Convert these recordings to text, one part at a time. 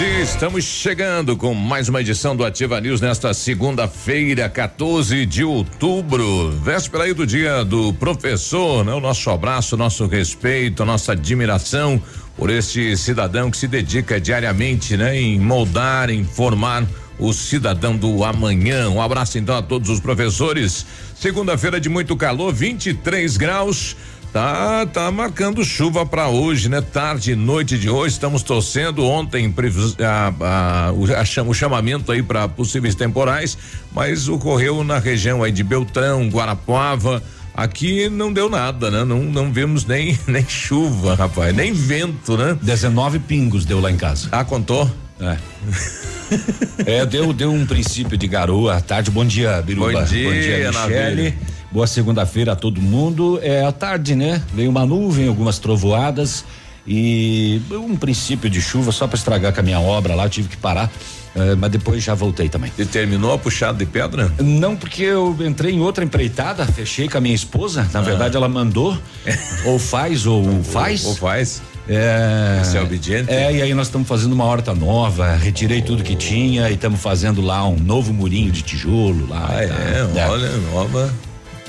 Dia. Estamos chegando com mais uma edição do Ativa News nesta segunda-feira, 14 de outubro, véspera aí do dia do professor, né? O nosso abraço, nosso respeito, nossa admiração por este cidadão que se dedica diariamente, né? Em moldar, em formar o cidadão do amanhã. Um abraço então a todos os professores. Segunda-feira de muito calor, 23 graus. Tá, tá marcando chuva para hoje, né? Tarde e noite de hoje, estamos torcendo. Ontem a, a, o, a, o chamamento aí para possíveis temporais, mas ocorreu na região aí de Beltrão, Guarapuava. Aqui não deu nada, né? Não, não vimos nem, nem chuva, rapaz, nem vento, né? 19 pingos deu lá em casa. Ah, contou? É. é, deu, deu um princípio de garoa à tarde. Bom dia, Biruba. Bom dia, Bom dia Michele. Boa segunda-feira a todo mundo. É à tarde, né? Veio uma nuvem, algumas trovoadas e um princípio de chuva só para estragar com a minha obra lá, tive que parar. Uh, mas depois já voltei também. E terminou a puxada de pedra? Não, porque eu entrei em outra empreitada, fechei com a minha esposa. Na ah. verdade, ela mandou, ou faz, ou, ou faz. Ou faz. É, Você é obediente? É, e aí nós estamos fazendo uma horta nova, retirei oh. tudo que tinha e estamos fazendo lá um novo murinho de tijolo lá. Ah, é, é, olha, nova.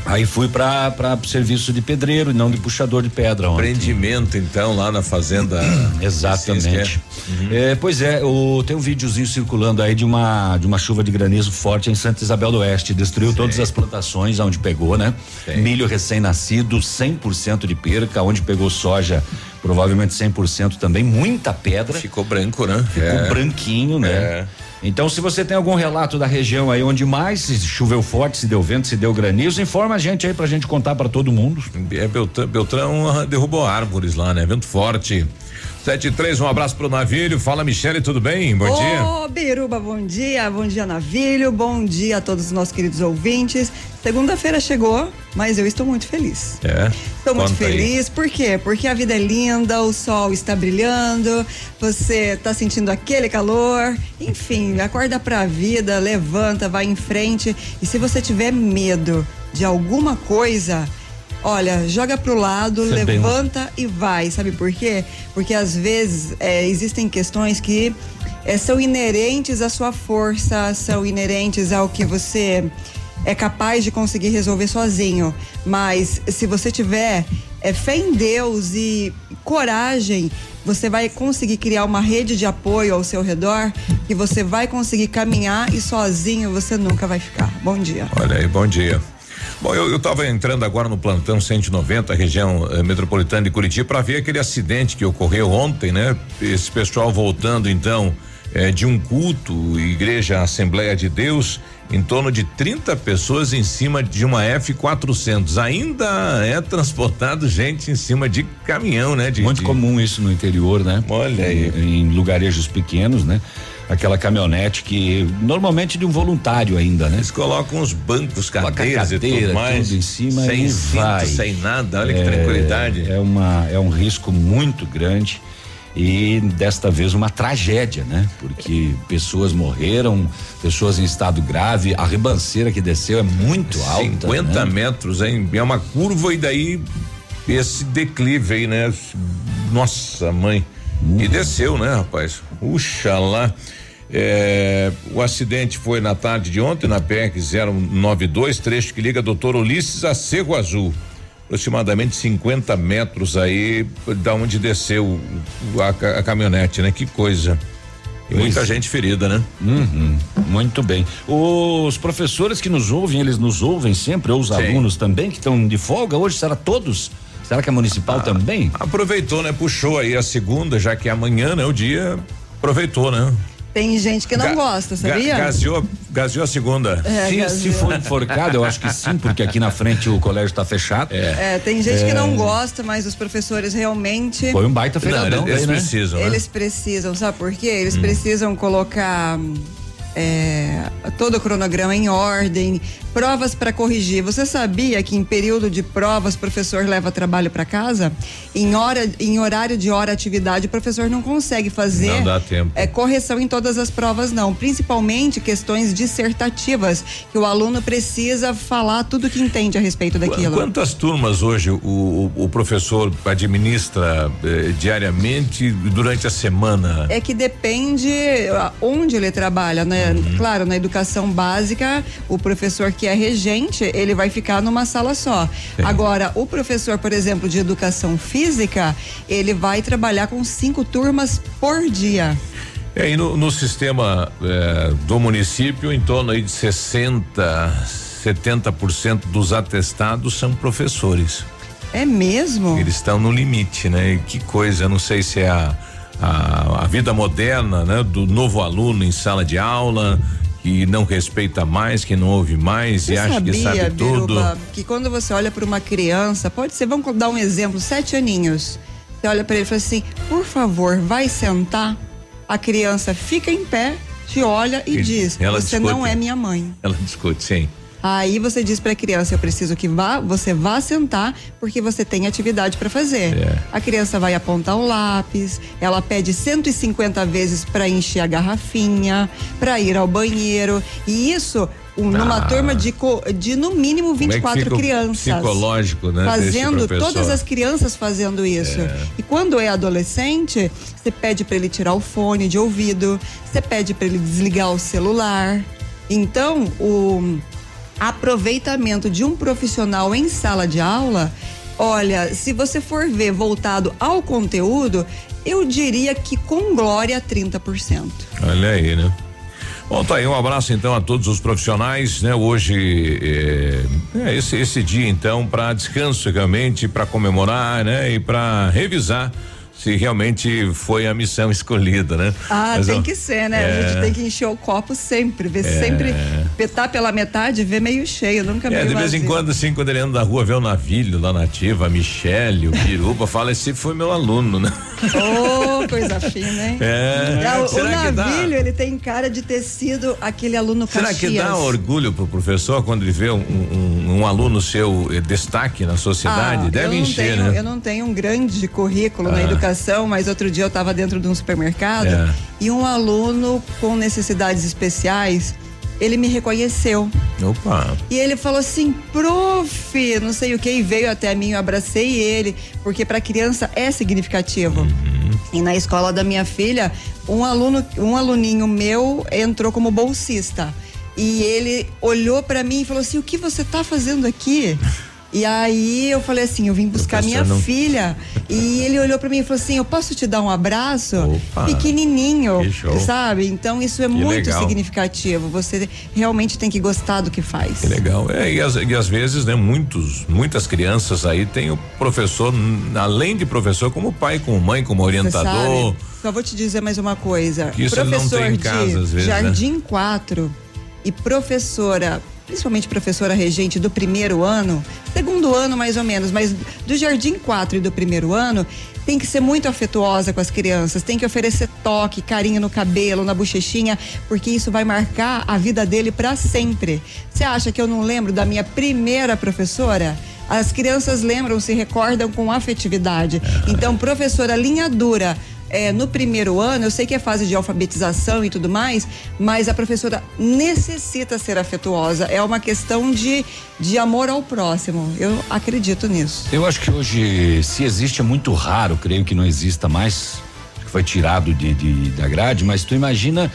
Aí fui para o serviço de pedreiro e não de puxador de pedra. Empreendimento, então, lá na fazenda. Exatamente. Uhum. É, pois é, o, tem um videozinho circulando aí de uma, de uma chuva de granizo forte em Santa Isabel do Oeste. Destruiu Sei. todas as plantações onde pegou, né? Sei. Milho recém-nascido, 100% de perca. Onde pegou soja, provavelmente 100% também. Muita pedra. Ficou branco, né? Ficou é. branquinho, né? É. Então, se você tem algum relato da região aí onde mais choveu forte, se deu vento, se deu granizo, informa a gente aí pra gente contar para todo mundo. É, Beltrão, Beltrão derrubou árvores lá, né? Vento forte. 73, um abraço pro Navilho. Fala, Michele, tudo bem? Bom Ô, dia. Ô, Biruba, bom dia. Bom dia, Navilho. Bom dia a todos os nossos queridos ouvintes. Segunda-feira chegou, mas eu estou muito feliz. É. Estou muito feliz. Aí. Por quê? Porque a vida é linda, o sol está brilhando, você está sentindo aquele calor. Enfim, acorda pra vida, levanta, vai em frente. E se você tiver medo de alguma coisa, Olha, joga pro lado, Você levanta bem. e vai. Sabe por quê? Porque às vezes é, existem questões que é, são inerentes à sua força, são inerentes ao que você é capaz de conseguir resolver sozinho. Mas se você tiver é, fé em Deus e coragem, você vai conseguir criar uma rede de apoio ao seu redor que você vai conseguir caminhar e sozinho você nunca vai ficar. Bom dia. Olha aí, bom dia. Bom, eu estava entrando agora no plantão 190, região eh, metropolitana de Curitiba, para ver aquele acidente que ocorreu ontem, né? Esse pessoal voltando então eh, de um culto, Igreja Assembleia de Deus, em torno de 30 pessoas em cima de uma F400. Ainda é transportado gente em cima de caminhão, né? De, Muito de... comum isso no interior, né? Olha aí. Em, em lugarejos pequenos, né? Aquela caminhonete que normalmente de um voluntário ainda, né? Eles colocam uns bancos, cadeiras cadeira, e tudo mais tudo em cima sem e cinto, vai. sem nada. Olha é, que tranquilidade. É uma é um risco muito grande e desta vez uma tragédia, né? Porque pessoas morreram, pessoas em estado grave, a ribanceira que desceu é muito alta. 50 né? metros, hein? É uma curva e daí esse declive aí, né? Nossa mãe. Uhum. E desceu, né, rapaz? Puxa lá. É, o acidente foi na tarde de ontem na PEC 092, trecho que liga Doutor Ulisses a Cerro Azul. Aproximadamente 50 metros aí da onde desceu a, a caminhonete, né? Que coisa. E muita gente ferida, né? Uhum, muito bem. Os professores que nos ouvem, eles nos ouvem sempre, ou os Sim. alunos também, que estão de folga hoje, será todos? Será que é municipal ah, também? Aproveitou, né? Puxou aí a segunda, já que amanhã, né? O dia aproveitou, né? Tem gente que não Ga gosta, sabia? Gaseou, gaseou a segunda. É, se, se, for enforcado, eu acho que sim, porque aqui na frente o colégio está fechado. É. é. tem gente é. que não gosta, mas os professores realmente. Foi um baita feriadão. Eles, eles né? precisam. Né? Eles precisam, sabe por quê? Eles hum. precisam colocar é, todo o cronograma em ordem, provas para corrigir. Você sabia que em período de provas o professor leva trabalho para casa? Em hora, em horário de hora atividade, o professor não consegue fazer não dá tempo. É, correção em todas as provas, não. Principalmente questões dissertativas, que o aluno precisa falar tudo que entende a respeito daquilo. Quantas turmas hoje o, o, o professor administra eh, diariamente durante a semana? É que depende onde ele trabalha, né? Uhum. Claro, na educação básica, o professor que é regente, ele vai ficar numa sala só. Sim. Agora, o professor, por exemplo, de educação física, ele vai trabalhar com cinco turmas por dia. É, e no, no sistema é, do município, em torno aí de 60, 70% dos atestados são professores. É mesmo? Eles estão no limite, né? E que coisa, não sei se é a, a, a vida moderna, né? Do novo aluno em sala de aula, que não respeita mais, que não ouve mais você e acha sabia, que sabe Biruba, tudo. Que quando você olha para uma criança, pode ser, vamos dar um exemplo, sete aninhos. Você olha para ele e fala assim: por favor, vai sentar. A criança fica em pé, te olha e, e diz: Você discute. não é minha mãe. Ela discute, sim. Aí você diz para a criança: eu preciso que vá, você vá sentar porque você tem atividade para fazer. É. A criança vai apontar o lápis, ela pede 150 vezes para encher a garrafinha, para ir ao banheiro e isso um, numa ah. turma de, de no mínimo 24 Como é crianças. Psicológico, né? Fazendo, todas as crianças fazendo isso. É. E quando é adolescente, você pede para ele tirar o fone de ouvido, você pede para ele desligar o celular. Então, o aproveitamento de um profissional em sala de aula, olha, se você for ver voltado ao conteúdo, eu diria que com glória 30%. Olha aí, né? Bom, tá aí, um abraço então a todos os profissionais, né? Hoje é, é esse, esse dia então para descanso realmente, para comemorar, né? E para revisar se realmente foi a missão escolhida, né? Ah, Mas, tem ó, que ser, né? É, a gente tem que encher o copo sempre, ver é, sempre petar pela metade, ver meio cheio, nunca é, meio de vez em quando, assim, quando ele anda na rua, vê o navilho lá nativa, a Michele, o Piruba, fala, esse foi meu aluno, né? Oh, coisa fina, hein? É. o, o navilho, ele tem cara de ter sido aquele aluno Será Caxias. que dá orgulho pro professor quando ele vê um, um, um aluno seu eh, destaque na sociedade? Ah, Deve encher, tenho, né? Eu não tenho um grande currículo ah. na educação educação, mas outro dia eu estava dentro de um supermercado é. e um aluno com necessidades especiais ele me reconheceu. Opa. E ele falou assim, prof, não sei o que, e veio até mim, eu abracei ele, porque para criança é significativo. Uhum. E na escola da minha filha, um aluno, um aluninho meu entrou como bolsista. E ele olhou para mim e falou assim: "O que você está fazendo aqui?" E aí eu falei assim, eu vim buscar minha não... filha. E ele olhou para mim e falou assim: "Eu posso te dar um abraço?" Opa, Pequenininho, sabe? Então isso é que muito legal. significativo. Você realmente tem que gostar do que faz. Que legal. É, e, as, e às vezes, né, muitos, muitas crianças aí tem o professor, além de professor, como pai, como mãe, como orientador. Só vou te dizer mais uma coisa. Que isso professor não tem em casa, às vezes, né? Jardim né? 4 e professora principalmente professora regente do primeiro ano, segundo ano mais ou menos, mas do Jardim 4 e do primeiro ano, tem que ser muito afetuosa com as crianças, tem que oferecer toque, carinho no cabelo, na bochechinha, porque isso vai marcar a vida dele para sempre. Você acha que eu não lembro da minha primeira professora? As crianças lembram, se recordam com afetividade. Então, professora linha dura, é, no primeiro ano, eu sei que é fase de alfabetização e tudo mais, mas a professora necessita ser afetuosa. É uma questão de, de amor ao próximo. Eu acredito nisso. Eu acho que hoje, se existe, é muito raro, creio que não exista mais, foi tirado de, de da grade, mas tu imagina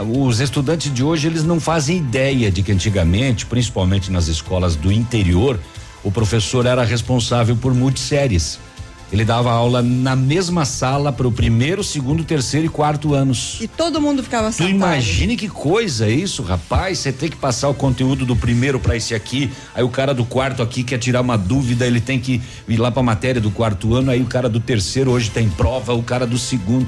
os estudantes de hoje eles não fazem ideia de que antigamente, principalmente nas escolas do interior, o professor era responsável por multisséries. Ele dava aula na mesma sala para o primeiro, segundo, terceiro e quarto anos. E todo mundo ficava sentado. Tu imagine que coisa isso, rapaz. Você tem que passar o conteúdo do primeiro para esse aqui. Aí o cara do quarto aqui quer tirar uma dúvida, ele tem que ir lá para a matéria do quarto ano. Aí o cara do terceiro hoje tem prova, o cara do segundo.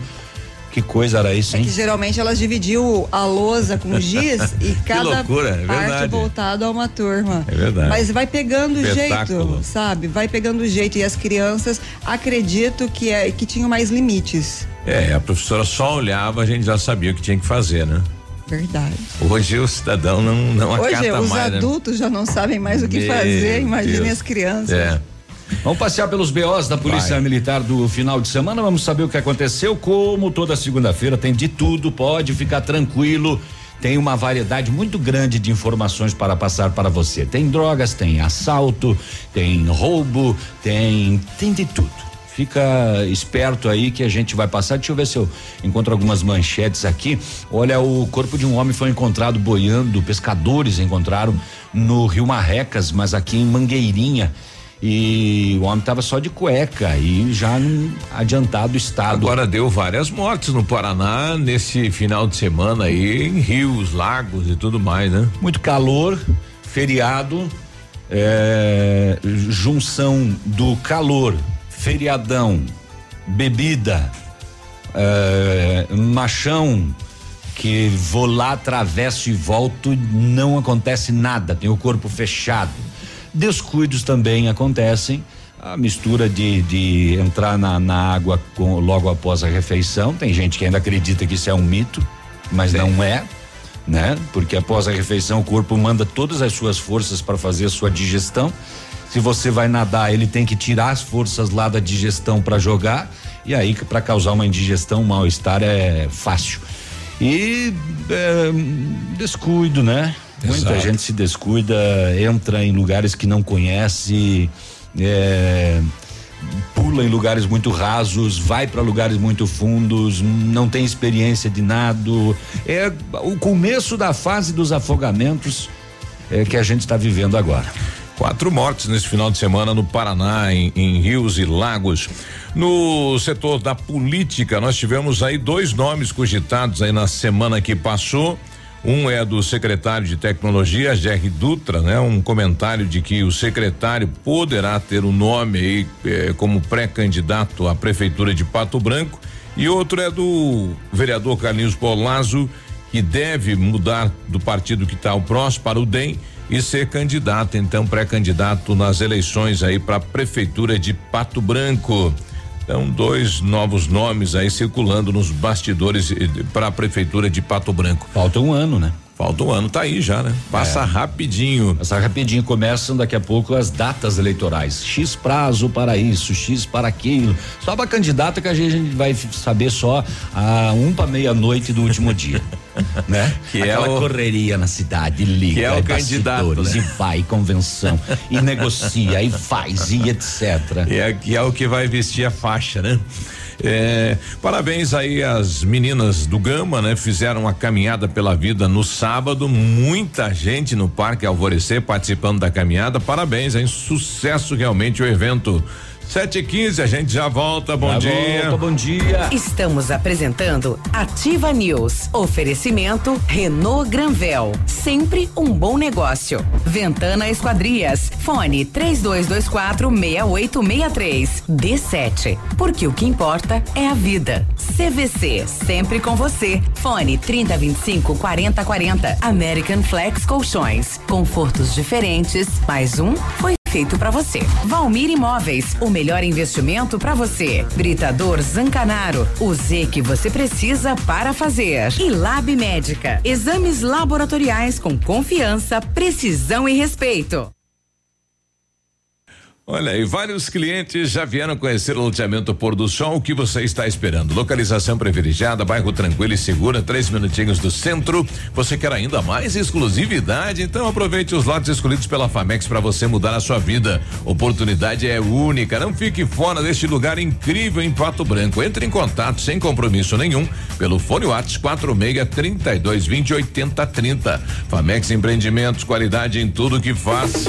Que coisa era isso, é hein? É que geralmente elas dividiam a lousa com giz e cada loucura, é parte voltada a uma turma. É verdade. Mas vai pegando o jeito, sabe? Vai pegando o jeito. E as crianças, acredito que, é, que tinham mais limites. É, a professora só olhava, a gente já sabia o que tinha que fazer, né? Verdade. Hoje o cidadão não, não Hoje, acata os mais. Os adultos né? já não sabem mais o que Meu fazer, imagine as crianças. É. Vamos passear pelos BOs da Polícia Vai. Militar do final de semana. Vamos saber o que aconteceu. Como toda segunda-feira tem de tudo, pode ficar tranquilo. Tem uma variedade muito grande de informações para passar para você. Tem drogas, tem assalto, tem roubo, tem tem de tudo. Fica esperto aí que a gente vai passar. Deixa eu ver se eu encontro algumas manchetes aqui. Olha, o corpo de um homem foi encontrado boiando, pescadores encontraram no Rio Marrecas, mas aqui em Mangueirinha e o homem estava só de cueca e já num adiantado estado. Agora deu várias mortes no Paraná nesse final de semana aí em rios, lagos e tudo mais, né? Muito calor, feriado, é, junção do calor, feriadão, bebida, é, machão que vou lá, atravesso e volto, não acontece nada, tem o corpo fechado Descuidos também acontecem. A mistura de, de entrar na, na água com, logo após a refeição. Tem gente que ainda acredita que isso é um mito, mas Sim. não é, né? Porque após a refeição o corpo manda todas as suas forças para fazer a sua digestão. Se você vai nadar, ele tem que tirar as forças lá da digestão para jogar. E aí, para causar uma indigestão, um mal-estar é fácil. E é, descuido, né? Muita Exato. gente se descuida, entra em lugares que não conhece, é, pula em lugares muito rasos, vai para lugares muito fundos, não tem experiência de nado. É o começo da fase dos afogamentos é, que a gente está vivendo agora. Quatro mortes nesse final de semana no Paraná, em, em, rios e lagos. No setor da política, nós tivemos aí dois nomes cogitados aí na semana que passou. Um é do secretário de Tecnologia, Jerry Dutra, né? Um comentário de que o secretário poderá ter o um nome aí eh, como pré-candidato à prefeitura de Pato Branco. E outro é do vereador Carlinhos Polazzo, que deve mudar do partido que está o próximo para o DEM e ser candidato, então pré-candidato nas eleições aí para a prefeitura de Pato Branco. Então, dois novos nomes aí circulando nos bastidores para a prefeitura de Pato Branco. Falta um ano, né? Falta um ano, tá aí já, né? Passa é. rapidinho. Passa rapidinho, começam daqui a pouco as datas eleitorais. X prazo para isso, X para aquilo. Só para candidata que a gente vai saber só a um para meia-noite do último dia. né? Que é Aquela é o, correria na cidade, liga, que é o candidato, né? e vai convenção, e negocia, e faz, e etc. E é, que é o que vai vestir a faixa, né? É, parabéns aí às meninas do Gama, né? Fizeram a caminhada pela vida no sábado, muita gente no Parque Alvorecer participando da caminhada. Parabéns, hein? Sucesso realmente o evento. Sete e quinze, a gente já volta, bom já dia. Volta, bom dia. Estamos apresentando Ativa News. Oferecimento Renault Granvel, sempre um bom negócio. Ventana Esquadrias, fone três dois, dois quatro meia oito meia três. D7, porque o que importa é a vida. CVC, sempre com você. Fone trinta vinte e cinco quarenta quarenta. American Flex Colchões, confortos diferentes. Mais um foi feito para você. Valmir Imóveis, o melhor investimento para você. Britador Zancanaro, o Z que você precisa para fazer. E Lab Médica, exames laboratoriais com confiança, precisão e respeito. Olha, e vários clientes já vieram conhecer o loteamento Pôr do Sol. O que você está esperando? Localização privilegiada, bairro tranquilo e segura, três minutinhos do centro. Você quer ainda mais exclusividade? Então aproveite os lotes escolhidos pela Famex para você mudar a sua vida. Oportunidade é única. Não fique fora deste lugar incrível em Pato Branco. Entre em contato sem compromisso nenhum pelo fone WhatsApp 46 32 20 80 30. Famex Empreendimentos, qualidade em tudo que faz.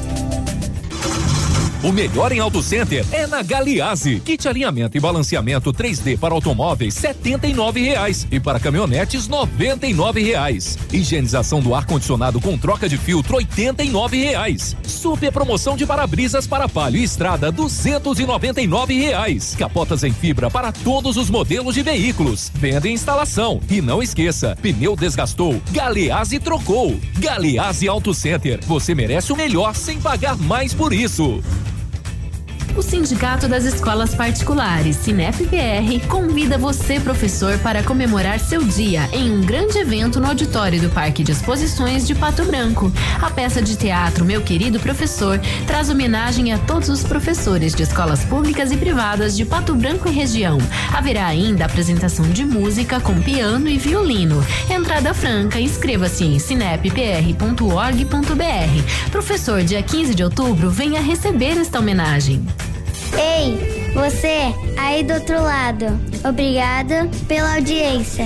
O melhor em Auto Center é na Galiase. Kit alinhamento e balanceamento 3D para automóveis setenta e reais e para caminhonetes noventa e reais. Higienização do ar condicionado com troca de filtro oitenta e reais. Super promoção de para-brisas para palio e estrada duzentos e reais. Capotas em fibra para todos os modelos de veículos. Venda e instalação. E não esqueça, pneu desgastou, Galeazzi trocou. Galeazzi Auto Center. Você merece o melhor sem pagar mais por isso. O Sindicato das Escolas Particulares, Sinep-PR, convida você, professor, para comemorar seu dia em um grande evento no auditório do Parque de Exposições de Pato Branco. A peça de teatro Meu Querido Professor traz homenagem a todos os professores de escolas públicas e privadas de Pato Branco e região. Haverá ainda apresentação de música com piano e violino. Entrada franca, inscreva-se em sinep.pr.org.br. Professor, dia 15 de outubro, venha receber esta homenagem. Ei, você aí do outro lado. Obrigada pela audiência.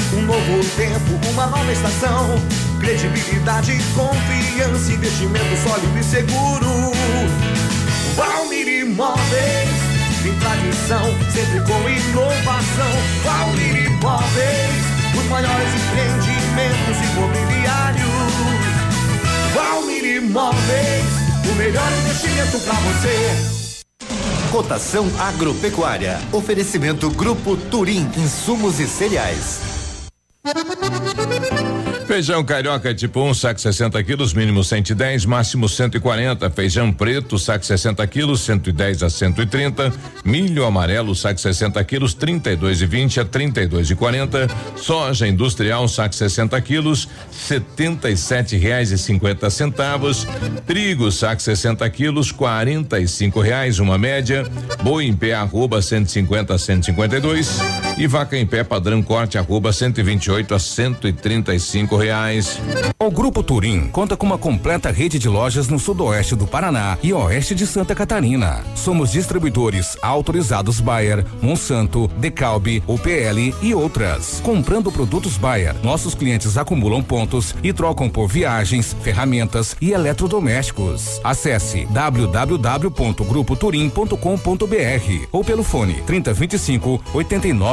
Um novo tempo, uma nova estação. Credibilidade, confiança, investimento sólido e seguro. Valmir Imóveis, tem tradição, sempre com inovação. Valmir Imóveis, os maiores empreendimentos imobiliários. Valmir Imóveis, o melhor investimento para você. Cotação agropecuária. Oferecimento Grupo Turim, insumos e cereais. Feijão carioca tipo 1, um, saco 60 quilos, mínimo 110, máximo 140. Feijão preto, saco 60 quilos, 110 a 130. Milho amarelo, saco 60 quilos, 32 e 20 a 32 e 40. Soja industrial, saco 60 quilos, 77 reais e 50 centavos. Trigo, saco 60 quilos, 45 reais, uma média. Boi em pé, arroba 150 a 152. E vaca em pé, padrão corte, arroba 128 a 135 reais. O Grupo Turim conta com uma completa rede de lojas no sudoeste do Paraná e oeste de Santa Catarina. Somos distribuidores autorizados Bayer, Monsanto, Decalbe, UPL e outras. Comprando produtos Bayer, nossos clientes acumulam pontos e trocam por viagens, ferramentas e eletrodomésticos. Acesse www.grupoturim.com.br ou pelo fone 3025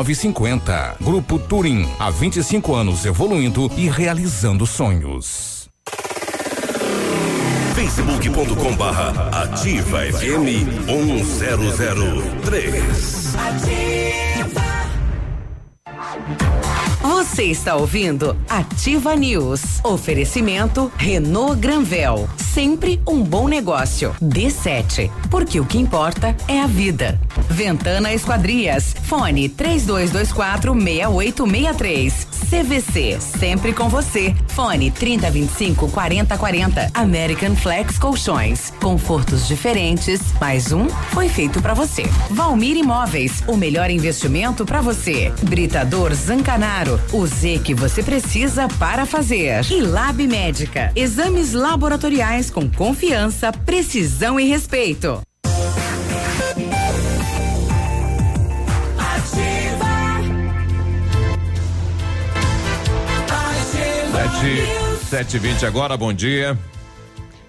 8950. Grupo Turim, há 25 anos evoluindo e realizando sonhos. facebook.com barra ativa FM 1003. Você está ouvindo Ativa News. Oferecimento Renault Granvel. Sempre um bom negócio. D7. Porque o que importa é a vida. Ventana Esquadrias. Fone 3224 6863. CVC. Sempre com você. Fone 3025 4040. American Flex Colchões. Confortos diferentes. Mais um foi feito para você. Valmir Imóveis. O melhor investimento para você. Britador Zancanaro. O Z que você precisa para fazer. E Lab Médica. Exames laboratoriais com confiança, precisão e respeito. Sete, sete vinte agora, bom dia.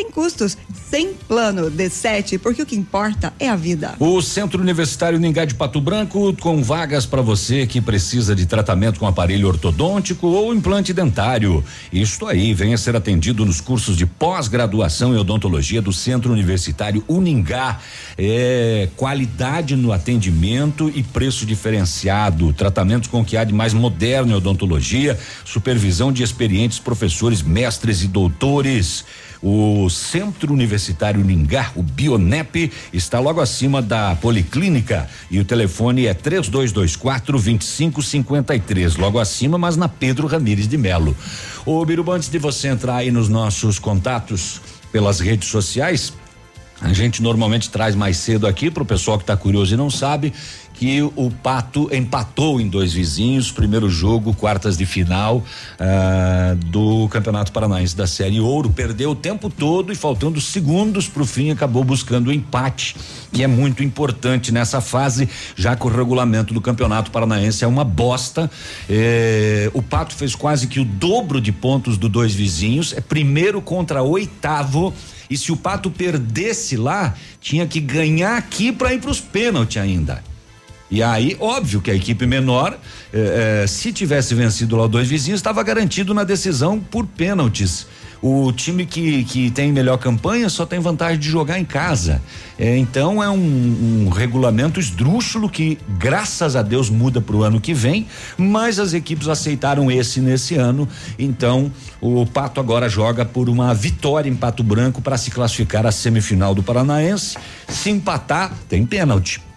sem custos, sem plano. D7, porque o que importa é a vida. O Centro Universitário Ningá de Pato Branco, com vagas para você que precisa de tratamento com aparelho ortodôntico ou implante dentário. Isto aí, venha ser atendido nos cursos de pós-graduação em odontologia do Centro Universitário Uningá. É qualidade no atendimento e preço diferenciado. Tratamentos com o que há de mais moderno em odontologia, supervisão de experientes professores, mestres e doutores. O Centro Universitário Ningá, o Bionep, está logo acima da Policlínica e o telefone é 3224 2553. Logo acima, mas na Pedro Ramires de Melo. Ô Biruba, antes de você entrar aí nos nossos contatos pelas redes sociais, a gente normalmente traz mais cedo aqui para o pessoal que está curioso e não sabe que o Pato empatou em dois vizinhos, primeiro jogo, quartas de final ah, do Campeonato Paranaense da Série Ouro. Perdeu o tempo todo e faltando segundos para o fim, acabou buscando o empate, que é muito importante nessa fase, já que o regulamento do Campeonato Paranaense é uma bosta. Eh, o Pato fez quase que o dobro de pontos do dois vizinhos, é primeiro contra oitavo. E se o Pato perdesse lá, tinha que ganhar aqui para ir para os pênaltis ainda. E aí, óbvio que a equipe menor, eh, eh, se tivesse vencido lá dois vizinhos, estava garantido na decisão por pênaltis. O time que, que tem melhor campanha só tem vantagem de jogar em casa. Eh, então é um, um regulamento esdrúxulo que, graças a Deus, muda para o ano que vem, mas as equipes aceitaram esse nesse ano. Então o Pato agora joga por uma vitória em Pato Branco para se classificar à semifinal do Paranaense. Se empatar, tem pênalti.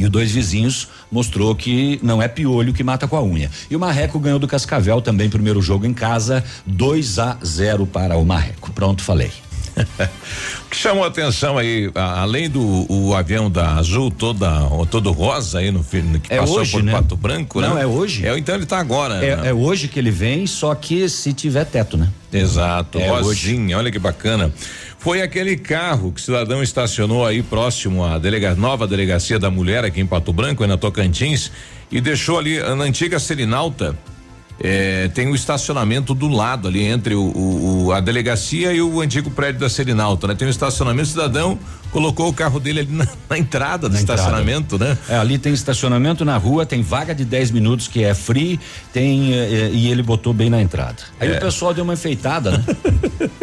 E o dois vizinhos mostrou que não é piolho que mata com a unha. E o Marreco ganhou do Cascavel também primeiro jogo em casa, 2 a 0 para o Marreco. Pronto, falei. O que chamou a atenção aí, a, além do o avião da Azul toda todo rosa aí no filme que É passou hoje, por né? Pato Branco, Não, né? é hoje. É, então ele tá agora. né? É, é hoje que ele vem, só que se tiver teto, né? Exato, É rosinha, olha que bacana. Foi aquele carro que o cidadão estacionou aí próximo à delega, nova delegacia da mulher aqui em Pato Branco, na Tocantins, e deixou ali na antiga Selinalta. eh, tem o estacionamento do lado ali entre o, o- o- a delegacia e o antigo prédio da Selinalta, né? Tem um estacionamento, cidadão colocou o carro dele ali na, na entrada do Na entrada. estacionamento, né? É, ali tem estacionamento na rua, tem vaga de 10 minutos que é free, tem eh, eh, e ele botou bem na entrada. Aí É. o pessoal deu uma enfeitada, né?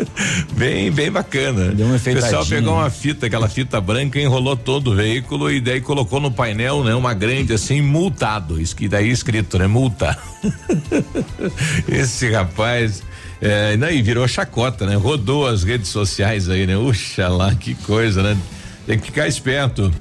Bem, bem bacana. Deu uma o pessoal pegou uma fita, aquela fita branca, enrolou todo o veículo e daí colocou no painel, né, uma grande assim, multado. Isso que daí escrito, né, multa. Esse rapaz, é, e virou chacota, né? Rodou as redes sociais aí, né? Uxa lá, que coisa, né? Tem que ficar esperto.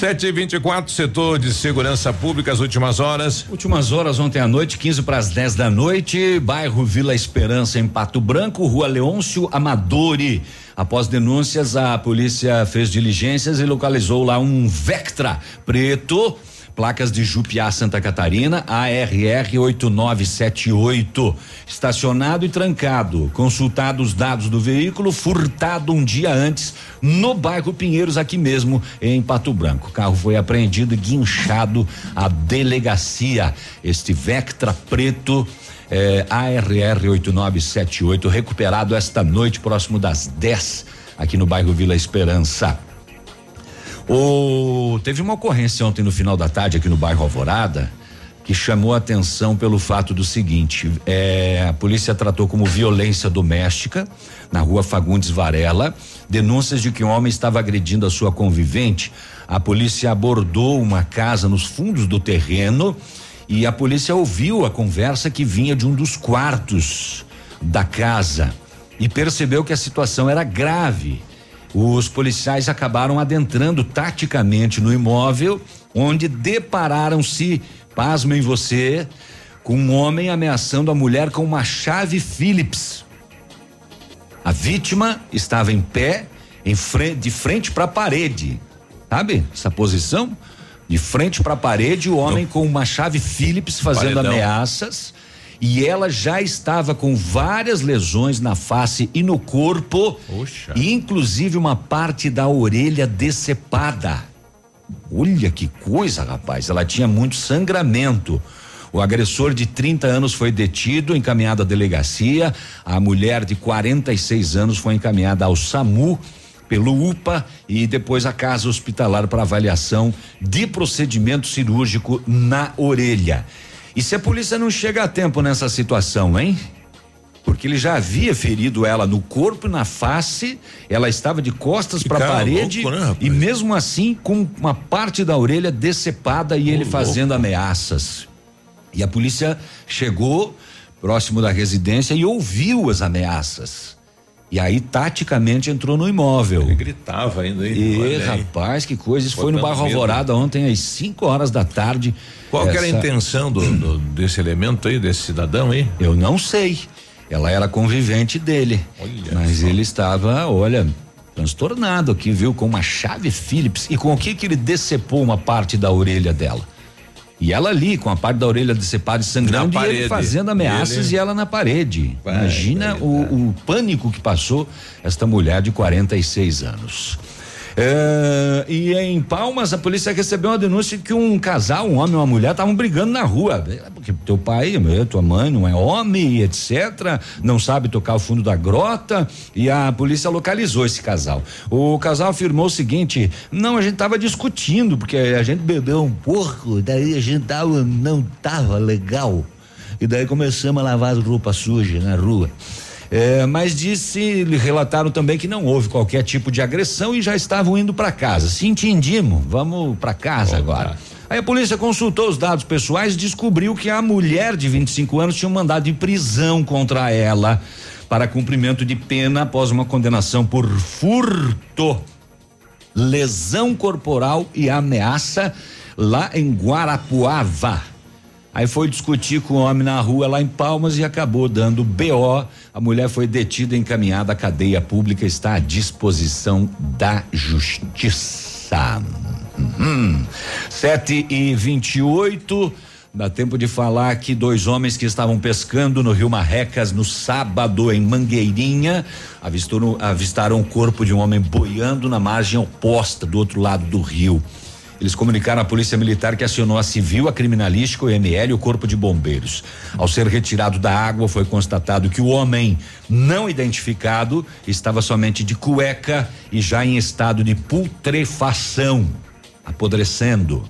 7 e 24 setor de segurança pública, as últimas horas. Últimas horas ontem à noite, 15 para as 10 da noite, bairro Vila Esperança em Pato Branco, Rua Leôncio Amadori. Após denúncias, a polícia fez diligências e localizou lá um Vectra preto, placas de Jupiá, Santa Catarina, ARR 8978, estacionado e trancado. Consultado os dados do veículo, furtado um dia antes no bairro Pinheiros, aqui mesmo em Pato Branco. O carro foi apreendido e guinchado à delegacia. Este Vectra preto. eh, ARR 8978 recuperado esta noite próximo das 10 aqui no bairro Vila Esperança. O, teve uma ocorrência ontem no final da tarde aqui no bairro Alvorada que chamou a atenção pelo fato do seguinte: eh, a polícia tratou como violência doméstica na rua Fagundes Varela denúncias de que um homem estava agredindo a sua convivente. A polícia abordou uma casa nos fundos do terreno e a polícia ouviu a conversa que vinha de um dos quartos da casa e percebeu que a situação era grave. Os policiais acabaram adentrando taticamente no imóvel, onde depararam-se, pasmem você, com um homem ameaçando a mulher com uma chave Phillips. A vítima estava em pé, em frente, de frente para a parede. Sabe essa posição? De frente para a parede, o homem com uma chave Phillips fazendo Paredão. ameaças. E ela já estava com várias lesões na face e no corpo, e inclusive uma parte da orelha decepada. Olha que coisa, rapaz. Ela tinha muito sangramento. O agressor de 30 anos foi detido, encaminhado à delegacia. A mulher de 46 anos foi encaminhada ao SAMU pelo UPA e depois a casa hospitalar para avaliação de procedimento cirúrgico na orelha. E se a polícia não chega a tempo nessa situação, hein? Porque ele já havia ferido ela no corpo e na face, ela estava de costas para a parede louco, né, e mesmo assim com uma parte da orelha decepada e ele fazendo ameaças. E a polícia chegou próximo da residência e ouviu as ameaças. E aí, taticamente, entrou no imóvel. Ele gritava ainda aí. E, olha rapaz, que coisa. Isso foi no medo. Alvorada ontem, às 5 horas da tarde. Qual que era a Essa- intenção do, do- desse elemento aí, desse cidadão aí? Eu não sei. Ela era convivente dele. mas ele estava, olha, transtornado aqui, viu? Com uma chave Phillips. E com o que que ele decepou uma parte da orelha dela? E ela ali, com a parte da orelha decepada e sangrando, Na e ele fazendo ameaças Ele- e ela na parede. Vai, Imagina o, o pânico que passou esta mulher de 46 anos. É, e em Palmas, a polícia recebeu uma denúncia de que um casal, um homem e uma mulher, estavam brigando na rua. É, Porque teu pai, meu, tua mãe não é homem, etc. Não sabe tocar o fundo da grota. E a polícia localizou esse casal. O casal afirmou o seguinte: não, a gente tava discutindo, porque a gente bebeu um pouco, daí a gente tava, não tava legal. E daí começamos a lavar as roupas sujas na rua. É, mas disse, relataram também que não houve qualquer tipo de agressão e já estavam indo para casa. Se entendimos, vamos para casa agora. Aí a polícia consultou os dados pessoais e descobriu que a mulher de 25 anos tinha um mandado de prisão contra ela para cumprimento de pena após uma condenação por furto, lesão corporal e ameaça lá em Guarapuava. Aí foi discutir com o homem na rua lá em Palmas e acabou dando BO. A mulher foi detida e encaminhada à cadeia pública, está à disposição da justiça. Uhum. Sete e vinte e oito. Dá tempo de falar que dois homens que estavam pescando no Rio Marrecas no sábado em Mangueirinha avistaram, avistaram o corpo de um homem boiando na margem oposta do outro lado do rio. Eles comunicaram à Polícia Militar que acionou a Civil, a Criminalística, o ML e o Corpo de Bombeiros. Ao ser retirado da água, foi constatado que o homem não identificado estava somente de cueca e já em estado de putrefação, apodrecendo.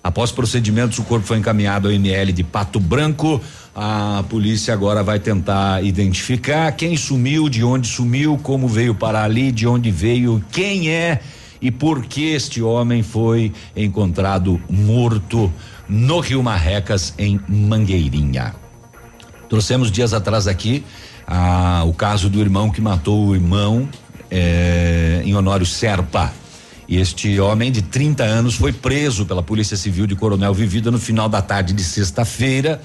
Após procedimentos, o corpo foi encaminhado ao ML de Pato Branco. A polícia agora vai tentar identificar quem sumiu, de onde sumiu, como veio para ali, de onde veio, quem é e por que este homem foi encontrado morto no Rio Marrecas, em Mangueirinha. Trouxemos dias atrás aqui ah, o caso do irmão que matou o irmão eh, em Honório Serpa. Este homem de 30 anos foi preso pela Polícia Civil de Coronel Vivida no final da tarde de sexta-feira,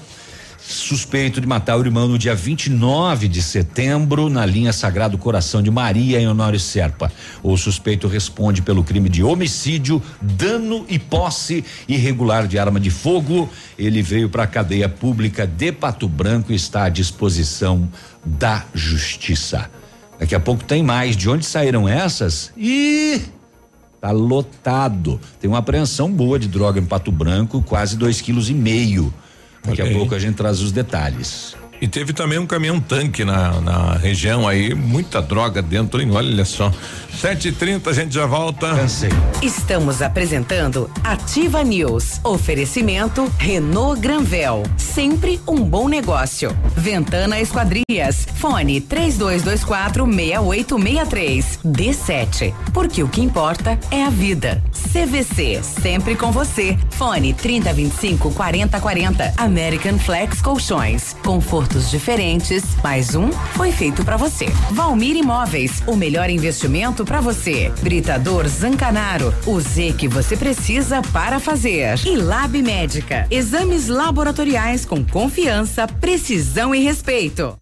suspeito de matar o irmão no dia 29 de setembro, na linha Sagrado Coração de Maria, em Honório Serpa. O suspeito responde pelo crime de homicídio, dano e posse irregular de arma de fogo. Ele veio para a cadeia pública de Pato Branco e está à disposição da justiça. Daqui a pouco tem mais. De onde saíram essas? Ih! Tá lotado. Tem uma apreensão boa de droga em Pato Branco, quase dois quilos e meio. Daqui a pouco a gente traz os detalhes. E teve também um caminhão tanque na, na região aí, muita droga dentro, hein? Olha só. Sete e trinta, a gente já volta. Cansei. Estamos apresentando Ativa News. Oferecimento Renault Granvel. Sempre um bom negócio. Ventana Esquadrias. Fone 3224 6863. D7. Porque o que importa é a vida. CVC. Sempre com você. Fone 3025 4040. American Flex Colchões. Confortos diferentes. Mais um foi feito pra você. Valmir Imóveis. O melhor investimento pra você. Britador Zancanaro. O Z que você precisa para fazer. E Lab Médica. Exames laboratoriais com confiança, precisão e respeito.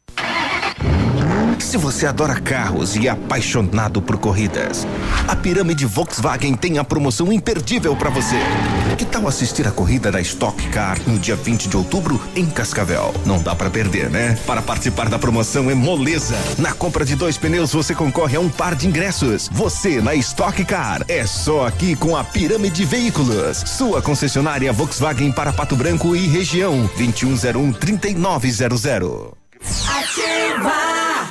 Se você adora carros e é apaixonado por corridas, a Pirâmide Volkswagen tem a promoção imperdível para você. Que tal assistir a corrida da Stock Car no dia 20 de outubro em Cascavel? Não dá para perder, né? Para participar da promoção é moleza. Na compra de dois pneus você concorre a um par de ingressos. Você na Stock Car é só aqui com a Pirâmide Veículos, sua concessionária Volkswagen para Pato Branco e região 2101 3900. Ativa!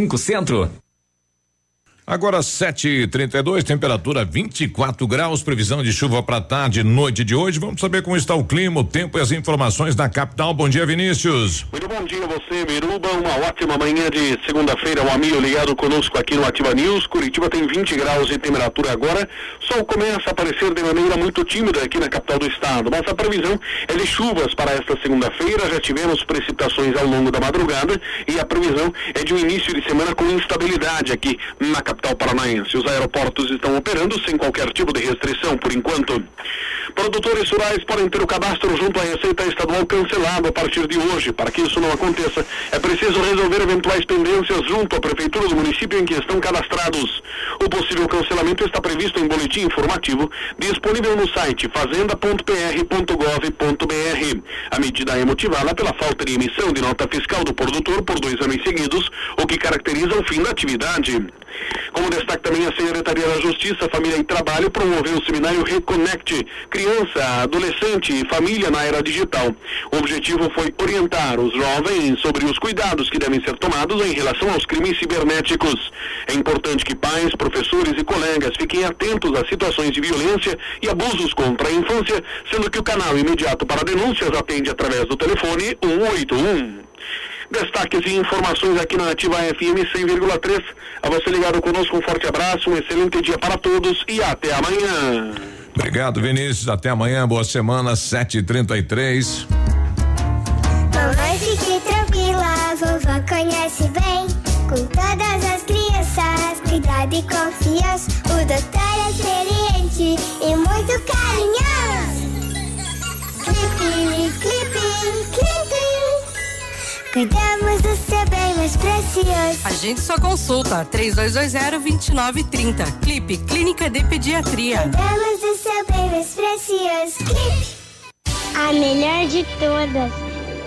Centro. Agora 7:32, temperatura 24 graus, previsão de chuva para tarde e noite de hoje. Vamos saber como está o clima, o tempo e as informações da capital. Bom dia, Vinícius. Muito bom dia a você, Miruba. Uma ótima manhã de segunda-feira. Um amigo ligado conosco aqui no Ativa News. Curitiba tem 20 graus de temperatura agora. Sol começa a aparecer de maneira muito tímida aqui na capital do estado, mas a previsão é de chuvas para esta segunda-feira. Já tivemos precipitações ao longo da madrugada e a previsão é de um início de semana com instabilidade aqui na capital paranaense. Os aeroportos estão operando sem qualquer tipo de restrição por enquanto. Produtores rurais podem ter o cadastro junto à Receita Estadual cancelado a partir de hoje. Para que isso não aconteça, é preciso resolver eventuais pendências junto à Prefeitura do município em que estão cadastrados. O possível cancelamento está previsto em boletim informativo disponível no site fazenda.pr.gov.br. A medida é motivada pela falta de emissão de nota fiscal do produtor por dois anos seguidos, o que caracteriza o fim da atividade. Como destaque também a Secretaria da Justiça, Família e Trabalho promoveu o seminário Reconnect, criança, adolescente e família na era digital. O objetivo foi orientar os jovens sobre os cuidados que devem ser tomados em relação aos crimes cibernéticos. É importante que pais, professores e colegas fiquem atentos às situações de violência e abusos contra a infância, sendo que o canal imediato para denúncias atende através do telefone 181. Destaques e informações aqui na Ativa FM 100,3. A você ligado conosco, um forte abraço, um excelente dia para todos e até amanhã. Obrigado, Vinícius. Até amanhã. Boa semana, 7h33. Mamãe, fique tranquila, vovó conhece bem. Com todas as crianças, cuidado e confiança. O doutor é experiente Cuidamos do seu bem mais precioso. A gente só consulta 3220-2930. Clipe Clínica de Pediatria. Cuidamos do seu bem mais precioso. Clipe. A melhor de todas.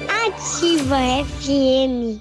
Ativa FM.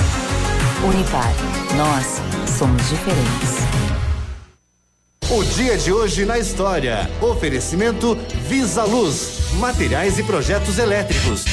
Unipar. Nós somos diferentes. O dia de hoje na história. Oferecimento Visa Luz, materiais e projetos elétricos.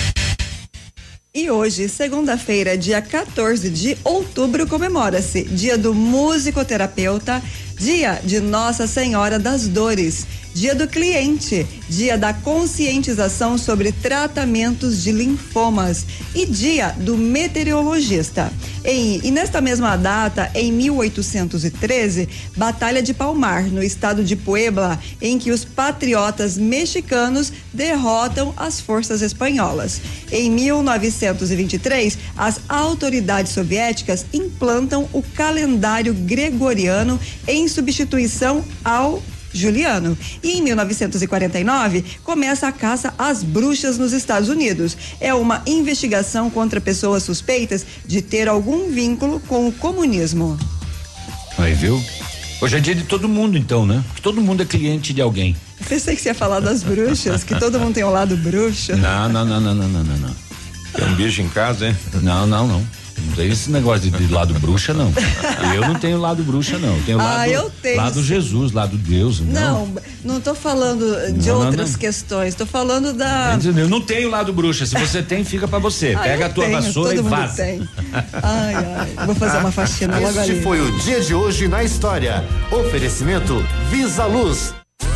E hoje, segunda-feira, dia 14 de outubro, comemora-se Dia do Musicoterapeuta, Dia de Nossa Senhora das Dores, Dia do Cliente, Dia da Conscientização sobre Tratamentos de Linfomas e Dia do Meteorologista. Em, e nesta mesma data, em 1813, Batalha de Palmar, no estado de Puebla, em que os patriotas mexicanos derrotam as forças espanholas. Em 1923, as autoridades soviéticas implantam o calendário gregoriano em substituição ao Juliano. E em 1949, começa a caça às bruxas nos Estados Unidos. É uma investigação contra pessoas suspeitas de ter algum vínculo com o comunismo. Aí, viu? Hoje é dia de todo mundo, então, né? Que todo mundo é cliente de alguém. Pensei que você ia falar das bruxas, que todo mundo tem um lado bruxo. Não, não, não, não, não, não, não. Tem um bicho em casa, hein? Não, não, não. Não tem esse negócio de, de lado bruxa, não. Eu não tenho lado bruxa, não. Eu tenho Ah, lado, eu tenho. lado Jesus, lado Deus. Não. Não, não tô falando de Não, outras não. questões, tô falando da. Eu não tenho lado bruxa. Se você tem, fica pra você. Ah, Pega a tua tenho, vassoura todo e vaza. tem. Ai, ai, vou fazer uma faxina logo Este ali. foi o dia de hoje na história. Oferecimento Visa Luz.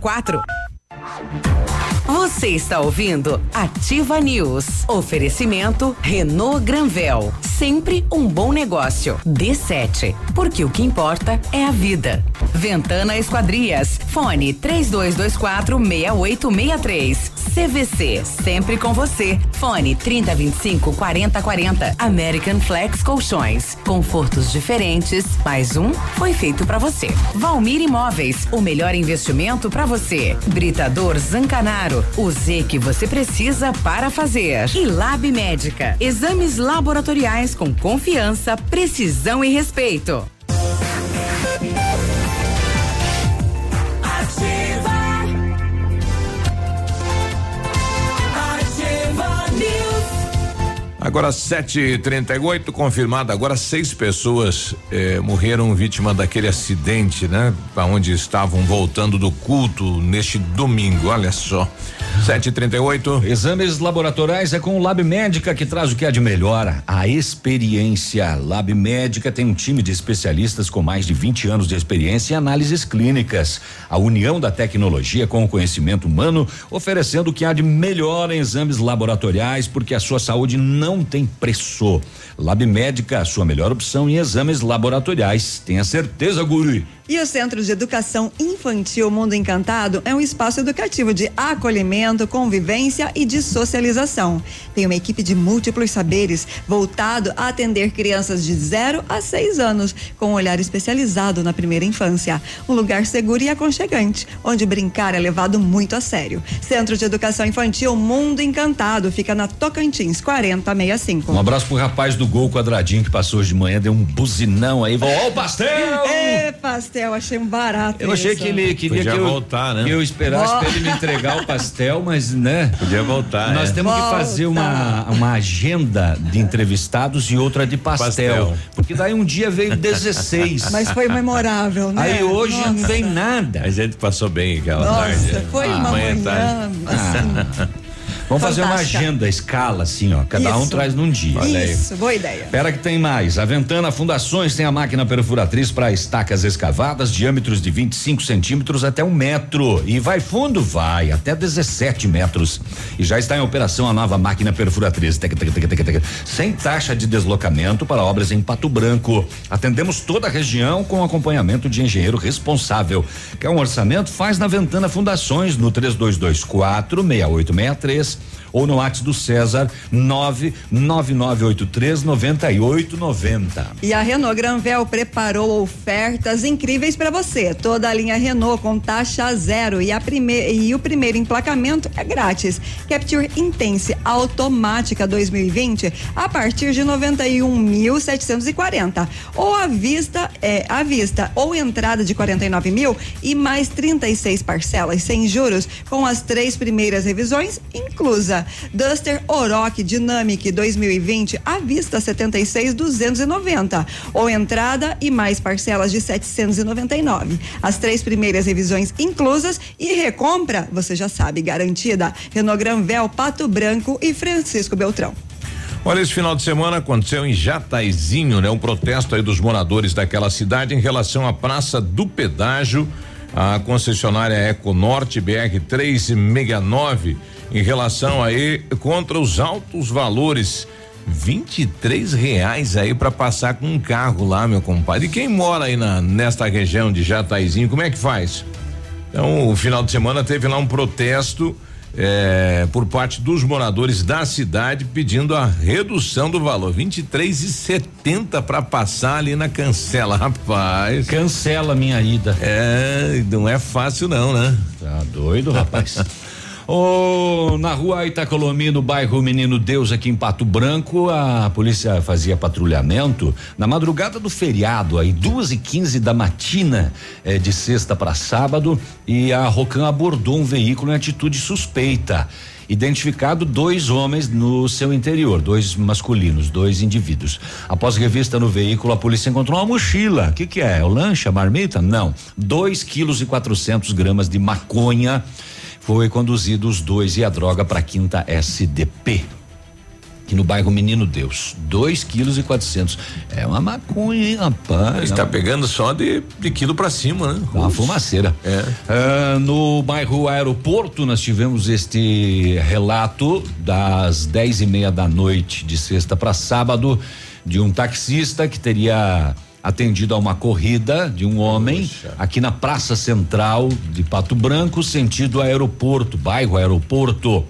04. Você está ouvindo Ativa News. Oferecimento Renault Granvel. Sempre um bom negócio. D7. Porque o que importa é a vida. Ventana Esquadrias. Fone 3224 6863. CVC. Sempre com você. Fone 3025 4040. American Flex Colchões. Confortos diferentes. Mais um foi feito para você. Valmir Imóveis. O melhor investimento para você. Britador Zancanaro. O Z que você precisa para fazer. E Lab Médica. Exames laboratoriais com confiança, precisão e respeito. Agora 7h38, confirmado. Agora seis pessoas eh, morreram vítima daquele acidente, né? Para onde estavam voltando do culto neste domingo. Olha só. 7h38. Exames laboratoriais é com o Lab Médica que traz o que há de melhor, a experiência. Lab Médica tem um time de especialistas com mais de 20 anos de experiência em análises clínicas. A união da tecnologia com o conhecimento humano, oferecendo o que há de melhor em exames laboratoriais, porque a sua saúde não tem preço. Lab Médica, a sua melhor opção em exames laboratoriais. Tenha certeza, guri. E o Centro de Educação Infantil Mundo Encantado é um espaço educativo de acolhimento, convivência e de socialização. Tem uma equipe de múltiplos saberes voltado a atender crianças de 0 a 6 anos, com um olhar especializado na primeira infância. Um lugar seguro e aconchegante, onde brincar é levado muito a sério. Centro de Educação Infantil Mundo Encantado fica na Tocantins 4065. Um abraço pro rapaz do gol quadradinho que passou hoje de manhã, deu um buzinão aí. Ó, o pastel! Ê, pastel, achei um barato. Eu achei isso. que ele queria Podia que eu, voltar, né? que eu esperasse Vol- pra ele me entregar o pastel, mas né? Podia voltar. Nós é. temos que fazer uma, uma agenda de entrevistados e outra de pastel, Pastel. Porque daí um dia veio 16. Mas foi memorável, né? Aí hoje não Nossa. vem nada. A gente passou bem aquela Nossa, tarde. foi Ah, uma é manhã, assim. Vamos fazer uma agenda, escala, assim, ó. Cada um Isso. traz num dia. Olha aí. Isso, boa ideia. Pera que tem mais. A Ventana Fundações tem a máquina perfuratriz para estacas escavadas, diâmetros de 25 centímetros até um metro. E vai fundo? Vai, até 17 metros. E já está em operação a nova máquina perfuratriz. Tec, tec, tec, tec, tec. Sem taxa de deslocamento para obras em Pato Branco. Atendemos toda a região com acompanhamento de engenheiro responsável. Quer um orçamento? Faz na Ventana Fundações no 3224 6863 ou no WhatsApp do César 99983 9890. E a Renault Granvel preparou ofertas incríveis para você. Toda a linha Renault com taxa zero e, a prime e o primeiro emplacamento é grátis. Capture Intense automática 2020 a partir de 91.740 ou à vista é à vista ou entrada de 49 mil e mais 36 parcelas sem juros com as três primeiras revisões inclusa. Duster Oroch Dynamic 2020 à vista 76,290 ou entrada e mais parcelas de 799. As três primeiras revisões inclusas e recompra, você já sabe, garantida. Renault Granvel, Pato Branco e Francisco Beltrão. Olha, esse final de semana aconteceu em Jataizinho, né? Um protesto aí dos moradores daquela cidade em relação à Praça do Pedágio, a concessionária Econorte BR 369, em relação aí contra os altos valores. 23 reais aí para passar com um carro lá, meu compadre. E quem mora aí na, nesta região de Jataizinho, como é que faz? Então, o final de semana teve lá um protesto é, por parte dos moradores da cidade pedindo a redução do valor, 23 e 70 para passar ali na cancela, rapaz. Cancela minha ida. É, não é fácil não, né? Tá doido, rapaz. Oh, na rua Itacolomi, no bairro Menino Deus, aqui em Pato Branco, a polícia fazia patrulhamento na madrugada do feriado, aí duas e quinze da matina, eh, de sexta para sábado, e a Rocan abordou um veículo em atitude suspeita. Identificado dois homens no seu interior, dois masculinos, dois indivíduos. Após revista no veículo, a polícia encontrou uma mochila. O que, que é? O lanche, a marmita? Não. Dois quilos e quatrocentos gramas de maconha foi conduzido os dois e a droga para a quinta SDP. Aqui no bairro Menino Deus, dois quilos e quatrocentos. É uma maconha, hein, rapaz? Está pegando só de, de quilo para cima, né? Uma fumaceira. É. Ah, no bairro Aeroporto, nós tivemos este relato das dez e meia da noite de sexta para sábado de um taxista que teria atendido a uma corrida de um homem aqui na Praça Central de Pato Branco, sentido aeroporto, bairro aeroporto.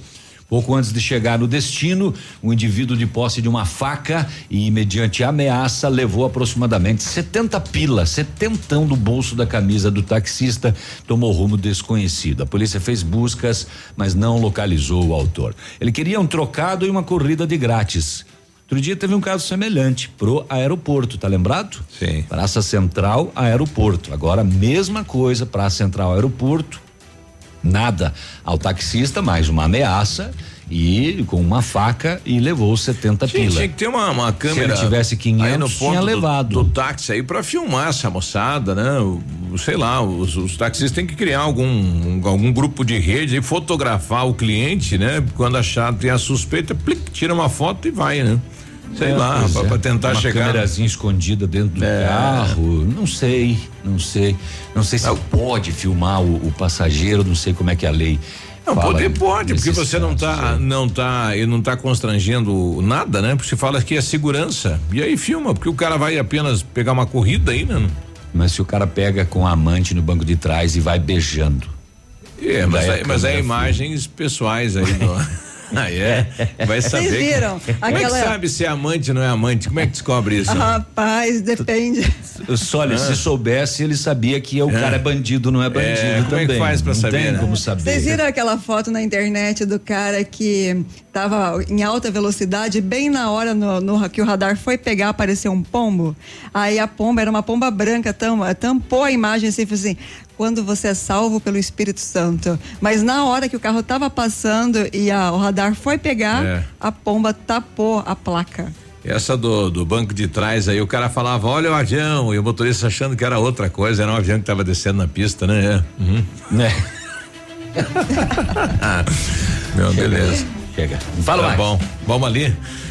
Pouco antes de chegar no destino, um indivíduo de posse de uma faca e, mediante ameaça, levou aproximadamente 70 pilas, setentão do bolso da camisa do taxista, tomou rumo desconhecido. A polícia fez buscas, mas não localizou o autor. Ele queria um trocado e uma corrida de grátis. Outro dia teve um caso semelhante pro aeroporto, tá lembrado? Sim. Praça Central, aeroporto. Agora, mesma coisa, Praça Central, aeroporto. Nada ao taxista, mais uma ameaça e com uma faca e levou 70 Tinha, pila. tinha que ter uma, uma câmera. Se ele tivesse 500, aí no ponto tinha do- levado. Do, táxi aí para filmar essa moçada, né? O- o- sei lá, os, os taxistas têm que criar algum um- algum grupo de rede e fotografar o cliente, né? Quando achar tem a suspeita, plic, tira uma foto e vai, né? Sei É, lá, pra, é. pra tentar uma chegar. câmerazinha escondida dentro do É. carro, não sei, não sei, não sei se pode filmar o, o passageiro, não sei como é que é a lei. Não, poder pode, porque você não tá, não tá, e não tá constrangendo nada, né? Porque você fala que é segurança. E aí filma, porque o cara vai apenas pegar uma corrida aí, né? Mas se o cara pega com a amante no banco de trás e vai beijando. É, mas, é, mas é imagens pessoais aí. do- Ah, é? Vai saber. Vocês viram? Como é que Aquela- sabe se é amante ou não é amante? Como é que descobre isso? Rapaz, depende. Só olha, Ah. se soubesse, ele sabia que o cara é bandido, não é bandido É, como é também. que faz pra não saber, Tem né? como saber. Vocês viram aquela foto na internet do cara que tava em alta velocidade, bem na hora no, no- que o radar foi pegar, apareceu um pombo. Aí a pomba era uma pomba branca, tam, tampou a imagem assim, falou assim: quando você é salvo pelo Espírito Santo. Mas na hora que o carro tava passando e a- o radar foi pegar, É. a pomba tapou a placa. Essa do, do banco de trás aí, o cara falava, olha o avião, e o motorista achando que era outra coisa, era um avião que tava descendo na pista, né? É. Uhum. Né? Meu, beleza. Chega. Fala tá mais. bom. Vamos ali.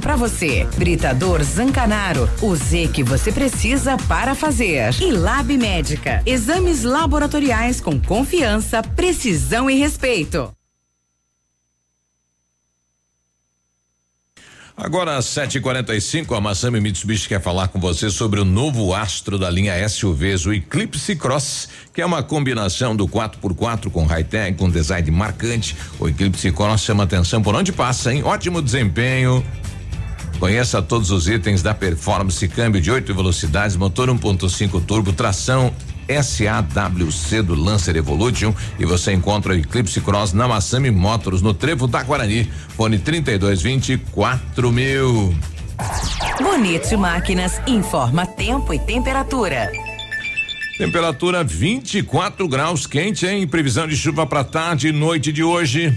para você. Britador Zancanaro. O Z que você precisa para fazer. E Lab Médica. Exames laboratoriais com confiança, precisão e respeito. Agora às 7h45, a Massami Mitsubishi quer falar com você sobre o novo astro da linha SUVs, o Eclipse Cross, que é uma combinação do 4x4 com high-tech, com design marcante. O Eclipse Cross chama atenção por onde passa, hein? Ótimo desempenho, Conheça todos os itens da performance, câmbio de 8 velocidades, motor 1.5 turbo, tração SAWC do Lancer Evolution e você encontra o Eclipse Cross na Massami Motors no Trevo da Guarani. Fone 3220 mil. Bonito Máquinas informa tempo e temperatura. Temperatura 24 graus quente, hein? Previsão de chuva para tarde e noite de hoje.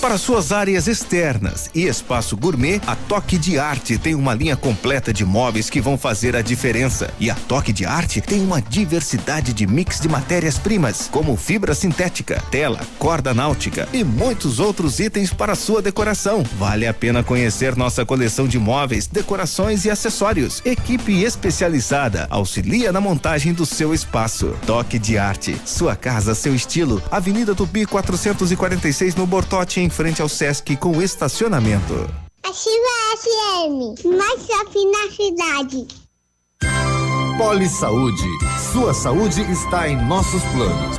Para suas áreas externas e espaço gourmet, a Toque de Arte tem uma linha completa de móveis que vão fazer a diferença. E a Toque de Arte tem uma diversidade de mix de matérias-primas, como fibra sintética, tela, corda náutica e muitos outros itens para sua decoração. Vale a pena conhecer nossa coleção de móveis, decorações e acessórios. Equipe especializada auxilia na montagem do seu espaço. Toque de Arte, sua casa, seu estilo. Avenida Tupi 446 no Bortote em frente ao Sesc com estacionamento. Ativa FM, mais shopping na cidade. Poli Saúde. Sua saúde está em nossos planos.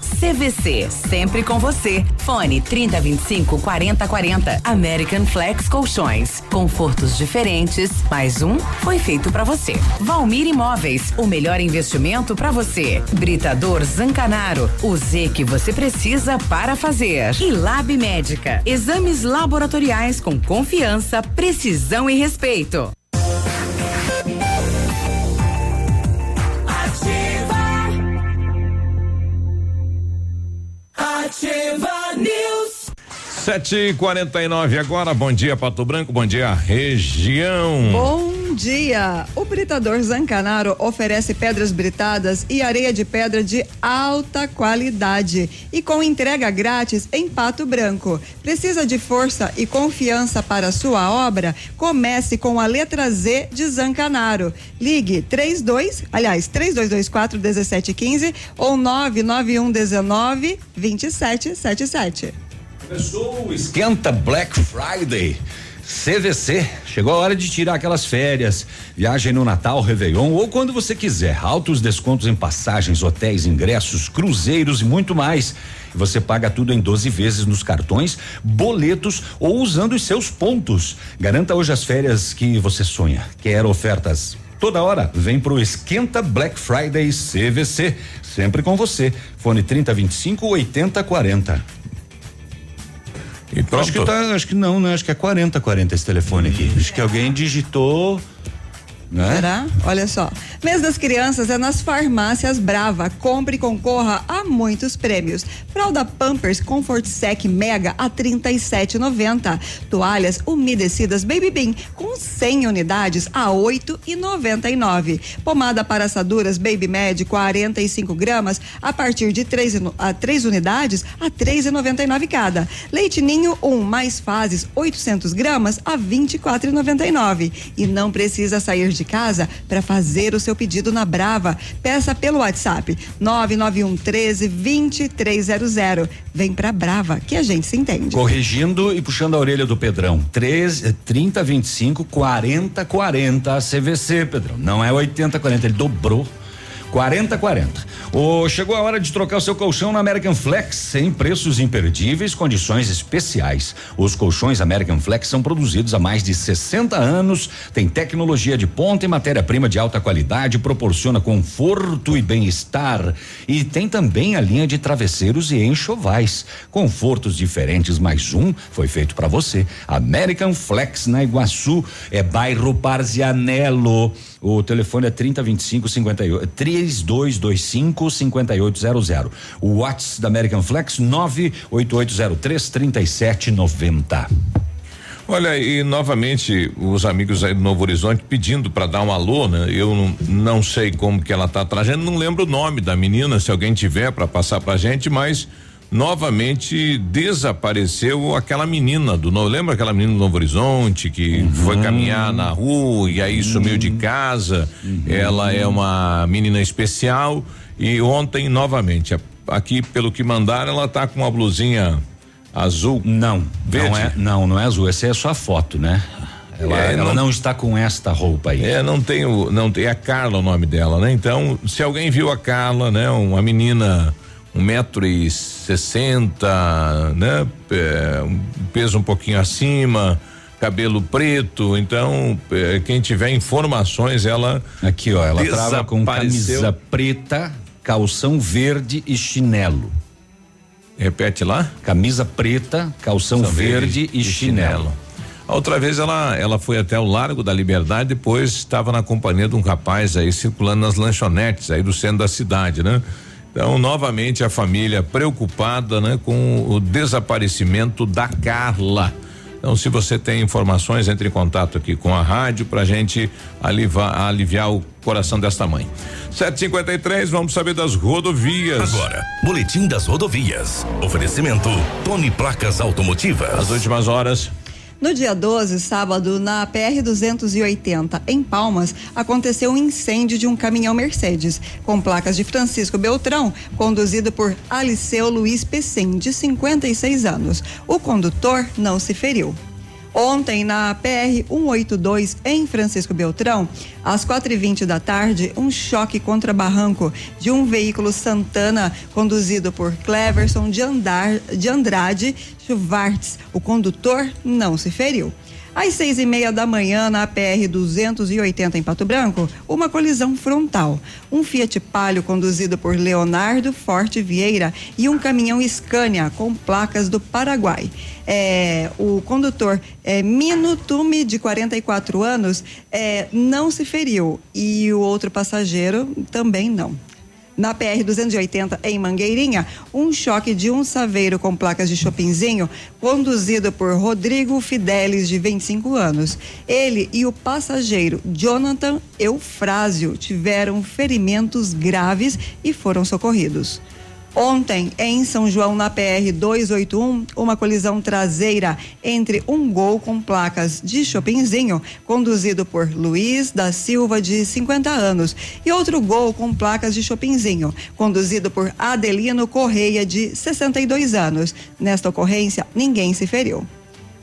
CVC. Sempre com você. Fone 3025 4040. American Flex Colchões. Confortos diferentes. Mais um foi feito para você. Valmir Imóveis. O melhor investimento para você. Britador Zancanaro. O Z que você precisa para fazer. E Lab Médica. Exames laboratoriais com confiança, precisão e respeito. News. 7 e 49 agora. Bom dia, Pato Branco. Bom dia, região. Bom dia! O Britador Zancanaro oferece pedras britadas e areia de pedra de alta qualidade e com entrega grátis em Pato Branco. Precisa de força e confiança para sua obra? Comece com a letra Z de Zancanaro. Ligue 32, aliás, 3224 1715 ou 99119 2777. Começou o Esquenta Black Friday. CVC, chegou a hora de tirar aquelas férias. Viagem no Natal, Réveillon ou quando você quiser. Altos descontos em passagens, hotéis, ingressos, cruzeiros e muito mais. Você paga tudo em 12 vezes nos cartões, boletos ou usando os seus pontos. Garanta hoje as férias que você sonha. Quer ofertas toda hora? Vem pro Esquenta Black Friday CVC. Sempre com você. Fone 3025 8040. E pronto. Acho que tá, acho que não, né? Acho que é 40 40 esse telefone aqui. Acho que alguém digitou né? Será? Olha só. Mês das crianças é nas farmácias Brava. Compre e concorra a muitos prêmios. Fralda Pampers Comfort Sec Mega a 37,90. Toalhas umedecidas Baby Bean com 100 unidades a 8,99. Pomada para assaduras Baby Med 45 gramas a partir de 3 a 3 unidades a 3,99 cada. Leite Ninho 1 um, mais fases 800 gramas a 24,99. E não precisa sair de de casa para fazer o seu pedido na Brava. Peça pelo WhatsApp 991 13 2300. Vem pra Brava, que a gente se entende. Corrigindo e puxando a orelha do Pedrão. 13, 30, 25, 40, 40 CVC, Pedrão. Não é 80, 40, ele dobrou 40 40. Oh, chegou a hora de trocar o seu colchão na American Flex, sem preços imperdíveis, condições especiais. Os colchões American Flex são produzidos há mais de 60 anos, tem tecnologia de ponta e matéria-prima de alta qualidade, proporciona conforto e bem-estar. E tem também a linha de travesseiros e enxovais. Confortos diferentes, mais um foi feito para você. American Flex na Iguaçu, é bairro Parzianello. O telefone é 3025 58 3225 5800. O WhatsApp da American Flex 98803 3790. Olha, e novamente os amigos aí do Novo Horizonte pedindo para dar um alô, né? Eu não, não sei como que ela tá trazendo, não lembro o nome da menina, se alguém tiver para passar pra gente, mas novamente desapareceu aquela menina do Novo, lembra aquela menina do Novo Horizonte que uhum. foi caminhar na rua e aí uhum. sumiu de casa? Uhum. Ela é uma menina especial e ontem novamente aqui pelo que mandaram ela tá com uma blusinha azul. Não, verde. não é, não, não é azul, essa é só a foto, né? Ela, é, ela não, não, está com esta roupa aí. É, não tem o, não tem é a Carla o nome dela, né? Então, se alguém viu a Carla, né? Uma menina um metro e sessenta, né? É, um peso um pouquinho acima, cabelo preto, então é, quem tiver informações, ela aqui ó, ela trava com camisa preta, calção verde e chinelo. Repete lá? Camisa preta, calção verde, verde, e, e chinelo. chinelo. A outra vez ela ela foi até o Largo da Liberdade, depois estava na companhia de um rapaz aí circulando nas lanchonetes aí do centro da cidade, né? Então, novamente a família preocupada, né, com o desaparecimento da Carla. Então, se você tem informações, entre em contato aqui com a rádio para a gente aliviar, aliviar o coração desta mãe. 753, vamos saber das rodovias. Agora, Boletim das Rodovias. Oferecimento Tony Placas Automotivas. As últimas horas. No dia 12, sábado, na PR 280, em Palmas, aconteceu um incêndio de um caminhão Mercedes, com placas de Francisco Beltrão, conduzido por Aliceu Luiz Pecem, de 56 anos. O condutor não se feriu. Ontem, na PR 182, em Francisco Beltrão, às 4h20 da tarde, um choque contra barranco de um veículo Santana conduzido por Cleverson de, Andar, de Andrade Schwartz. O condutor não se feriu. Às seis e meia da manhã, na PR 280 em Pato Branco, uma colisão frontal. Um Fiat Palio conduzido por Leonardo Forte Vieira e um caminhão Scania com placas do Paraguai. É, o condutor é, Mino Tume, de 44 anos, é, não se feriu e o outro passageiro também não. Na PR 280 em Mangueirinha, um choque de um saveiro com placas de Chopinzinho, conduzido por Rodrigo Fidelis, de 25 anos. Ele e o passageiro Jonathan Eufrásio tiveram ferimentos graves e foram socorridos. Ontem, em São João, na PR 281, uma colisão traseira entre um gol com placas de Chopinzinho, conduzido por Luiz da Silva, de 50 anos, e outro gol com placas de Chopinzinho, conduzido por Adelino Correia, de 62 anos. Nesta ocorrência, ninguém se feriu.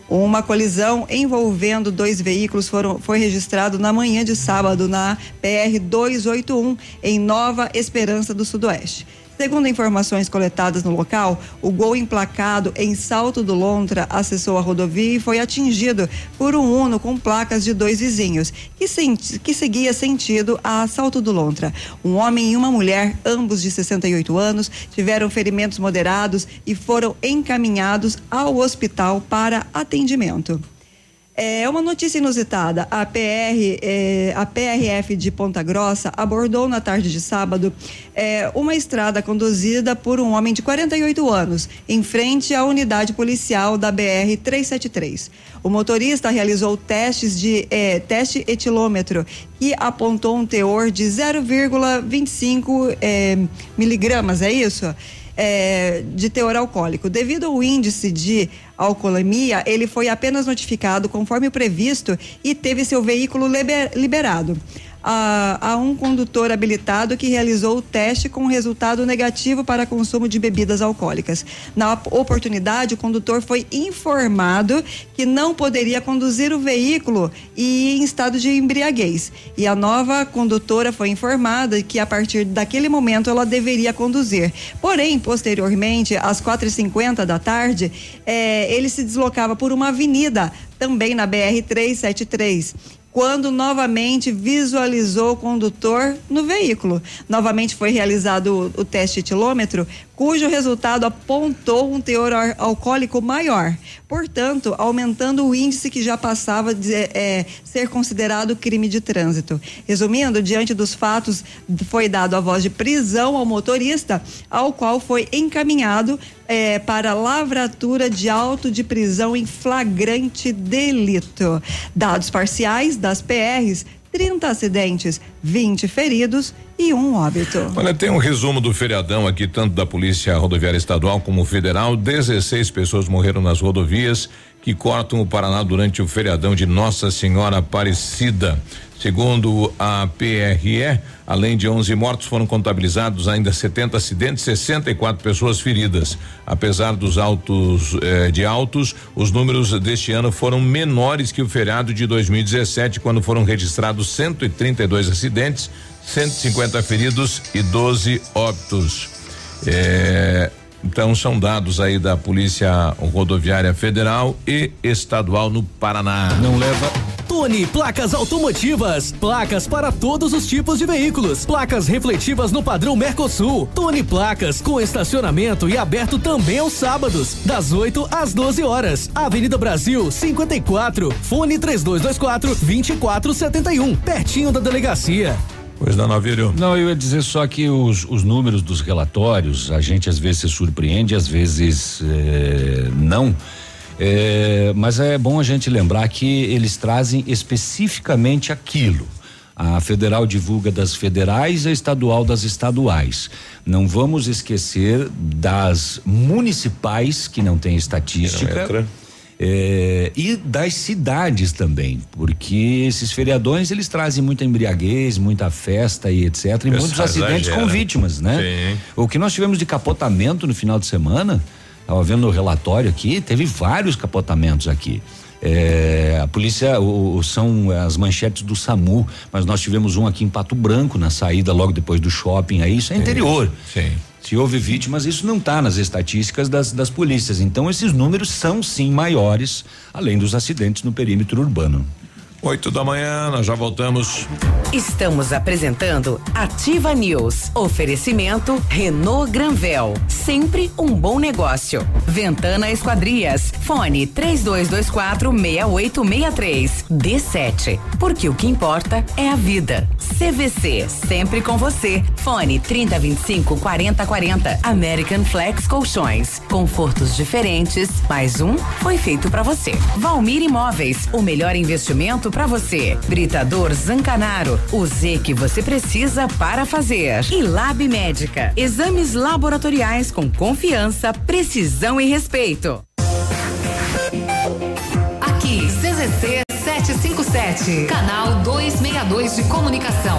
Uma colisão envolvendo dois veículos foram, foi registrado na manhã de sábado na PR 281 em Nova Esperança do Sudoeste. Segundo informações coletadas no local, o gol emplacado em Salto do Lontra acessou a rodovia e foi atingido por um Uno com placas de dois vizinhos, que, senti, que seguia sentido a Salto do Lontra. Um homem e uma mulher, ambos de 68 anos, tiveram ferimentos moderados e foram encaminhados ao hospital para atendimento. É uma notícia inusitada. A PR, é, a PRF de Ponta Grossa abordou na tarde de sábado é, uma estrada conduzida por um homem de 48 anos, em frente à unidade policial da BR 373. O motorista realizou testes de é, teste etilômetro que apontou um teor de 0,25 é, miligramas, é isso? É, de teor alcoólico. Devido ao índice de alcoolemia, ele foi apenas notificado conforme o previsto e teve seu veículo liber, liberado a, a, um condutor habilitado que realizou o teste com resultado negativo para consumo de bebidas alcoólicas. Na oportunidade, o condutor foi informado que não poderia conduzir o veículo e em estado de embriaguez. E a nova condutora foi informada que a partir daquele momento ela deveria conduzir. Porém, posteriormente, às quatro e cinquenta da tarde, eh, ele se deslocava por uma avenida também na BR 373 quando novamente visualizou o condutor no veículo. Novamente foi realizado o, o teste etilômetro, cujo resultado apontou um teor alcoólico maior, portanto, aumentando o índice que já passava de é, ser considerado crime de trânsito. Resumindo, diante dos fatos, foi dado a voz de prisão ao motorista, ao qual foi encaminhado é, para lavratura de auto de prisão em flagrante delito. Dados parciais das PRs 30 acidentes, 20 feridos e um óbito. Olha, tem um resumo do feriadão aqui, tanto da Polícia Rodoviária Estadual como Federal. 16 pessoas morreram nas rodovias que cortam o Paraná durante o feriadão de Nossa Senhora Aparecida. Segundo a PRE, além de 11 mortos, foram contabilizados ainda 70 acidentes, 64 pessoas feridas. Apesar dos autos eh, de autos, os números deste ano foram menores que o feriado de 2017, quando foram registrados 132 acidentes, 150 feridos e 12 óbitos. Eh, então são dados aí da Polícia Rodoviária Federal e Estadual no Paraná. Não leva Tone Placas Automotivas. Placas para todos os tipos de veículos. Placas refletivas no padrão Mercosul. Tone Placas com estacionamento e aberto também aos sábados, das 8 às 12 horas. Avenida Brasil 54. Fone 3224 2471. Pertinho da delegacia. Pois não, Navírio. Não, eu ia dizer só que os, os números dos relatórios, a gente às vezes se surpreende, às vezes eh, não. Eh, mas é bom a gente lembrar que eles trazem especificamente aquilo. A federal divulga das federais, a estadual das estaduais. Não vamos esquecer das municipais que não tem estatística. É, e das cidades também, porque esses feriadões eles trazem muita embriaguez, muita festa e etc. E muitos acidentes exagera. com vítimas, né? Sim. O que nós tivemos de capotamento no final de semana, estava vendo no relatório aqui, teve vários capotamentos aqui. É, a polícia, o, o- são as manchetes do SAMU, mas nós tivemos um aqui em Pato Branco, na saída logo depois do shopping, aí isso é interior. Sim. Se houve vítimas, isso não está nas estatísticas das, das polícias. Então, esses números são sim maiores, além dos acidentes no perímetro urbano. Oito da manhã, nós já voltamos. Estamos apresentando Ativa News. Oferecimento Renault Granvel. Sempre um bom negócio. Ventana Esquadrias. Fone 3224 6863. D7. Porque o que importa é a vida. CVC. Sempre com você. Fone 3025 4040. American Flex Colchões. Confortos diferentes. Mais um foi feito para você. Valmir Imóveis. O melhor investimento para você. Britador Zancanaro. O Z que você precisa para fazer. E Lab Médica. Exames laboratoriais com confiança, precisão e respeito. Aqui, CZC 757, canal 262 de comunicação.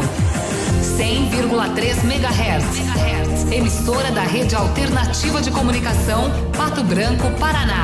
100,3 MHz. Emissora da Rede Alternativa de Comunicação, Pato Branco, Paraná.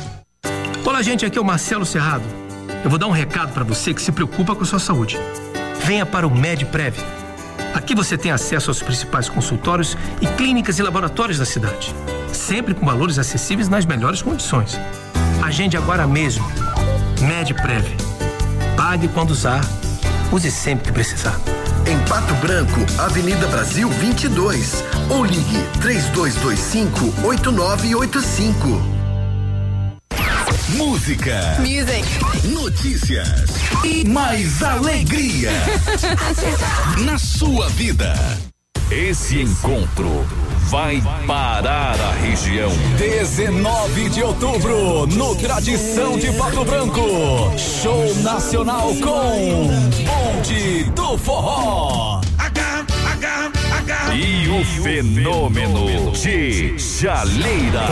Olá, gente, aqui é o Marcelo Serrado. Eu vou dar um recado para você que se preocupa com a sua saúde. Venha para o MedPrev. Aqui você tem acesso aos principais consultórios e clínicas e laboratórios da cidade, sempre com valores acessíveis nas melhores condições. Agende agora mesmo. MedPrev. Pague quando usar, use sempre que precisar. Em Pato Branco, Avenida Brasil 22. Ou ligue 3225 8985. Música. Music. Notícias. E mais alegria. na sua vida. Esse encontro vai parar a região. 19 de outubro, no Tradição de Pato Branco. Show nacional com Bonde do Forró. E o fenômeno de Jaleira.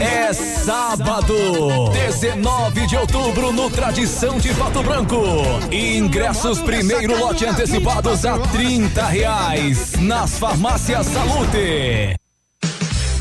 É sábado, 19 de outubro, no Tradição de Pato Branco. Ingressos primeiro lote antecipados a 30 reais nas farmácias Salute.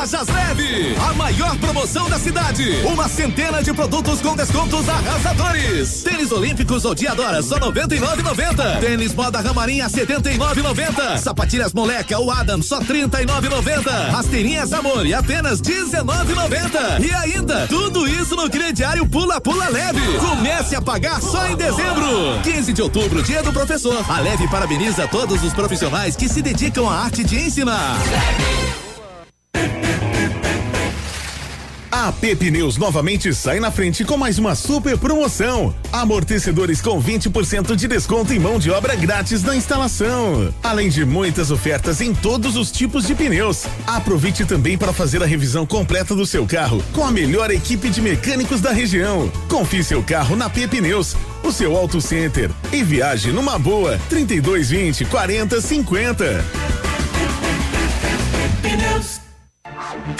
Lojas Leve, a maior promoção da cidade. Uma centena de produtos com descontos arrasadores. Tênis Olímpicos ou Diadora só 99,90. Tênis Moda Ramarinha 79,90. Sapatilhas Moleca ou Adam só 39,90. Rasteirinhas Amor e apenas 19,90. E ainda, tudo isso no crediário Pula Pula Leve. Comece a pagar só em dezembro. 15 de outubro, dia do professor. A Leve parabeniza todos os profissionais que se dedicam à arte de ensinar. A PP Neus novamente sai na frente com mais uma super promoção. Amortecedores com 20% de desconto e mão de obra grátis na instalação. Além de muitas ofertas em todos os tipos de pneus. Aproveite também para fazer a revisão completa do seu carro com a melhor equipe de mecânicos da região. Confie seu carro na PP Neus, o seu auto center. E viaje numa boa 3220 40 Thank you.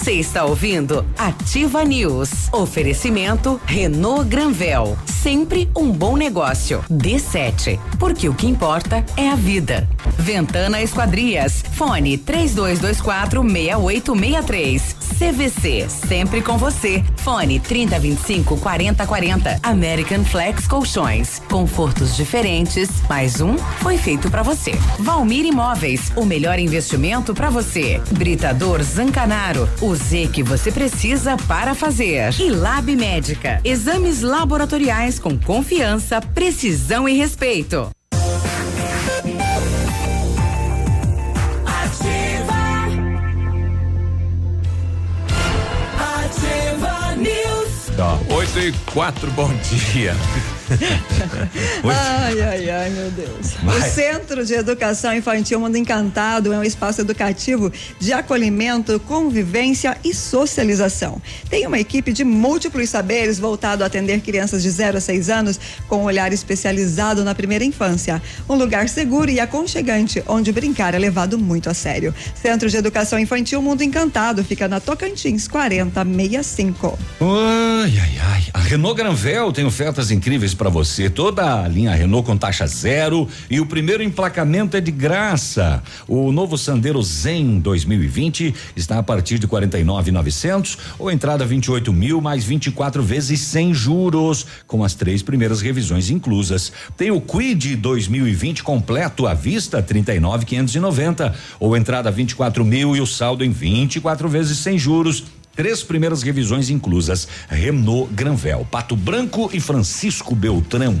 Você está ouvindo Ativa News. Oferecimento Renault Granvel. Sempre um bom negócio. D7. Porque o que importa é a vida. Ventana Esquadrias. Fone 3224 6863. CVC, sempre com você. Fone 3025 4040. American Flex Colchões. Confortos diferentes, mais um foi feito para você. Valmir Imóveis, o melhor investimento para você. Britador Zancanaro, o Z que você precisa para fazer. E Lab Médica, exames laboratoriais com confiança, precisão e respeito. Ativa News. Tá. 8 e 4, bom dia. ai, ai, ai, meu Deus. Vai. O Centro de Educação Infantil Mundo Encantado é um espaço educativo de acolhimento, convivência e socialização. Tem uma equipe de múltiplos saberes voltado a atender crianças de 0 a 6 anos com um olhar especializado na primeira infância. Um lugar seguro e aconchegante, onde brincar é levado muito a sério. Centro de Educação Infantil Mundo Encantado fica na Tocantins 4065. Ai, ai, ai. A Renault Granvel tem ofertas incríveis para você. Toda a linha Renault com taxa zero e o primeiro emplacamento é de graça. O novo Sandero Zen 2020 está a partir de 49,900 ou entrada 28 mil mais 24 vezes sem juros, com as três primeiras revisões inclusas. Tem o Quid 2020 completo à vista 39,590 ou entrada 24 mil e o saldo em 24 vezes sem juros. Três primeiras revisões inclusas: Renault Granvel, Pato Branco e Francisco Beltrão.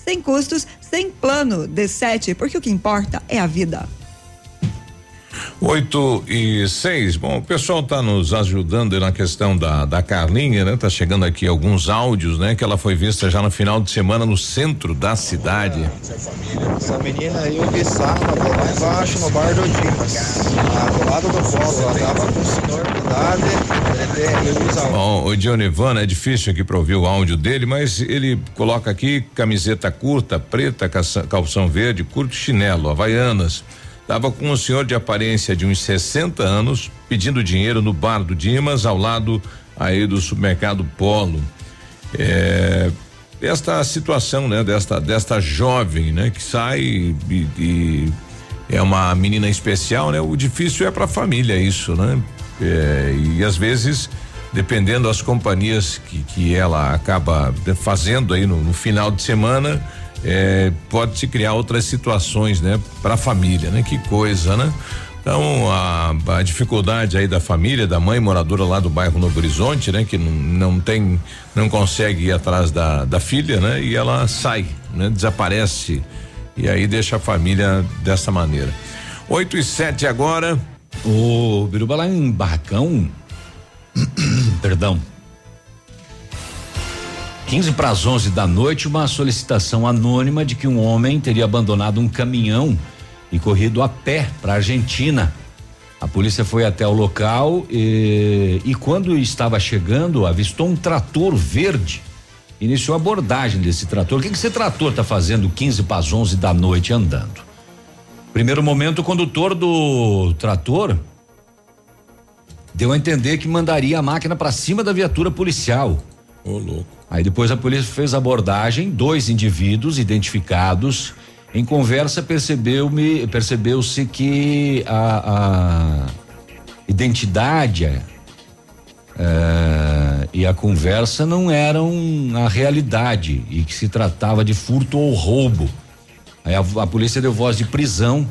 sem custos, sem plano. D7, porque o que importa é a vida. 8 e 6. Bom, o pessoal está nos ajudando na questão da, da Carlinha, né? Tá chegando aqui alguns áudios, né? Que ela foi vista já no final de semana no centro da cidade. Essa menina aí eu vi sábado lá embaixo no bar do Dimas, do lado do polo, ela tava com o senhor de idade, Bom, o Johnny Van é difícil aqui para ouvir o áudio dele, mas ele coloca aqui camiseta curta, preta, calção verde, curto chinelo, havaianas. Estava com um senhor de aparência de uns 60 anos pedindo dinheiro no bar do Dimas, ao lado aí do supermercado Polo. É, esta situação, né, desta desta jovem, né, que sai e, e é uma menina especial, né? O difícil é para a família isso, né? É, e às vezes dependendo das companhias que, que ela acaba fazendo aí no, no final de semana, é, pode se criar outras situações, né, para a família, né? Que coisa, né? Então a, a, dificuldade aí da família, da mãe moradora lá do bairro Novo Horizonte, né, que não, tem, não consegue ir atrás da, da filha, né, e ela sai, né, desaparece e aí deixa a família dessa maneira. 8 e 7 agora. O Biruba lá em Barracão, perdão, 15 para as 11 da noite, uma solicitação anônima de que um homem teria abandonado um caminhão e corrido a pé para a Argentina. A polícia foi até o local e, e quando estava chegando, avistou um trator verde. Iniciou a abordagem desse trator. O que, que esse trator está fazendo 15 para as 11 da noite andando? Primeiro momento, o condutor do trator deu a entender que mandaria a máquina para cima da viatura policial. Ô, louco. Aí depois a polícia fez abordagem, dois indivíduos identificados. Em conversa percebeu-me, percebeu-se que a, a identidade é, e a conversa não eram a realidade e que se tratava de furto ou roubo. Aí a, a polícia deu voz de prisão.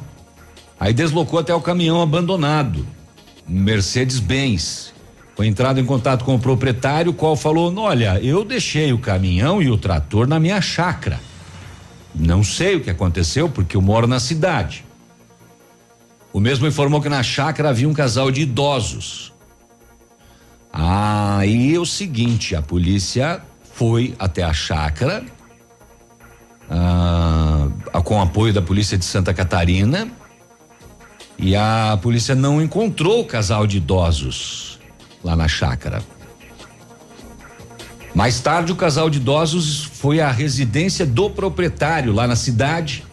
Aí deslocou até o caminhão abandonado, Mercedes-Benz. Foi entrado em contato com o proprietário, qual falou: Olha, eu deixei o caminhão e o trator na minha chácara. Não sei o que aconteceu, porque eu moro na cidade. O mesmo informou que na chácara havia um casal de idosos. Aí é o seguinte: a polícia foi até a chácara, ah, com apoio da polícia de Santa Catarina, e a polícia não encontrou o casal de idosos lá na chácara. Mais tarde, o casal de idosos foi à residência do proprietário lá na cidade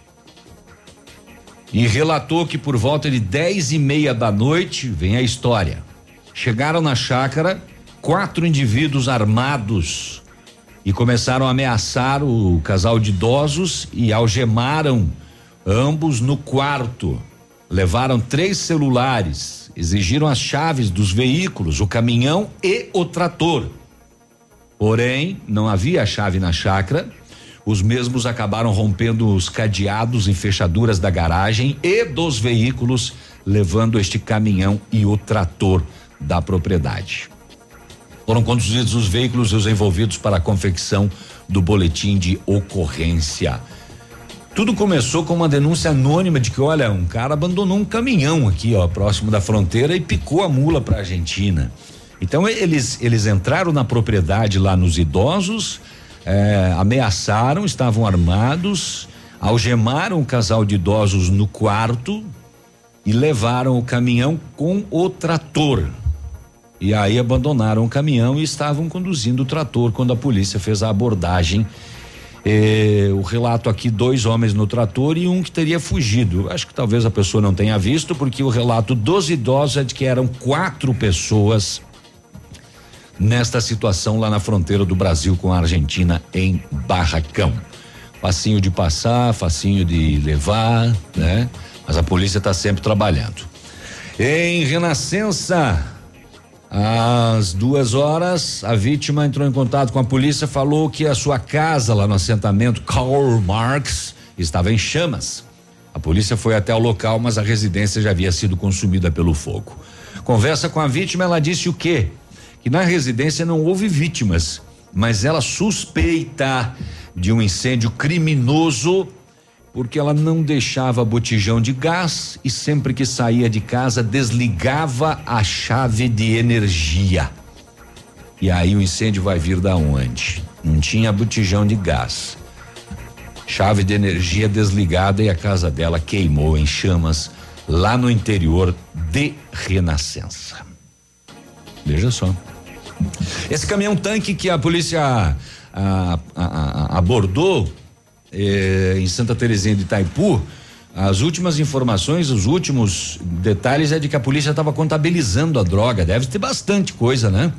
e relatou que por volta de dez e meia da noite vem a história. Chegaram na chácara quatro indivíduos armados e começaram a ameaçar o casal de idosos e algemaram ambos no quarto. Levaram três celulares, exigiram as chaves dos veículos, o caminhão e o trator. Porém, não havia chave na chácara. Os mesmos acabaram rompendo os cadeados e fechaduras da garagem e dos veículos, levando este caminhão e o trator da propriedade. Foram conduzidos os veículos e os envolvidos para a confecção do boletim de ocorrência. Tudo começou com uma denúncia anônima de que, olha, um cara abandonou um caminhão aqui, ó, próximo da fronteira e picou a mula para a Argentina. Então eles eles entraram na propriedade lá nos idosos, eh, ameaçaram, estavam armados, algemaram o casal de idosos no quarto e levaram o caminhão com o trator. E aí abandonaram o caminhão e estavam conduzindo o trator quando a polícia fez a abordagem. Eh, o relato aqui: dois homens no trator e um que teria fugido. Acho que talvez a pessoa não tenha visto, porque o relato dos idosos é de que eram quatro pessoas nesta situação lá na fronteira do Brasil com a Argentina em Barracão. Facinho de passar, facinho de levar, né? Mas a polícia está sempre trabalhando. Em Renascença, às duas horas, a vítima entrou em contato com a polícia, falou que a sua casa lá no assentamento Karl Marx estava em chamas. A polícia foi até o local, mas a residência já havia sido consumida pelo fogo. Conversa com a vítima, ela disse o quê? Que na residência não houve vítimas, mas ela suspeita de um incêndio criminoso porque ela não deixava botijão de gás e sempre que saía de casa desligava a chave de energia. E aí o incêndio vai vir da onde? Não tinha botijão de gás. Chave de energia desligada e a casa dela queimou em chamas lá no interior de Renascença. Veja só. Esse caminhão tanque que a polícia a, a, a, abordou eh, em Santa Terezinha de Itaipu, as últimas informações, os últimos detalhes é de que a polícia estava contabilizando a droga. Deve ter bastante coisa, né?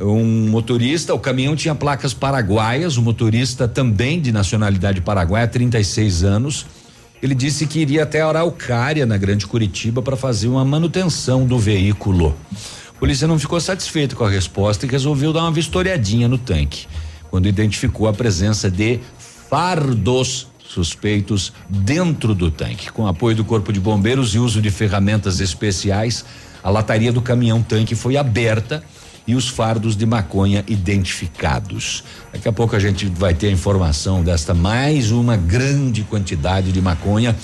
Um motorista, o caminhão tinha placas paraguaias, o motorista também de nacionalidade paraguaia, 36 anos. Ele disse que iria até Araucária, na Grande Curitiba, para fazer uma manutenção do veículo. A polícia não ficou satisfeita com a resposta e resolveu dar uma vistoriadinha no tanque, quando identificou a presença de fardos suspeitos dentro do tanque. Com apoio do Corpo de Bombeiros e uso de ferramentas especiais, a lataria do caminhão-tanque foi aberta e os fardos de maconha identificados. Daqui a pouco a gente vai ter a informação desta mais uma grande quantidade de maconha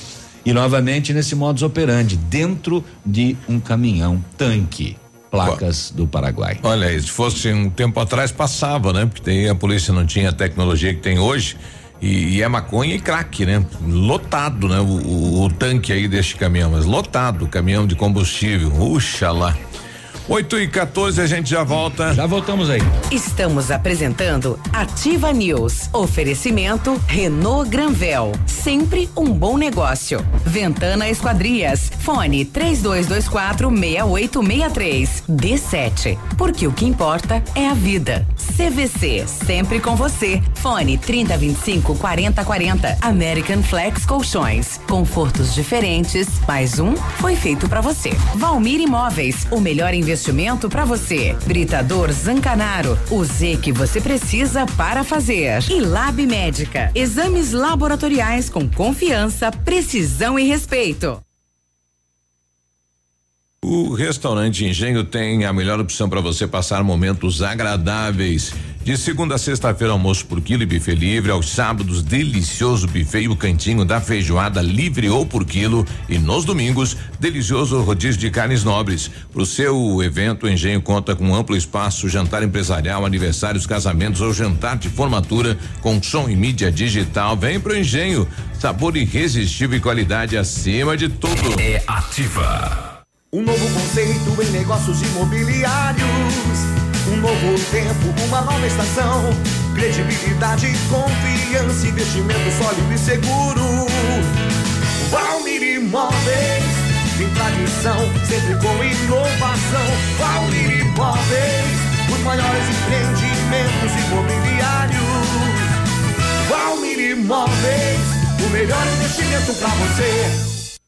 e novamente nesse modus operandi dentro de um caminhão tanque. Placas do Paraguai. Olha se fosse um tempo atrás passava, né? Porque a polícia não tinha a tecnologia que tem hoje. E, e, é maconha e crack, né? Lotado, né? O, o, o, tanque aí deste caminhão, mas lotado, caminhão de combustível. Puxa lá. 8 e 14 a gente já volta. Já voltamos aí. Estamos apresentando Ativa News. Oferecimento Renault Granvel. Sempre um bom negócio. Ventana Esquadrias. Fone 3224 6863. D7. Porque o que importa é a vida. CVC. Sempre com você. Fone 3025 4040. American Flex Colchões. Confortos diferentes. Mais um foi feito para você. Valmir Imóveis. O melhor investimento investimento para você. Britador Zancanaro, o Z que você precisa para fazer. E Lab Médica, exames laboratoriais com confiança, precisão e respeito. O restaurante Engenho tem a melhor opção para você passar momentos agradáveis. De segunda a sexta-feira, almoço por quilo e buffet livre. Aos sábados, delicioso buffet e o cantinho da feijoada livre ou por quilo. E nos domingos, delicioso rodízio de carnes nobres. Para o seu evento, o Engenho conta com amplo espaço, jantar empresarial, aniversários, casamentos ou jantar de formatura com som e mídia digital. Vem pro Engenho. Sabor irresistível e qualidade acima de tudo. É ativa. Um novo conceito em negócios imobiliários Um novo tempo, uma nova estação. Credibilidade, confiança, investimento sólido e seguro. Valmir Imóveis, tem tradição, sempre com inovação. Valmir Imóveis, os maiores empreendimentos imobiliários. Valmir Imóveis, o melhor investimento pra você.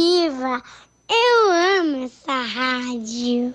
Ativa. Eu amo essa rádio.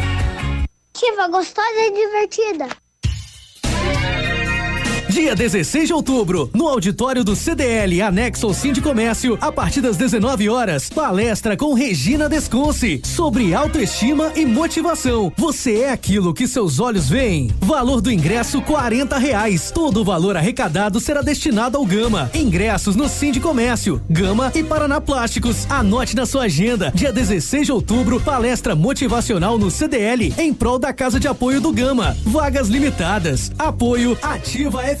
Ativa, gostosa e divertida. Dia 16 de outubro, no auditório do CDL, anexo ao de Comércio, a partir das 19 horas, palestra com Regina Desconce sobre autoestima e motivação. Você é aquilo que seus olhos veem. Valor do ingresso quarenta reais. Todo o valor arrecadado será destinado ao Gama. Ingressos no Sim de Comércio, Gama e Paraná Plásticos. Anote na sua agenda. Dia 16 de outubro, palestra motivacional no CDL em prol da Casa de Apoio do Gama. Vagas limitadas. Apoio Ativa FM.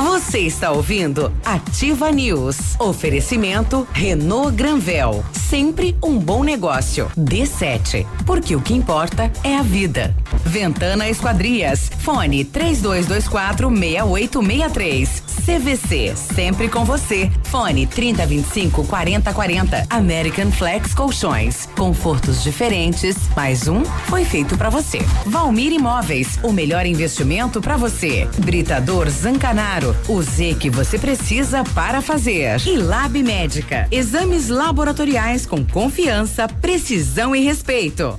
Você está ouvindo Ativa News. Oferecimento Renault Granvel. Sempre um bom negócio. D7. Porque o que importa é a vida. Ventana Esquadrias. Fone 3224 6863. CVC. Sempre com você. Fone 3025 4040. American Flex Colchões. Confortos diferentes. Mais um foi feito para você. Valmir Imóveis. O melhor investimento para você. Britador Zancanaro. O Z que você precisa para fazer. E Lab Médica. Exames laboratoriais com confiança, precisão e respeito.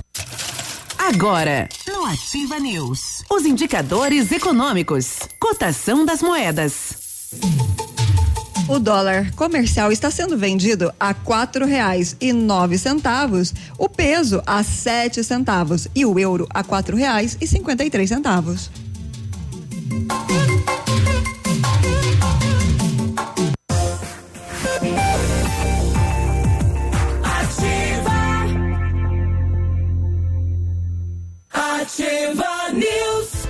Agora, no Ativa News, os indicadores econômicos, cotação das moedas. O dólar comercial está sendo vendido a quatro reais e nove centavos, o peso a sete centavos e o euro a quatro reais e cinquenta e três centavos. Ativa News.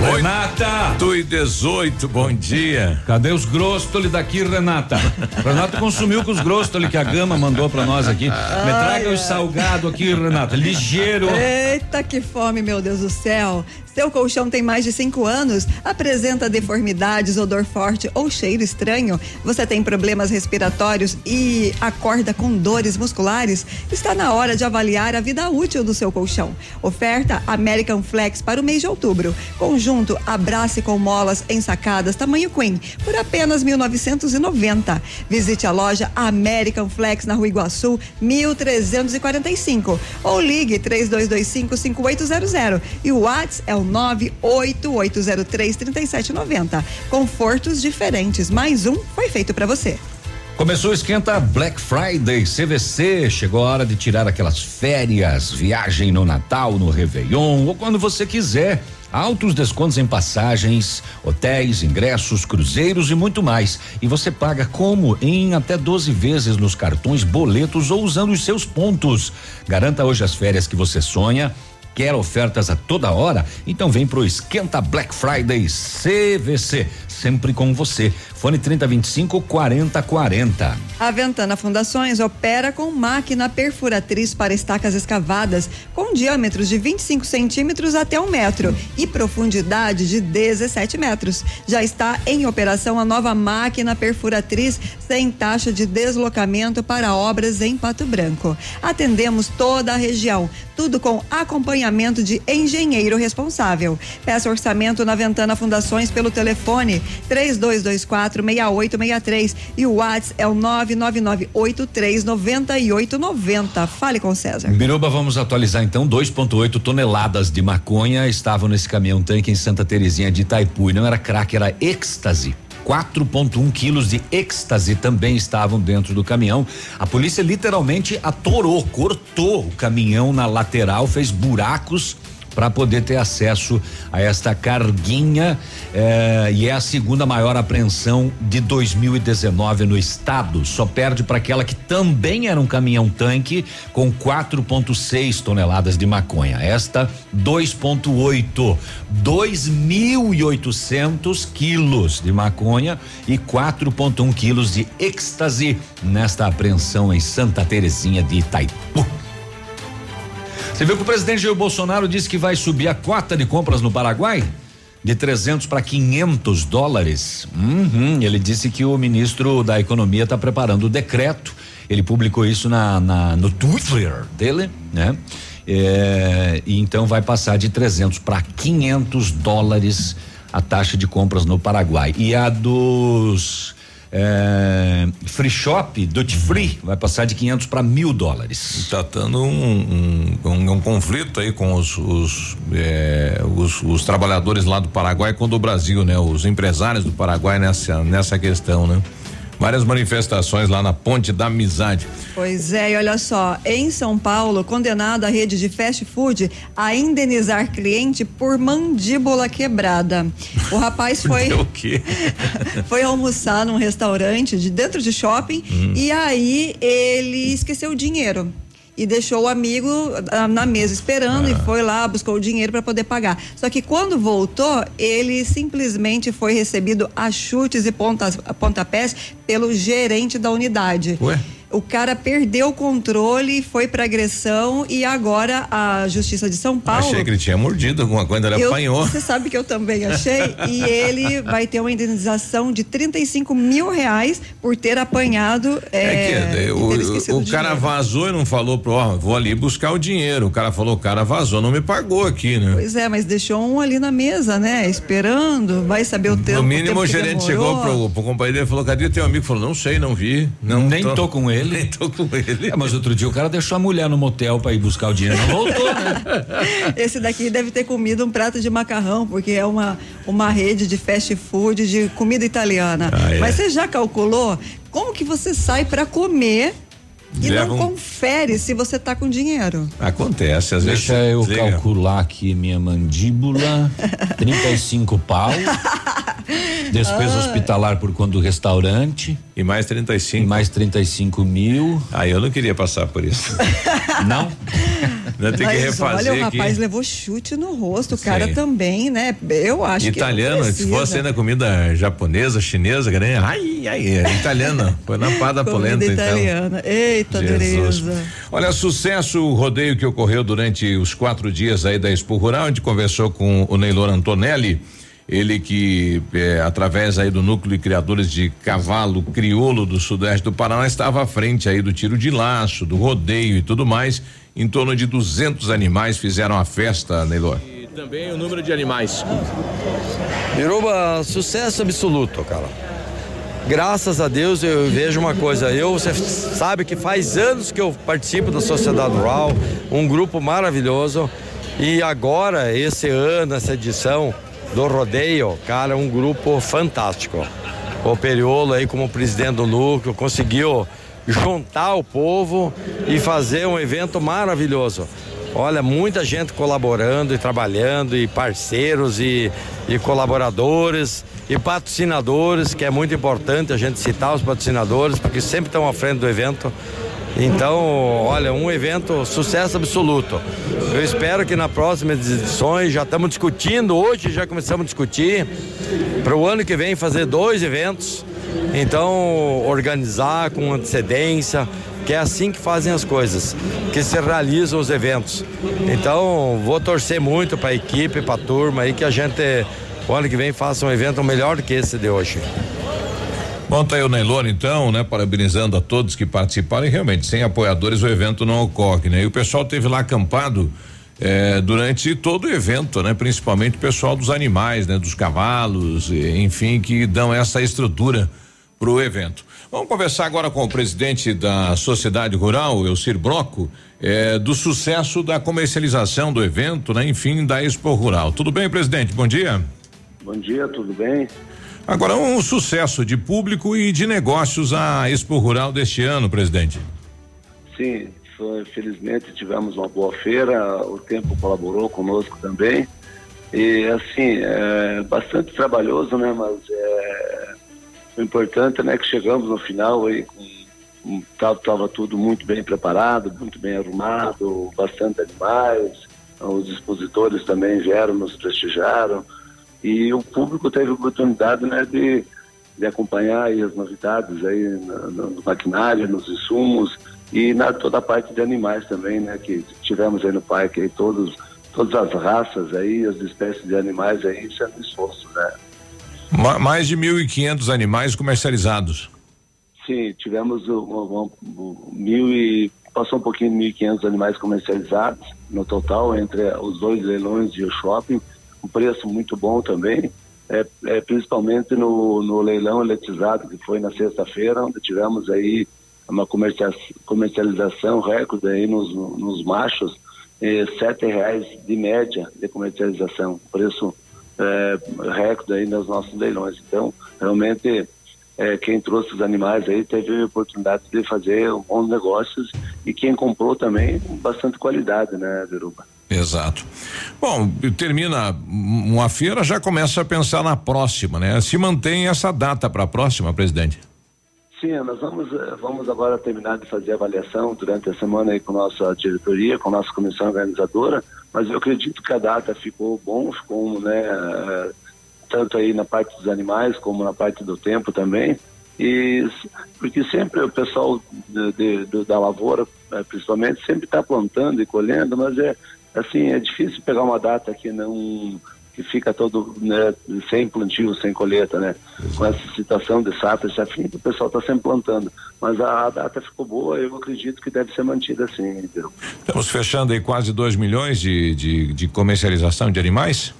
Renata! 8 e 18, bom dia. Cadê os grostoli daqui, Renata? Renata consumiu com os grostoli que a Gama mandou pra nós aqui. Me traga os salgado aqui, Renata, ligeiro. Eita, que fome, meu Deus do céu. Seu colchão tem mais de cinco anos, apresenta deformidades, odor forte ou cheiro estranho, você tem problemas respiratórios e acorda com dores musculares, está na hora de avaliar a vida útil do seu colchão. Oferta American Flex para o mês de outubro. Conjunto Abrace com molas ensacadas tamanho Queen por apenas 1990. Visite a loja American Flex na Rua Iguaçu, 1345 ou ligue 3225 5800 e o WhatsApp é o 98803 3790. Confortos diferentes. Mais um foi feito para você. Começou esquenta Black Friday CVC. Chegou a hora de tirar aquelas férias, viagem no Natal, no Réveillon ou quando você quiser. Altos descontos em passagens, hotéis, ingressos, cruzeiros e muito mais. E você paga como? Em até 12 vezes nos cartões, boletos ou usando os seus pontos. Garanta hoje as férias que você sonha. Quer ofertas a toda hora? Então vem pro Esquenta Black Friday CVC sempre com você. Fone 3025 4040. A Ventana Fundações opera com máquina perfuratriz para estacas escavadas com diâmetros de 25 centímetros até um metro e profundidade de 17 metros. Já está em operação a nova máquina perfuratriz sem taxa de deslocamento para obras em Pato Branco. Atendemos toda a região, tudo com acompanhamento de engenheiro responsável. Peça orçamento na Ventana Fundações pelo telefone 3224 6863 e o WhatsApp é o 999839890. Fale com César. Biruba, vamos atualizar então 2.8 toneladas de maconha estavam nesse caminhão tanque em Santa Terezinha de Itaipu e não era crack, era êxtase. 4,1 quilos de êxtase também estavam dentro do caminhão. A polícia literalmente atorou, cortou o caminhão na lateral, fez buracos para poder ter acesso a esta carguinha eh, e é a segunda maior apreensão de 2019 no estado. Só perde para aquela que também era um caminhão tanque com 4,6 toneladas de maconha. Esta 2,8, 2.800 quilos de maconha e 4,1 quilos de êxtase nesta apreensão em Santa Terezinha de Itaipu. Você viu que o presidente Jair Bolsonaro disse que vai subir a cota de compras no Paraguai? De 300 para 500 dólares. Uhum, ele disse que o ministro da Economia está preparando o decreto. Ele publicou isso na, na no Twitter dele, né? É, e então vai passar de 300 para 500 dólares a taxa de compras no Paraguai. E a dos é, free shop, duty free, vai passar de 500 para mil dólares. Está dando um, um, um, um, conflito aí com os os, é, os os, trabalhadores lá do Paraguai com do Brasil, né? Os empresários do Paraguai nessa, nessa questão, né? Várias manifestações lá na Ponte da Amizade. Pois é, e olha só, em São Paulo, condenado a rede de fast food a indenizar cliente por mandíbula quebrada. O rapaz foi o quê? foi almoçar num restaurante de dentro de shopping hum. e aí ele esqueceu o dinheiro e deixou o amigo ah, na mesa esperando ah. e foi lá, buscou o dinheiro para poder pagar. Só que quando voltou, ele simplesmente foi recebido a chutes e pontas, pontapés pelo gerente da unidade. Ué? O cara perdeu o controle, foi para agressão e agora a Justiça de São Paulo. Achei que ele tinha mordido alguma coisa, ele eu, apanhou. Você sabe que eu também achei. e ele vai ter uma indenização de 35 mil reais por ter apanhado. É, é que o, o cara vazou e não falou pro, ó, vou ali buscar o dinheiro. O cara falou, o cara vazou, não me pagou aqui, né? Pois é, mas deixou um ali na mesa, né? Esperando, vai saber o tempo. No mínimo o, o gerente chegou pro, pro companheiro e falou, cadê teu amigo? Falou, não sei, não vi. Não, Nem tô, tô com ele ele. Tô com ele. É, mas outro dia o cara deixou a mulher no motel para ir buscar o dinheiro. Não voltou, né? Esse daqui deve ter comido um prato de macarrão, porque é uma, uma rede de fast food de comida italiana. Ah, é. Mas você já calculou como que você sai para comer e não confere se você tá com dinheiro. Acontece, às Deixa vezes. Deixa eu liga. calcular aqui minha mandíbula. 35 pau. Despesa ah. hospitalar por conta do restaurante. E mais 35. E mais 35 mil. Ah, eu não queria passar por isso. não? Não tem que refazer. Olha, o rapaz aqui. levou chute no rosto, o cara também, né? Eu acho italiano, que. Italiano, se fosse ainda comida japonesa, chinesa, grande, ai, ai, italiana. Foi na pada polenta, então. italiana. então. Eita. Olha, sucesso o rodeio que ocorreu durante os quatro dias aí da Expo Rural, a gente conversou com o Neylor Antonelli ele que é, através aí do núcleo de criadores de cavalo crioulo do sudeste do Paraná estava à frente aí do tiro de laço, do rodeio e tudo mais. Em torno de 200 animais fizeram a festa, Neylor. E também o número de animais. Miruba, sucesso absoluto, cara. Graças a Deus eu vejo uma coisa, eu você sabe que faz anos que eu participo da Sociedade Rural, um grupo maravilhoso. E agora, esse ano, essa edição, do rodeio, cara, um grupo fantástico. o Periolo aí como presidente do núcleo, conseguiu juntar o povo e fazer um evento maravilhoso. Olha, muita gente colaborando e trabalhando, e parceiros e, e colaboradores e patrocinadores, que é muito importante a gente citar os patrocinadores, porque sempre estão à frente do evento. Então, olha, um evento sucesso absoluto. Eu espero que na próxima edições já estamos discutindo, hoje já começamos a discutir para o ano que vem fazer dois eventos. Então, organizar com antecedência, que é assim que fazem as coisas, que se realizam os eventos. Então, vou torcer muito para a equipe, para a turma aí, que a gente, o ano que vem, faça um evento melhor do que esse de hoje. Bom, tá aí o Neilone, então, né? Parabenizando a todos que participaram e realmente, sem apoiadores o evento não ocorre, né? E o pessoal teve lá acampado eh, durante todo o evento, né? Principalmente o pessoal dos animais, né? Dos cavalos, enfim, que dão essa estrutura para o evento. Vamos conversar agora com o presidente da Sociedade Rural, Elcir Broco, eh, do sucesso da comercialização do evento, né? Enfim, da Expo Rural. Tudo bem, presidente? Bom dia. Bom dia, tudo bem? Agora, um sucesso de público e de negócios a Expo Rural deste ano, presidente. Sim, foi, felizmente tivemos uma boa feira, o tempo colaborou conosco também. E assim, é bastante trabalhoso, né? Mas é, o importante né, que chegamos no final aí com estava tudo muito bem preparado, muito bem arrumado, bastante animais, os expositores também vieram, nos prestigiaram e o público teve a oportunidade né, de, de acompanhar as novidades aí no, no maquinário, nos insumos e na toda a parte de animais também, né, que tivemos aí no parque aí todos todas as raças aí, as espécies de animais aí sendo esforço, né? Ma mais de 1.500 animais comercializados. Sim, tivemos um, um, um, mil e passou um pouquinho de 1.500 animais comercializados no total entre os dois leilões e o shopping um preço muito bom também, é, é, principalmente no, no leilão eletrizado que foi na sexta-feira, onde tivemos aí uma comercialização recorde aí nos, nos machos, eh, sete reais de média de comercialização, preço é, recorde aí nos nossos leilões. Então, realmente, é, quem trouxe os animais aí teve a oportunidade de fazer bons negócios e quem comprou também bastante qualidade, né, Veruba? Exato. Bom, termina uma feira, já começa a pensar na próxima, né? Se mantém essa data para a próxima, presidente? Sim, nós vamos, eh, vamos agora terminar de fazer a avaliação durante a semana aí com nossa diretoria, com nossa comissão organizadora, mas eu acredito que a data ficou bom, ficou, né, eh, tanto aí na parte dos animais como na parte do tempo também, e porque sempre o pessoal de, de, da lavoura, eh, principalmente, sempre está plantando e colhendo, mas é assim, é difícil pegar uma data que não que fica todo né, sem plantio, sem colheita, né? Com essa situação de safra, já fim, o pessoal está sempre plantando. Mas a, a, data ficou boa, eu acredito que deve ser mantida assim. Entendeu? Estamos fechando aí quase 2 milhões de, de, de, comercialização de animais?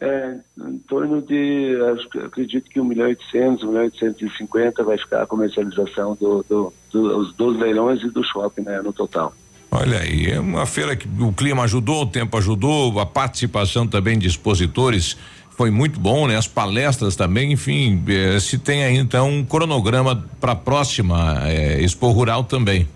É, em torno de, acredito que 1 milhão e 800, 1 milhão e 850 vai ficar a comercialização do, do, do, dos, dos leilões e do shopping, né, no total. Olha aí, é uma feira que o clima ajudou, o tempo ajudou, a participação também de expositores foi muito bom, né? As palestras também, enfim, eh, se tem aí então um cronograma para a próxima eh, Expo Rural também.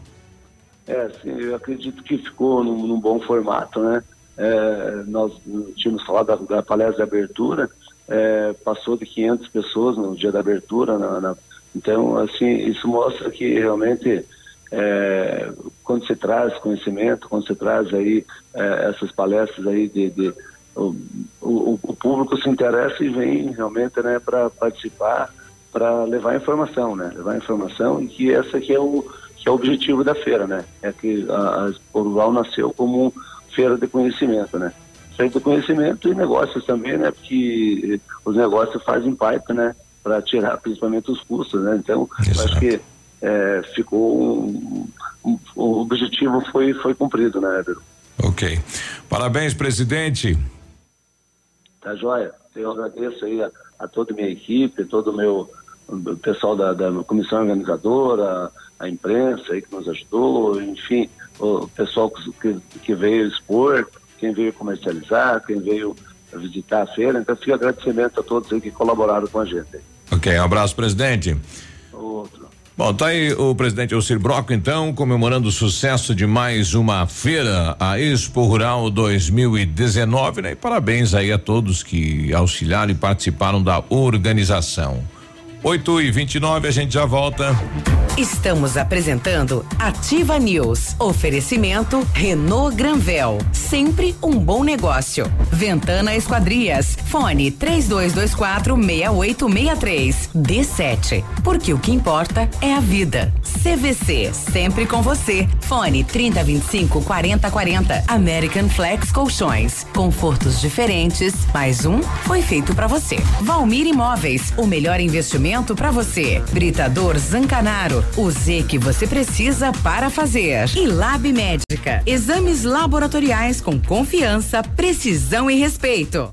É, sim, eu acredito que ficou num, num bom formato, né? É, nós tínhamos falado da, da palestra de abertura, é, passou de 500 pessoas no dia da abertura, na, na, então, assim, isso mostra que realmente é, quando se traz conhecimento, quando se traz aí é, essas palestras aí de, de o, o, o, público se interessa e vem realmente né para participar para levar informação né? Levar informação e que essa aqui é o que é o objetivo da feira né? É que a, a nasceu como feira de conhecimento né? Feira de conhecimento e negócios também né? Porque os negócios fazem parte né? Para tirar principalmente os custos né? Então acho que é, ficou um, um, o objetivo foi foi cumprido, né, Éder? Ok. Parabéns, presidente. Tá joia. Eu agradeço aí a, a toda a minha equipe, todo o meu o pessoal da, da comissão organizadora, a imprensa aí que nos ajudou, enfim, o pessoal que, que veio expor, quem veio comercializar, quem veio visitar a feira. Então, fica agradecimento a todos aí que colaboraram com a gente. Ok, um abraço, presidente. Outro. Bom, tá aí o presidente Elcir Broco, então, comemorando o sucesso de mais uma feira, a Expo Rural 2019, né? E parabéns aí a todos que auxiliaram e participaram da organização. 8 e 29 a gente já volta. Estamos apresentando Ativa News. Oferecimento Renault Granvel. Sempre um bom negócio. Ventana Esquadrias. Fone 3224 6863. D7. Porque o que importa é a vida. CVC. Sempre com você. Fone 3025 4040. American Flex Colchões. Confortos diferentes. Mais um foi feito para você. Valmir Imóveis. O melhor investimento para você. Britador Zancanaro. O Z que você precisa para fazer. E Lab Médica. Exames laboratoriais com confiança, precisão e respeito.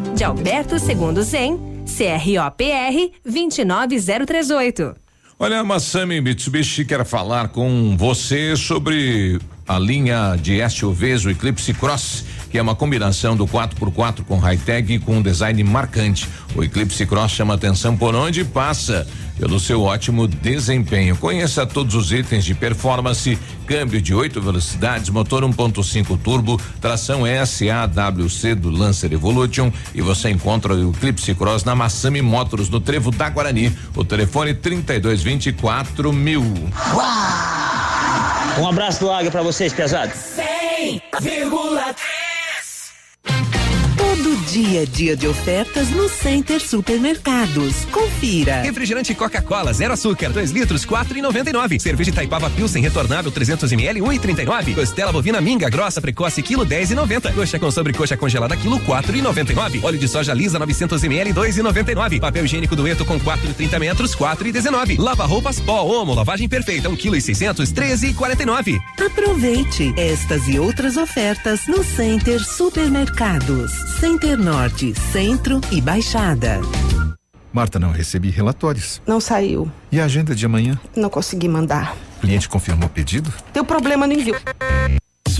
de Alberto Segundo Zen, CROPR 29038. Olha, Massami Mitsubishi quer falar com você sobre a linha de SUVs, o Eclipse Cross, que é uma combinação do 4x4 com high-tech e com um design marcante. O Eclipse Cross chama atenção por onde passa, pelo seu ótimo desempenho. Conheça todos os itens de performance, câmbio de oito velocidades, motor 1.5 turbo, tração SAWC do Lancer Evolution e você encontra o Eclipse Cross na Massami Motors no Trevo da Guarani. O telefone 3224 mil. Um abraço do Águia pra vocês, pesados. 100,3 Dia, dia de ofertas no Center Supermercados. Confira. Refrigerante Coca-Cola, zero açúcar, 2 litros, quatro e noventa e nove. Cerveja Itaipava Pilsen retornável, 300 ml, um e trinta e nove. Costela bovina minga grossa precoce, quilo dez e noventa. Coxa com sobrecoxa congelada, quilo quatro e noventa e nove. Óleo de soja lisa, 900 ml, dois e noventa e nove. Papel higiênico dueto com quatro e trinta metros, quatro e dezenove. Lava roupas pó, homo, lavagem perfeita, um quilo e seiscentos, treze e quarenta e nove. Aproveite estas e outras ofertas no Center Supermercados. Center Norte, Centro e Baixada. Marta, não recebi relatórios. Não saiu. E a agenda de amanhã? Não consegui mandar. O cliente confirmou o pedido? Teu problema no envio.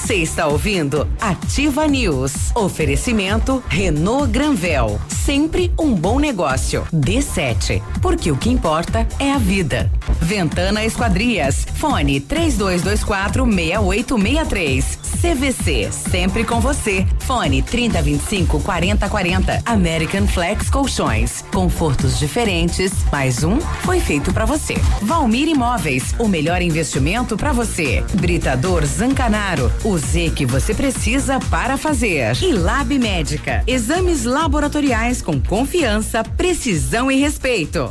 Você está ouvindo Ativa News. Oferecimento Renault Granvel. Sempre um bom negócio. D7. Porque o que importa é a vida. Ventana Esquadrias. Fone 3224 6863. CVC. Sempre com você. Fone 3025 4040. American Flex Colchões. Confortos diferentes. Mais um foi feito para você. Valmir Imóveis. O melhor investimento para você. Britador Zancanaro. O Z que você precisa para fazer. E Lab Médica. Exames laboratoriais com confiança, precisão e respeito.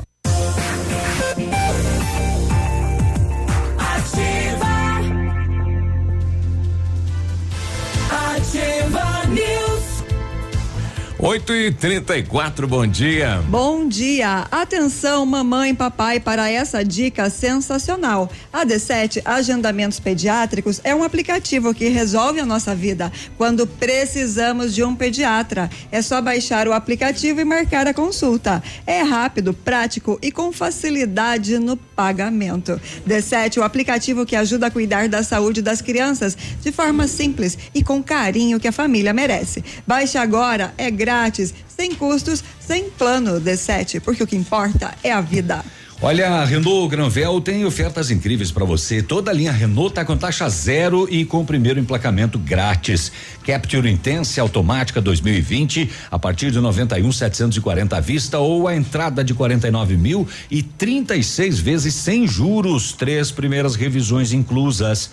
8 e 34 bom dia. Bom dia! Atenção, mamãe e papai, para essa dica sensacional. A D7 Agendamentos Pediátricos é um aplicativo que resolve a nossa vida quando precisamos de um pediatra. É só baixar o aplicativo e marcar a consulta. É rápido, prático e com facilidade no pagamento. D7, o aplicativo que ajuda a cuidar da saúde das crianças de forma simples e com carinho que a família merece. Baixe agora, é grátis, sem custos, sem plano D7, porque o que importa é a vida. Olha, a Renault Granvel tem ofertas incríveis para você. Toda a linha Renault tá com taxa zero e com o primeiro emplacamento grátis. Capture Intense automática 2020 a partir de 91,740 à vista ou a entrada de 49 mil e 36 vezes sem juros. Três primeiras revisões inclusas.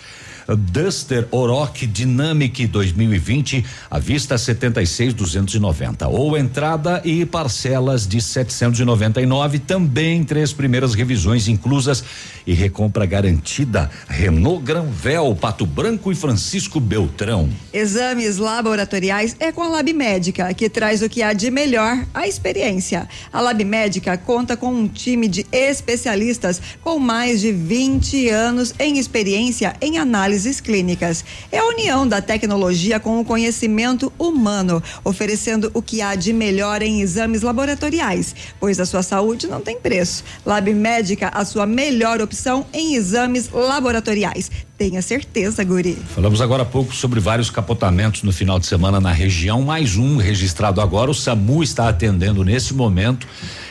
Duster Oroch Dynamic 2020 à vista 76,290 ou entrada e parcelas de 799 também três primeiras revisões inclusas e recompra garantida. Renault Granvel Pato Branco e Francisco Beltrão. Exames laboratoriais é com a Lab Médica, que traz o que há de melhor, a experiência. A Lab Médica conta com um time de especialistas com mais de 20 anos em experiência em análises clínicas. É a união da tecnologia com o conhecimento humano, oferecendo o que há de melhor em exames laboratoriais, pois a sua saúde não tem preço. Lab Médica, a sua melhor opção em exames laboratoriais. Tenha certeza, Guri. Falamos agora há pouco sobre vários capotamentos no final de semana na região. Mais um registrado agora. O SAMU está atendendo nesse momento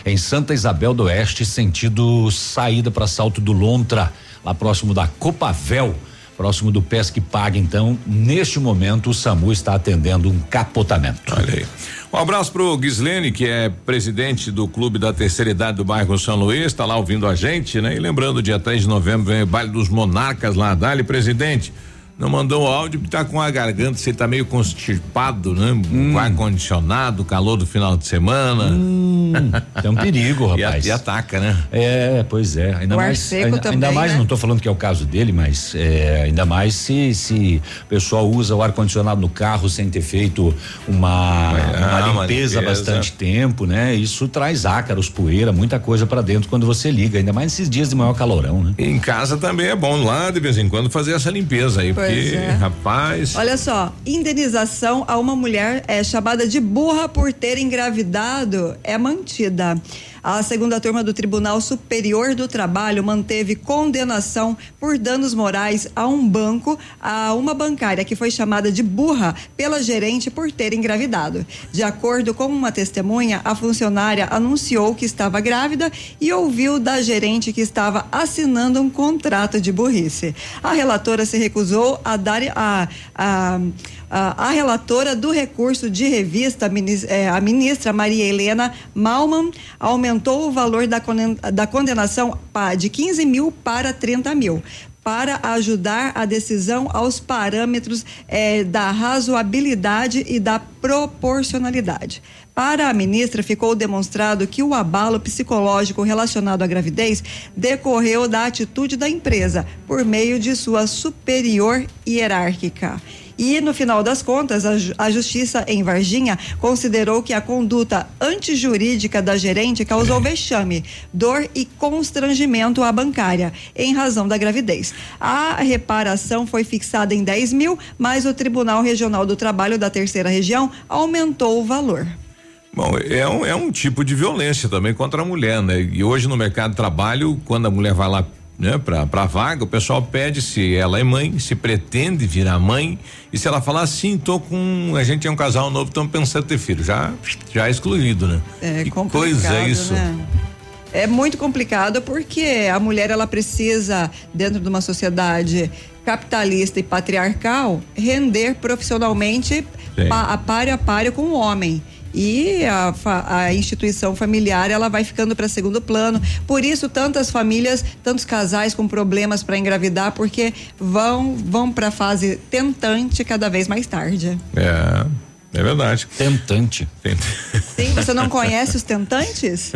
em Santa Isabel do Oeste, sentido saída para Salto do Lontra, lá próximo da Copavel, próximo do Pesque Paga. Então, neste momento, o SAMU está atendendo um capotamento. Olha aí. Um abraço pro Gislene, que é presidente do Clube da Terceira Idade do bairro São Luís, está lá ouvindo a gente, né? E lembrando, dia 3 de novembro vem o baile dos monarcas lá, Dali, presidente. Não mandou o áudio, tá com a garganta, você tá meio constipado, né? Hum. Com ar condicionado, calor do final de semana. Hum, é um perigo, E a- rapaz. E, ataca, né? É, pois é. Ainda O ar mais, seco ainda, também, ainda mais, né? não estou falando que é o caso dele, mas é, ainda mais se, se o pessoal usa o ar condicionado no carro sem ter feito uma, É, uma uma limpeza há limpeza. bastante tempo, né? Isso traz ácaros, poeira, muita coisa para dentro quando você liga, ainda mais nesses dias de maior calorão, né? Em casa também é bom lá de vez em quando fazer essa limpeza aí, Pois é. rapaz. Olha só, indenização a uma mulher é chamada de burra por ter engravidado é mantida. A segunda turma do Tribunal Superior do Trabalho manteve condenação por danos morais a um banco, a uma bancária que foi chamada de burra pela gerente por ter engravidado. De acordo com uma testemunha, a funcionária anunciou que estava grávida e ouviu da gerente que estava assinando um contrato de burrice. A relatora se recusou a dar a, a a, relatora do recurso de revista, eh, a ministra Maria Helena Malman, aumentou o valor da, condenação de 15 mil para 30 mil. Para ajudar a decisão aos parâmetros eh, da razoabilidade e da proporcionalidade. Para a ministra, ficou demonstrado que o abalo psicológico relacionado à gravidez decorreu da atitude da empresa por meio de sua superior hierárquica. E, no final das contas, a, a justiça em Varginha considerou que a conduta antijurídica da gerente causou vexame, dor e constrangimento à bancária, em razão da gravidez. A reparação foi fixada em 10 mil, mas o Tribunal Regional do Trabalho da Terceira Região aumentou o valor. Bom, é um, é um tipo de violência também contra a mulher, né? E hoje no mercado de trabalho, quando a mulher vai lá né, pra, pra vaga, o pessoal pede se ela é mãe, se pretende virar mãe, e se ela falar assim, tô com. A gente é um casal novo, estamos pensando em ter filho. Já, já é excluído, né? É que complicado, coisa é isso. né? É muito complicado porque a mulher ela precisa dentro de uma sociedade capitalista e patriarcal render profissionalmente Sim. pa, a páreo a páreo com o homem. E a, a instituição familiar ela vai ficando para segundo plano. Por isso tantas famílias, tantos casais com problemas para engravidar, porque vão vão para a fase tentante cada vez mais tarde. É, é verdade. Tentante. Sim, você não conhece os tentantes?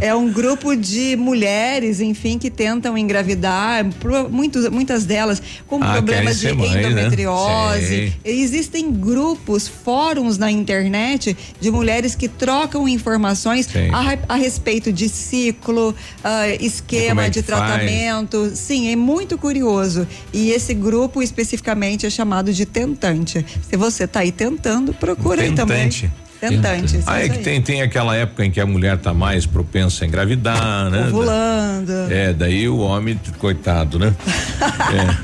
É um grupo de mulheres, enfim, que tentam engravidar, muitos, muitas delas com Ah, problemas de mãe, né? endometriose. Sei. Existem grupos, fóruns na internet de mulheres que trocam informações a, a respeito de ciclo, como esquema é de que faz. tratamento. Sim, é muito curioso. E esse grupo especificamente é chamado de tentante. Se você está aí tentando, procura aí também. Tentante. Ah, é que tem, tem aquela época em que a mulher tá mais propensa a engravidar, né? Ovulando. É, daí o homem, coitado, né?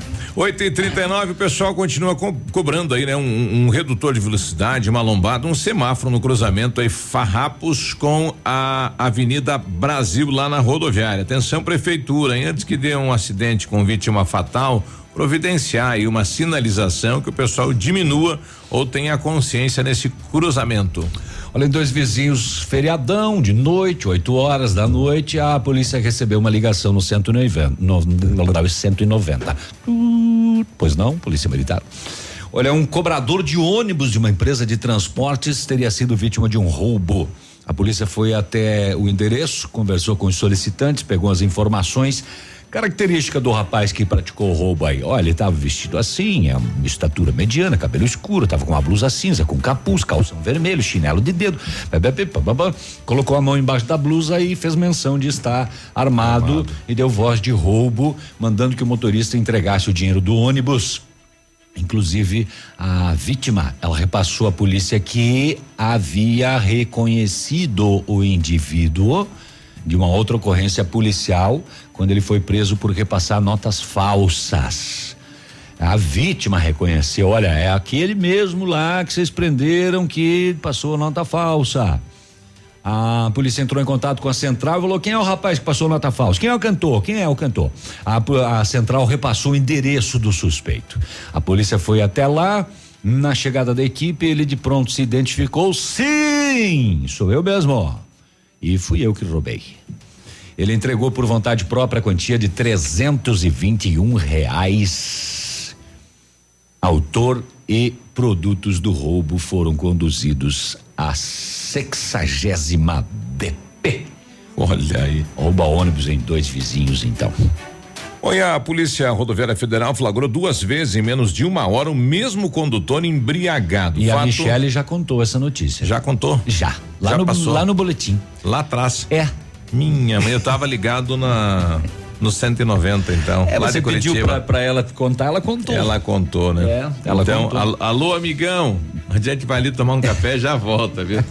é. 8 e 39 o pessoal continua co- cobrando aí, né? Um, um redutor de velocidade, uma lombada, um semáforo no cruzamento aí, Farrapos com a Avenida Brasil lá na rodoviária. Atenção, prefeitura, hein? antes que dê um acidente com vítima fatal, providenciar aí uma sinalização que o pessoal diminua ou tenha consciência nesse cruzamento. Olha, dois vizinhos, feriadão, de noite, 8 horas da noite, a polícia recebeu uma ligação no 190. No, no 190. Hum, Pois não, Polícia Militar. Olha, um cobrador de ônibus de uma empresa de transportes teria sido vítima de um roubo. A polícia foi até o endereço, conversou com os solicitantes, pegou as informações. Característica do rapaz que praticou o roubo aí. Olha, ele estava vestido assim, é uma estatura mediana, cabelo escuro, estava com uma blusa cinza, com capuz, calção vermelho, chinelo de dedo. Colocou a mão embaixo da blusa e fez menção de estar armado, e deu voz de roubo, mandando que o motorista entregasse o dinheiro do ônibus. Inclusive, a vítima, ela repassou à polícia que havia reconhecido o indivíduo de uma outra ocorrência policial quando ele foi preso por repassar notas falsas. A vítima reconheceu, olha, é aquele mesmo lá que vocês prenderam que passou nota falsa. A polícia entrou em contato com a central e falou: quem é o rapaz que passou nota falsa? Quem é o cantor? Quem é o cantor? A, a central repassou o endereço do suspeito. A polícia foi até lá. Na chegada da equipe, ele de pronto se identificou. Sim, sou eu mesmo. E fui eu que roubei. Ele entregou por vontade própria a quantia de 321 reais. Autor e produtos do roubo foram conduzidos à sexagésima DP. Olha aí. Rouba ônibus em dois vizinhos, então. Olha, a Polícia Rodoviária Federal flagrou duas vezes em menos de uma hora o mesmo condutor embriagado. E a Fato- Michele já contou essa notícia. Já contou? Já. Lá, Já no, passou? lá no boletim. Lá atrás. É. Minha mãe, eu tava ligado na no 190, então. É, lá você de pediu pra, pra ela contar, ela contou. Ela contou, né? É, ela então, contou. al- alô, amigão. A gente vai ali tomar um café e já volta, viu?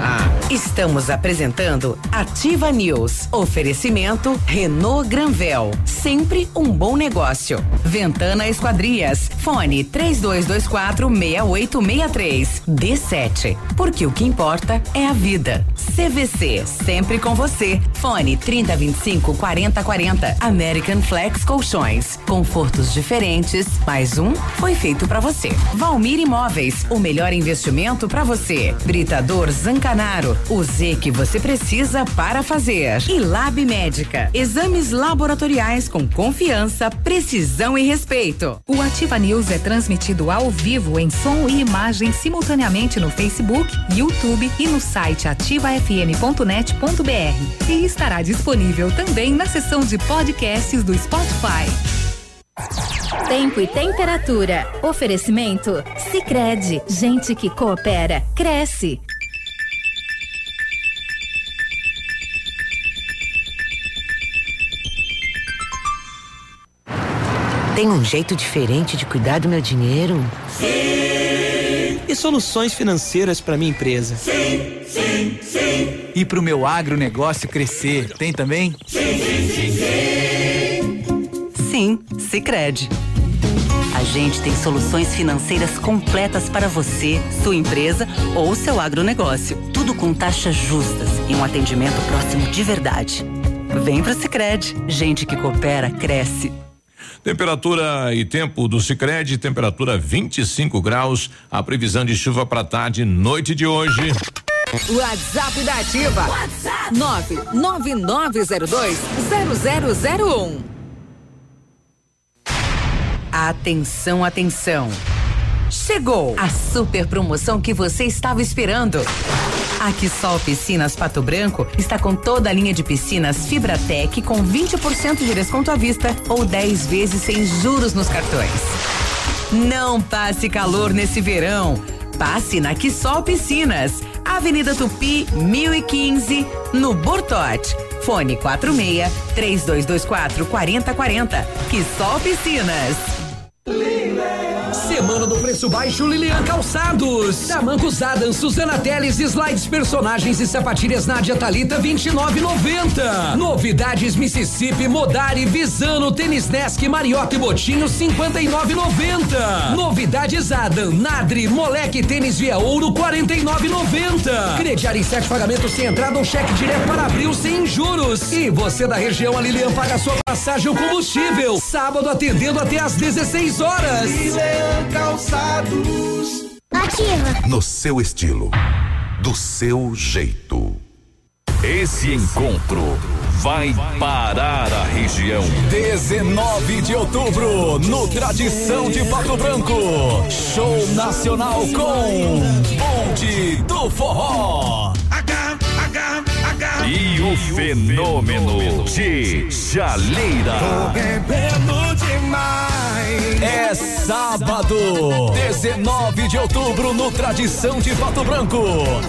Estamos apresentando Ativa News. Oferecimento Renault Granvel. Sempre um bom negócio. Ventana Esquadrias. Fone 3224 6863. D7. Porque o que importa é a vida. CVC. Sempre com você. Fone 3025 4040. American Flex Colchões. Confortos diferentes. Mais um foi feito pra você. Valmir Imóveis. O melhor investimento pra você. Britador Zancanaro. O Z que você precisa para fazer. E Lab Médica. Exames laboratoriais com confiança, precisão e respeito. O Ativa News é transmitido ao vivo em som e imagem simultaneamente no Facebook, YouTube e no site ativafm.net.br. E estará disponível também na seção de podcasts do Spotify. Tempo e temperatura. Oferecimento? Sicredi Gente que coopera, cresce. Tem um jeito diferente de cuidar do meu dinheiro? E soluções financeiras para minha empresa? Sim, sim, sim. E pro meu agronegócio crescer, tem também? Sim, sim, sim, sim. Sim, Sicredi. A gente tem soluções financeiras completas para você, sua empresa ou seu agronegócio. Tudo com taxas justas e um atendimento próximo de verdade. Vem pro Sicredi. Gente que coopera cresce. Temperatura e tempo do Sicredi, temperatura 25 graus. A previsão de chuva para tarde e noite de hoje. WhatsApp da Ativa. WhatsApp 999020001. Atenção, atenção. Chegou a super promoção que você estava esperando. A Quissol Piscinas Pato Branco está com toda a linha de piscinas Fibratec com 20% de desconto à vista ou 10 vezes sem juros nos cartões. Não passe calor nesse verão. Passe na Quissol Piscinas, Avenida Tupi, 1015, no Bortote. Fone 46 3224 4040. Quissol Piscinas. Semana do Preço Baixo Lilian Calçados. Tamancos Adams, Suzana Teles, slides, personagens e sapatilhas Nádia Talita 29,90. Novidades Mississippi, Modari, Visano, Tênis Nesk, Mariota e Botinho 59,90. Novidades Adam, Nadri, Moleque Tênis Via Ouro 49,90. Crediar em sete pagamentos sem entrada ou cheque direto para abril sem juros. E você da região, a Lilian paga sua passagem ou combustível. Sábado atendendo até às 16 horas. Lilian Calçados. Ativa. No seu estilo. Do seu jeito. Esse encontro vai parar a região. 19 de outubro, no Tradição de Pato Branco. Show nacional com Bonde do Forró. E o fenômeno de Jaleira. Tô bebendo demais. É sábado, 19 de outubro, no Tradição de Pato Branco.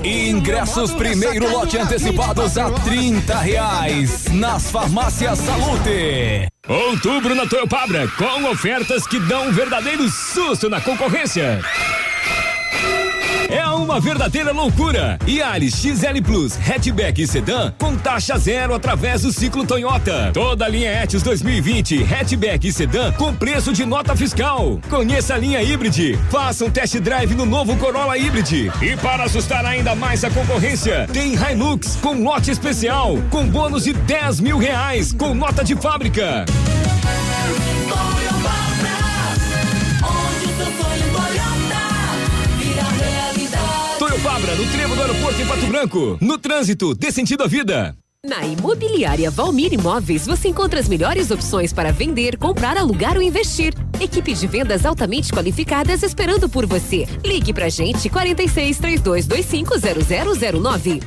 Ingressos primeiro lote antecipados a 30 reais nas farmácias Salute. Outubro na Toyopabra, com ofertas que dão um verdadeiro susto na concorrência. É uma verdadeira loucura. Yaris XL Plus, hatchback e sedã com taxa zero através do ciclo Toyota. Toda a linha Etios 2020, hatchback e sedã com preço de nota fiscal. Conheça a linha Hybrid. Faça um test drive no novo Corolla Hybrid. E para assustar ainda mais a concorrência, tem Hilux com lote especial, com bônus de 10 mil reais, com nota de fábrica. Toyopabra, no trevo do aeroporto em Pato Branco. No trânsito, dê sentido à vida. Na Imobiliária Valmir Imóveis, você encontra as melhores opções para vender, comprar, alugar ou investir. Equipe de vendas altamente qualificadas esperando por você. Ligue pra gente 46 3225 0009.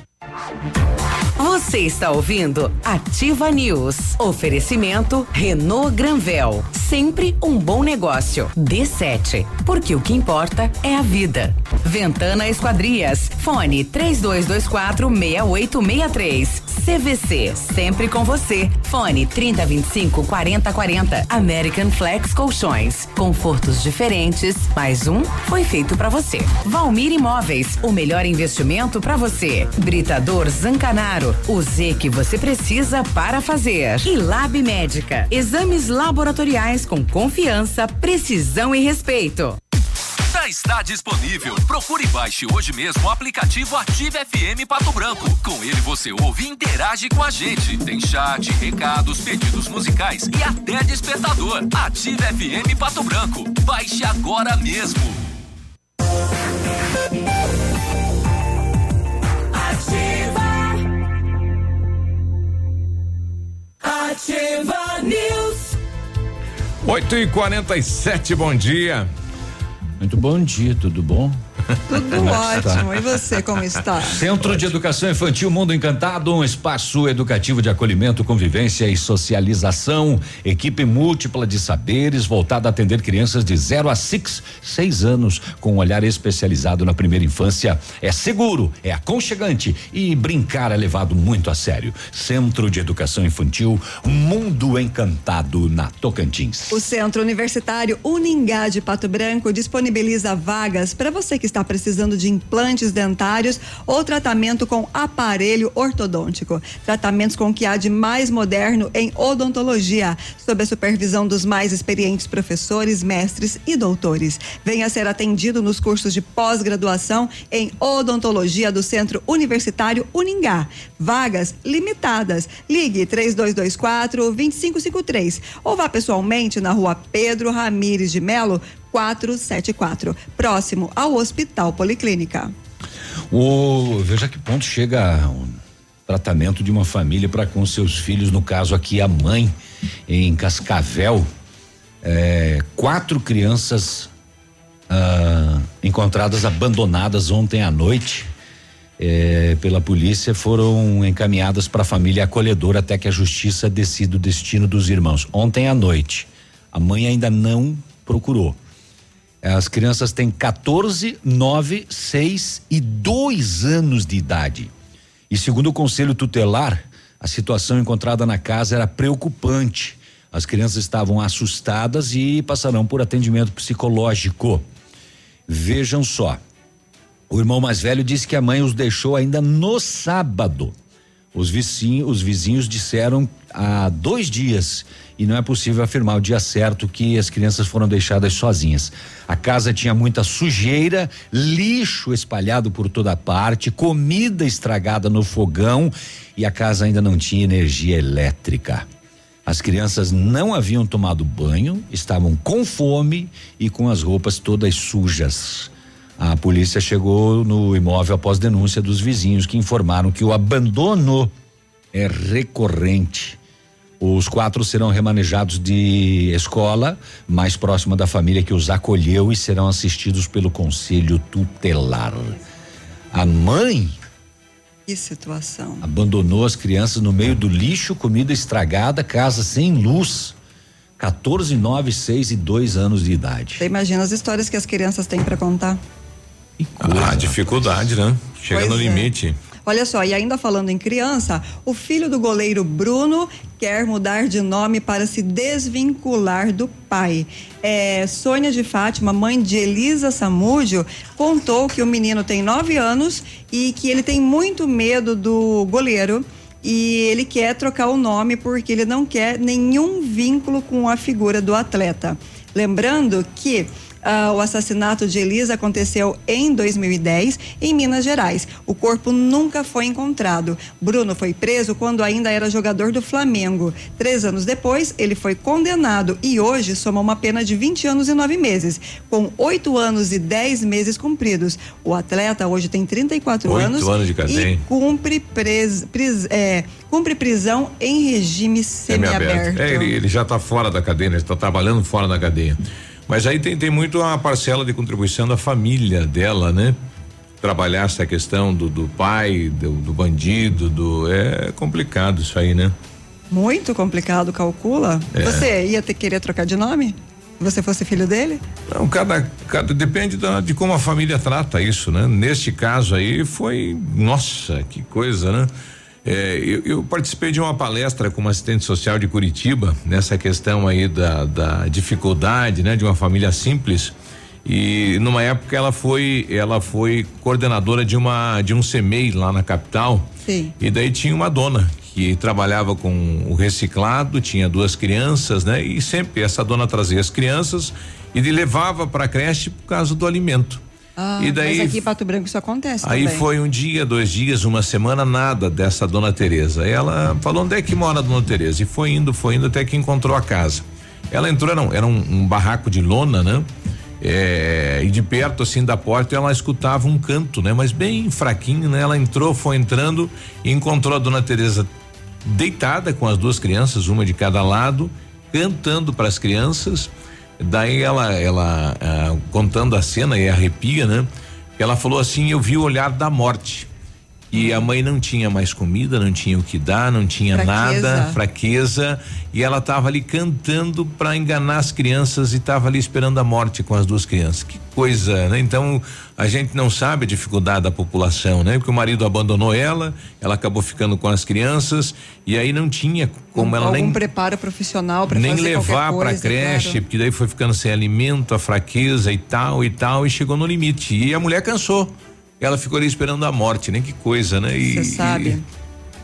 Você está ouvindo Ativa News. Oferecimento Renault Granvel. Sempre um bom negócio. D7. Porque o que importa é a vida. Ventana Esquadrias. Fone 3224 6863. CVC. Sempre com você. Fone 3025 4040. American Flex Colchões. Confortos diferentes. Mais um foi feito para você. Valmir Imóveis. O melhor investimento para você. Britador Zancanaro. O Z que você precisa para fazer. E Lab Médica. Exames laboratoriais com confiança, precisão e respeito. Já está disponível. Procure e baixe hoje mesmo o aplicativo Ative FM Pato Branco. Com ele você ouve e interage com a gente. Tem chat, recados, pedidos musicais e até despertador. Ative FM Pato Branco. Baixe agora mesmo. Ativa News. 8 e 47 bom dia. Muito bom dia, tudo bom? Tudo é que está? ótimo. E você, como está? Centro de Educação Infantil Mundo Encantado, um espaço educativo de acolhimento, convivência e socialização. Equipe múltipla de saberes voltada a atender crianças de 0 a 6, seis anos, com um olhar especializado na primeira infância. É seguro, é aconchegante e brincar é levado muito a sério. Centro de Educação Infantil Mundo Encantado na Tocantins. O Centro Universitário Uningá de Pato Branco disponibiliza vagas para você que está precisando de implantes dentários ou tratamento com aparelho ortodôntico. Tratamentos com o que há de mais moderno em odontologia, sob a supervisão dos mais experientes professores, mestres e doutores. Venha ser atendido nos cursos de pós-graduação em odontologia do Centro Universitário Uningá. Vagas limitadas. Ligue 3224 2553 ou vá pessoalmente na rua Pedro Ramires de Melo 474, próximo ao Hospital Policlínica. O veja que ponto chega o tratamento de uma família para com seus filhos, no caso aqui a mãe em Cascavel, é, quatro crianças ah, encontradas abandonadas ontem à noite é, pela polícia foram encaminhadas para a família acolhedora até que a justiça decida o destino dos irmãos. Ontem à noite, a mãe ainda não procurou. As crianças têm 14, 9, 6 e 2 anos de idade. E segundo o conselho tutelar, a situação encontrada na casa era preocupante. As crianças estavam assustadas e passarão por atendimento psicológico. Vejam só. O irmão mais velho disse que a mãe os deixou ainda no sábado. Os vizinhos, os vizinhos disseram há dois dias e não é possível afirmar o dia certo que as crianças foram deixadas sozinhas. A casa tinha muita sujeira, lixo espalhado por toda parte, comida estragada no fogão e a casa ainda não tinha energia elétrica. As crianças não haviam tomado banho, estavam com fome e com as roupas todas sujas. A polícia chegou no imóvel após denúncia dos vizinhos que informaram que o abandono é recorrente. Os quatro serão remanejados de escola mais próxima da família que os acolheu e serão assistidos pelo conselho tutelar. A mãe Que situação. abandonou as crianças no meio do lixo, comida estragada, casa sem luz. 14, 9, 6 e 2 anos de idade. Você imagina as histórias que as crianças têm para contar. Ah, dificuldade, né? Chega Pois no é. limite. Olha só, e ainda falando em criança, o filho do goleiro Bruno quer mudar de nome para se desvincular do pai. É, Sônia de Fátima, mãe de Elisa Samúdio, contou que o menino tem nove anos e que ele tem muito medo do goleiro. E ele quer trocar o nome porque ele não quer nenhum vínculo com a figura do atleta. Lembrando que ah, o assassinato de Elisa aconteceu em 2010 em Minas Gerais. O corpo nunca foi encontrado. Bruno foi preso quando ainda era jogador do Flamengo. Três anos depois, ele foi condenado e hoje soma uma pena de 20 anos e nove meses, com oito anos e dez meses cumpridos. O atleta hoje tem 34 Oito anos, anos de cadeia. e cumpre, pres, pris- é, cumpre prisão em regime semiaberto. É, ele, ele já está fora da cadeia, né? ele está trabalhando fora da cadeia. Mas aí tem, tem muito a parcela de contribuição da família dela, né? Trabalhar essa questão do, do pai, do, do bandido, do. É complicado isso aí, né? Muito complicado, calcula. É. Você ia ter querer trocar de nome? Se você fosse filho dele? Não, cada, cada depende da- de como a família trata isso, né? Neste caso aí foi, nossa, que coisa, né? É, eu, eu participei de uma palestra como assistente social de Curitiba nessa questão aí da, da dificuldade, né, de uma família simples. E numa época ela foi, ela foi coordenadora de uma de um CEMEI lá na capital. Sim. E daí tinha uma dona que trabalhava com o reciclado, tinha duas crianças, né? E sempre essa dona trazia as crianças e levava para a creche por causa do alimento. Ah, E daí- mas aqui em Pato Branco isso acontece Aí também. foi um dia, dois dias, uma semana, nada dessa dona Tereza. Ela falou onde é que mora a dona Tereza e foi indo, foi indo até que encontrou a casa. Ela entrou, era um, era um, um barraco de lona, né? É, e de perto assim da porta ela escutava um canto, né? Mas bem fraquinho, né? Ela entrou, foi entrando e encontrou a dona Tereza deitada com as duas crianças, uma de cada lado, cantando para as crianças. Daí ela, ela ah, contando a cena e arrepia, né? Ela falou assim: eu vi o olhar da morte. E a mãe não tinha mais comida, não tinha o que dar, não tinha Fraqueza. nada, fraqueza, e ela estava ali cantando para enganar as crianças e estava ali esperando a morte com as duas crianças. Que coisa, né? Então, a gente não sabe a dificuldade da população, né? Porque o marido abandonou ela, ela acabou ficando com as crianças e aí não tinha como ela Algum nem preparo profissional para nem levar para creche, claro. porque daí foi ficando sem alimento, a fraqueza e tal e tal, e chegou no limite. E a mulher cansou. Ela ficou ali esperando a morte, né? Que coisa, né? E, Você sabe.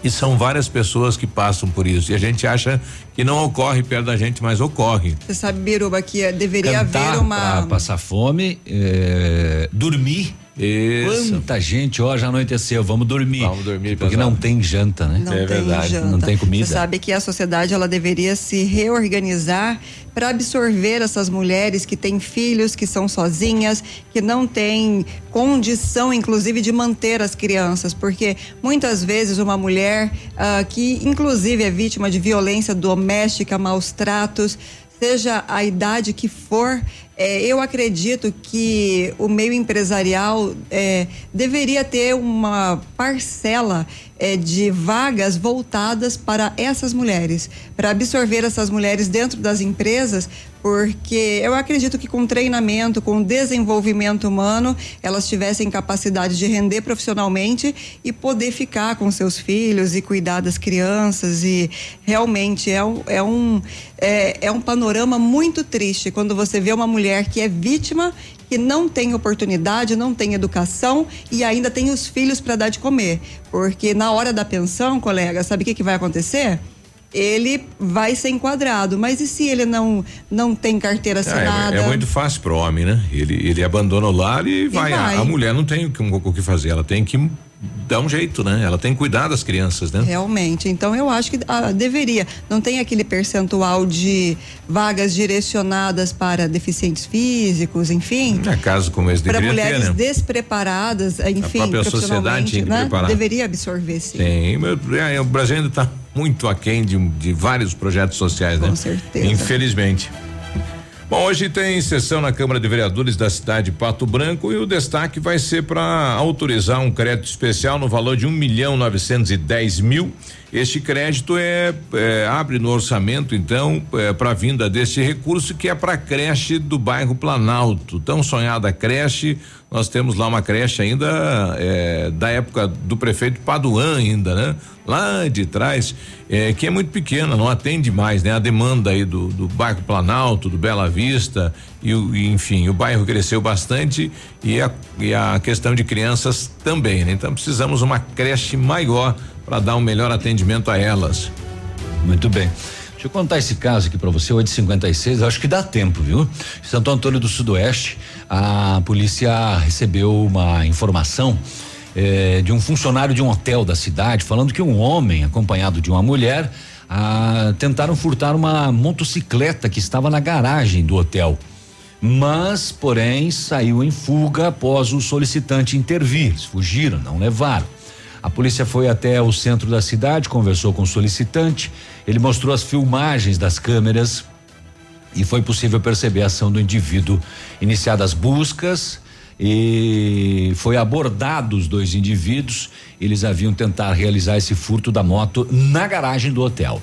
E, e são várias pessoas que passam por isso. E a gente acha que não ocorre perto da gente, mas ocorre. Você sabe, Biruba, que deveria Cantar haver uma. pra passar fome, eh, dormir Isso. Quanta gente, ó, já anoiteceu, vamos dormir. Vamos dormir, Porque pesado. não tem janta, né? Não É tem verdade, janta. não tem comida. Você sabe que a sociedade ela deveria se reorganizar para absorver essas mulheres que têm filhos, que são sozinhas, que não têm condição, inclusive, de manter as crianças, porque muitas vezes uma mulher ah, que, inclusive, é vítima de violência doméstica, maus tratos, seja a idade que for, eh, eu acredito que o meio empresarial eh, deveria ter uma parcela eh, de vagas voltadas para essas mulheres, para absorver essas mulheres dentro das empresas, porque eu acredito que com treinamento, com desenvolvimento humano, elas tivessem capacidade de render profissionalmente e poder ficar com seus filhos e cuidar das crianças. E realmente é um, é um, é, é um panorama muito triste quando você vê uma mulher que é vítima que não tem oportunidade, não tem educação e ainda tem os filhos para dar de comer. Porque na hora da pensão, colega, sabe o que, que vai acontecer? Ele vai ser enquadrado, mas e se ele não não tem carteira Ah, assinada? é, é muito fácil pro homem, né? Ele, ele abandona o lar e vai. A- vai. A, mulher não tem o que, o que fazer, ela tem que dar um jeito, né? Ela tem que cuidar das crianças, né? Realmente. Então eu acho que ah, deveria. Não tem aquele percentual de vagas direcionadas para deficientes físicos, enfim. É caso como esse Para deveria ter, mulheres né? despreparadas, enfim, própria sociedade né? Deveria absorver sim. Tem. é, o Brasil ainda está muito aquém de, de vários projetos sociais, né? Com certeza. Infelizmente. Bom, hoje tem sessão na Câmara de Vereadores da cidade de Pato Branco e o destaque vai ser para autorizar um crédito especial no valor de um milhão novecentos e dez mil. Este crédito é, é, abre no orçamento, então, para a vinda deste recurso que é para a creche do bairro Planalto. Tão sonhada creche, nós temos lá uma creche ainda é, da época do prefeito Paduan ainda, né? Lá de trás, é, que é muito pequena, não atende mais, né? A demanda aí do, do bairro Planalto, do Bela Vista e, e, enfim, o bairro cresceu bastante e a, e a questão de crianças também, né? Então precisamos uma creche maior para dar um melhor atendimento a elas. Muito bem. Deixa eu contar esse caso aqui pra você, 856, eu acho que dá tempo, viu? Santo Antônio do Sudoeste, a polícia recebeu uma informação eh, de um funcionário de um hotel da cidade falando que um homem acompanhado de uma mulher ah, tentaram furtar uma motocicleta que estava na garagem do hotel. Mas, porém, saiu em fuga após o solicitante intervir. Eles fugiram, não levaram. A polícia foi até o centro da cidade, conversou com o solicitante, ele mostrou as filmagens das câmeras e foi possível perceber a ação do indivíduo. Iniciadas buscas e foi abordado os dois indivíduos. Eles haviam tentado realizar esse furto da moto na garagem do hotel.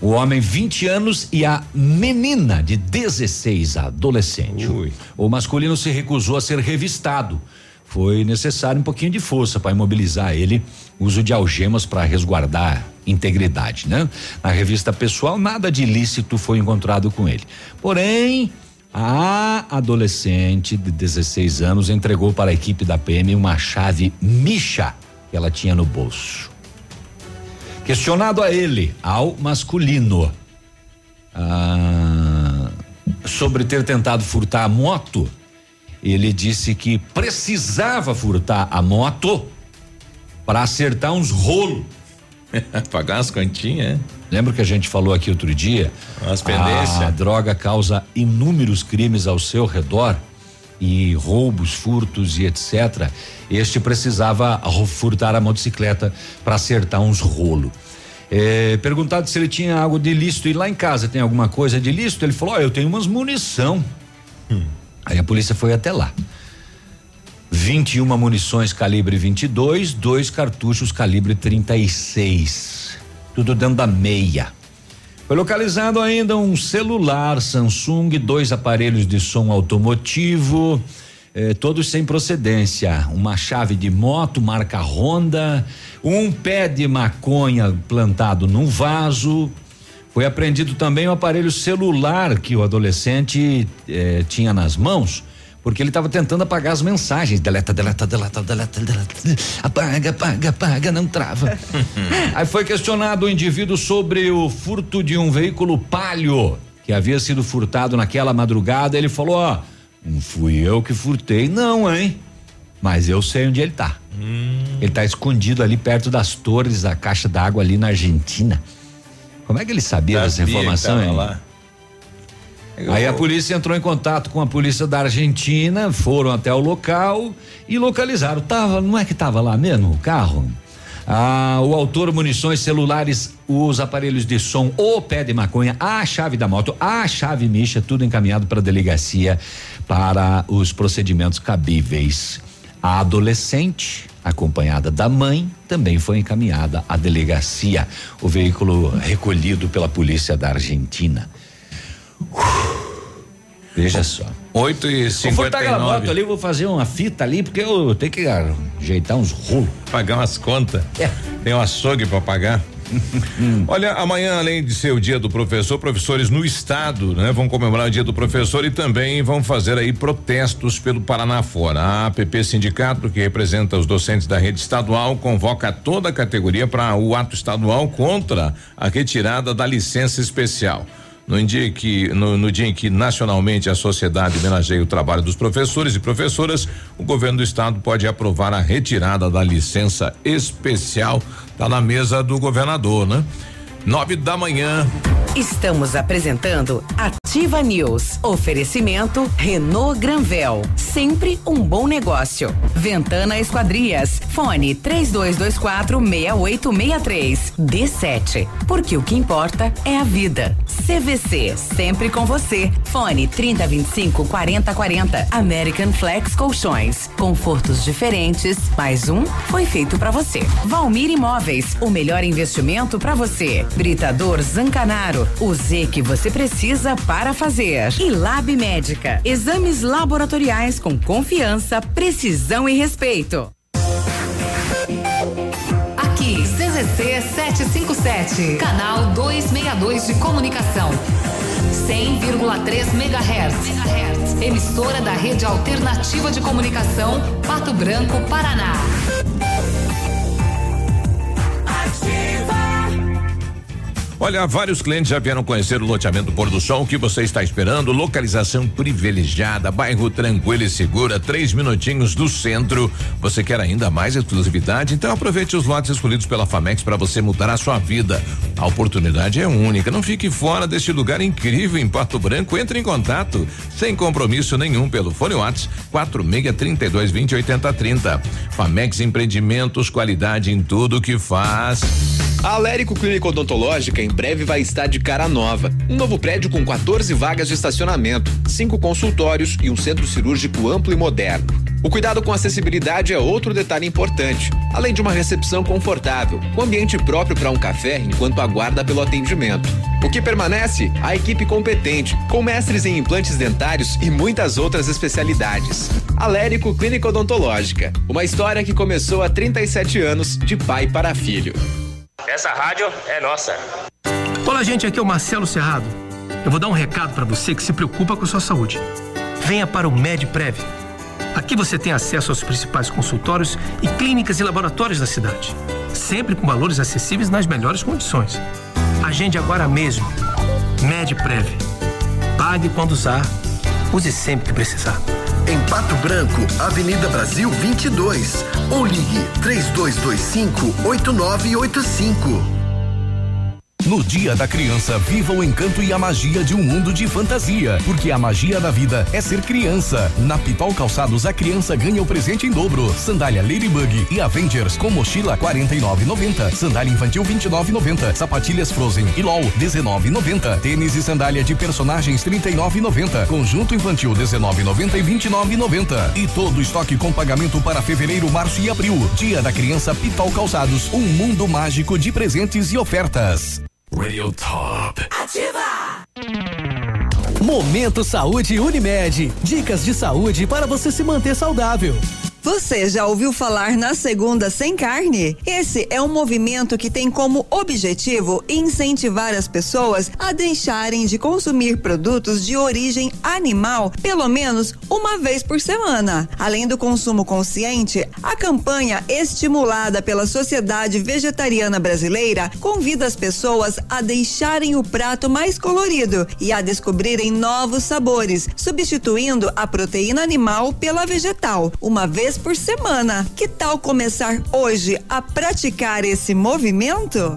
O homem, 20 anos, e a menina de 16, adolescente. O masculino se recusou a ser revistado. Foi necessário um pouquinho de força para imobilizar ele, uso de algemas para resguardar integridade, né? Na revista pessoal, nada de ilícito foi encontrado com ele. Porém, a adolescente de 16 anos entregou para a equipe da PM uma chave Misha que ela tinha no bolso. Questionado a ele, ao masculino, ah, sobre ter tentado furtar a moto, ele disse que precisava furtar a moto para acertar uns rolos. Pagar as continhas, Lembra que a gente falou aqui outro dia? As pendências. A droga causa inúmeros crimes ao seu redor e roubos, furtos e etc. Este precisava furtar a motocicleta para acertar uns rolos. É, perguntado se ele tinha algo de ilícito e lá em casa tem alguma coisa de ilícito, ele falou: "Ó, eu tenho umas munição. Aí a polícia foi até lá. 21 munições calibre 22, dois cartuchos calibre 36. Tudo dentro da meia. Foi localizado ainda um celular Samsung, dois aparelhos de som automotivo, eh, todos sem procedência. Uma chave de moto marca Honda, um pé de maconha plantado num vaso. Foi apreendido também o aparelho celular que o adolescente eh, tinha nas mãos, porque ele estava tentando apagar as mensagens. Deleta, deleta, deleta, deleta, deleta. Apaga, apaga, apaga, não trava. Aí foi questionado o indivíduo sobre o furto de um veículo palio que havia sido furtado naquela madrugada. Ele falou: Ó, não fui eu que furtei, não, hein? mas eu sei onde ele tá. Hum. Ele tá escondido ali perto das torres da caixa d'água ali na Argentina. Como é que ele sabia dessa Sabia que informação? tava lá. Aí a polícia entrou em contato com a polícia da Argentina, foram até o local e localizaram. Tava, não é que tava lá mesmo o carro? Ah, o autor, munições, celulares, os aparelhos de som, o pé de maconha, a chave da moto, a chave micha, tudo encaminhado para a delegacia para os procedimentos cabíveis. A adolescente, acompanhada da mãe, também foi encaminhada à delegacia. O veículo recolhido pela polícia da Argentina. Veja só. 8 e Vou furtar aquela 59 moto ali, vou fazer uma fita ali, porque eu tenho que ajeitar uns rolos. Pagar umas contas. É. Tem um açougue para pagar. Olha, amanhã, além de ser o dia do professor, professores no estado, né, vão comemorar o dia do professor e também vão fazer aí protestos pelo Paraná fora. A APP Sindicato, que representa os docentes da rede estadual, convoca toda a categoria para o ato estadual contra a retirada da licença especial. No dia, que, no, no dia em que nacionalmente a sociedade homenageia o trabalho dos professores e professoras, o governo do estado pode aprovar a retirada da licença especial. Tá na mesa do governador, né? Nove da manhã. Estamos apresentando Ativa News. Oferecimento Renault Granvel. Sempre um bom negócio. Ventana Esquadrias. Fone 3224 6863. D7. Porque o que importa é a vida. CVC. Sempre com você. Fone 3025 4040. American Flex Colchões. Confortos diferentes. Mais um foi feito para você. Valmir Imóveis. O melhor investimento para você. Britador Zancanaro. O Z que você precisa para fazer. E Lab Médica. Exames laboratoriais com confiança, precisão e respeito. Aqui, CZC 757, canal 262 de comunicação. 100,3 MHz. Emissora da Rede Alternativa de Comunicação, Pato Branco, Paraná. Olha, vários clientes já vieram conhecer o loteamento Pôr do Sol. O que você está esperando? Localização privilegiada, bairro tranquilo e segura, três minutinhos do centro. Você quer ainda mais exclusividade? Então aproveite os lotes escolhidos pela Famex para você mudar a sua vida. A oportunidade é única. Não fique fora deste lugar incrível em Pato Branco. Entre em contato sem compromisso nenhum pelo fone Whats 46 32 20 80 30. Famex Empreendimentos, qualidade em tudo que faz. A Clínica Odontológica em breve vai estar de cara nova. Um novo prédio com 14 vagas de estacionamento, cinco consultórios e um centro cirúrgico amplo e moderno. O cuidado com acessibilidade é outro detalhe importante, além de uma recepção confortável, com ambiente próprio para um café enquanto aguarda pelo atendimento. O que permanece? A equipe competente, com mestres em implantes dentários e muitas outras especialidades. Alérico Clínica Odontológica, uma história que começou há 37 anos de pai para filho. Essa rádio é nossa. Olá, gente, aqui é o Marcelo Serrado. Eu vou dar um recado para você que se preocupa com sua saúde. Venha para o MedPrev. Aqui você tem acesso aos principais consultórios e clínicas e laboratórios da cidade, sempre com valores acessíveis nas melhores condições. Agende agora mesmo. MedPrev. Pague quando usar, use sempre que precisar. Em Pato Branco, Avenida Brasil 22. Ou ligue 3225 8985. No Dia da Criança, viva o encanto e a magia de um mundo de fantasia, porque a magia da vida é ser criança. Na Pitol Calçados, a criança ganha o presente em dobro. Sandália Ladybug e Avengers com mochila 49,90. Sandália infantil 29,90. Sapatilhas Frozen e LOL 19,90. Tênis e sandália de personagens 39,90. Conjunto infantil 19,90 e 29,90. E todo estoque com pagamento para fevereiro, março e abril. Dia da Criança Pitol Calçados, um mundo mágico de presentes e ofertas. Radio Top. Momento Saúde Unimed. Dicas de saúde para você se manter saudável. Você já ouviu falar na segunda sem carne? Esse é um movimento que tem como objetivo incentivar as pessoas a deixarem de consumir produtos de origem animal pelo menos uma vez por semana. Além do consumo consciente, a campanha estimulada pela Sociedade Vegetariana Brasileira convida as pessoas a deixarem o prato mais colorido e a descobrirem novos sabores, substituindo a proteína animal pela vegetal, uma vez por semana. Que tal começar hoje a praticar esse movimento?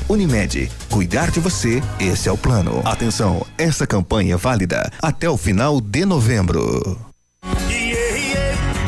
Unimed, cuidar de você, esse é o plano. Atenção, essa campanha é válida até o final de novembro.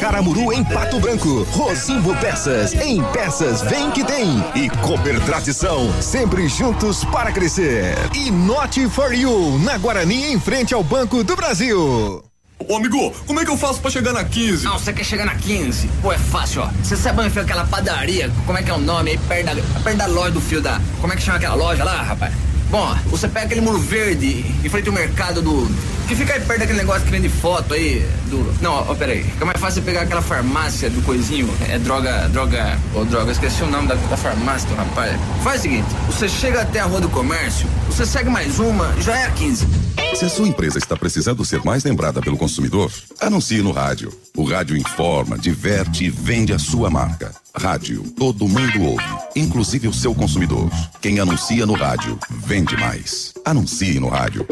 Caramuru em Pato Branco. Rosimbo Peças, em Peças vem que tem. E Cooper Tradição, sempre juntos para crescer. E Not for You, na Guarani em frente ao Banco do Brasil. Ô amigo, como é que eu faço pra chegar na 15? Não, você quer chegar na 15? Pô, é fácil, ó. Você sabe onde fica aquela padaria? Como é que é o nome aí? Perto da, perto da loja do fio da. Como é que chama aquela loja lá, rapaz? Bom, ó, você pega aquele muro verde em frente ao mercado do. Que fica aí perto daquele negócio que vende foto aí. Do. Não, ó, peraí. Fica mais fácil pegar aquela farmácia do coisinho. É droga. Droga. Ô, droga, esqueci o nome da, da farmácia do rapaz. Faz o seguinte: você chega até a Rua do Comércio, você segue mais uma, já é a 15. Se a sua empresa está precisando ser mais lembrada pelo consumidor, anuncie no rádio. O rádio informa, diverte e vende a sua marca. Rádio, todo mundo ouve, inclusive o seu consumidor. Quem anuncia no rádio, vende mais. Anuncie no rádio.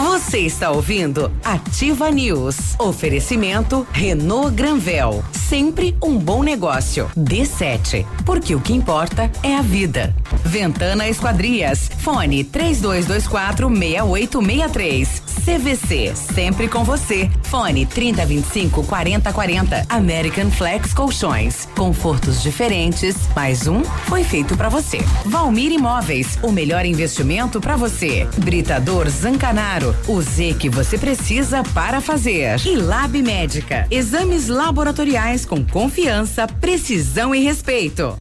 Você está ouvindo Ativa News. Oferecimento Renault Granvel. Sempre um bom negócio. D7. Porque o que importa é a vida. Ventana Esquadrias. Fone 3224 6863. CVC. Sempre com você. Fone 3025 4040. American Flex Colchões. Confortos diferentes. Mais um foi feito para você. Valmir Imóveis. O melhor investimento para você. Britador Zancanaro. O Z que você precisa para fazer. E Lab Médica. Exames laboratoriais com confiança, precisão e respeito.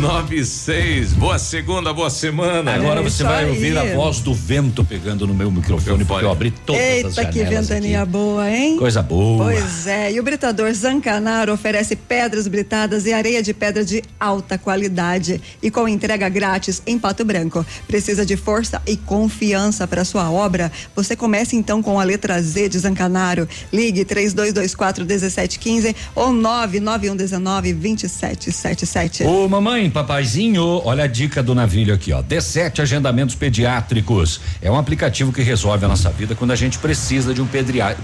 96. Boa segunda, boa semana. Agora você isso vai aí. ouvir a voz do vento pegando no meu microfone, porque eu abri todas as Eita, janelas que ventania aqui. boa, hein? Coisa boa. Pois é, e o Britador Zancanaro oferece pedras britadas e areia de pedra de alta qualidade e com entrega grátis em Pato Branco. Precisa de força e confiança para sua obra? Você comece então com a letra Z de Zancanaro. Ligue 3224 1715 ou 99119 2777. Ô mamãe, papaizinho, olha a dica do navilho aqui, ó. D7 Agendamentos Pediátricos. É um aplicativo que resolve a nossa vida quando a gente precisa de um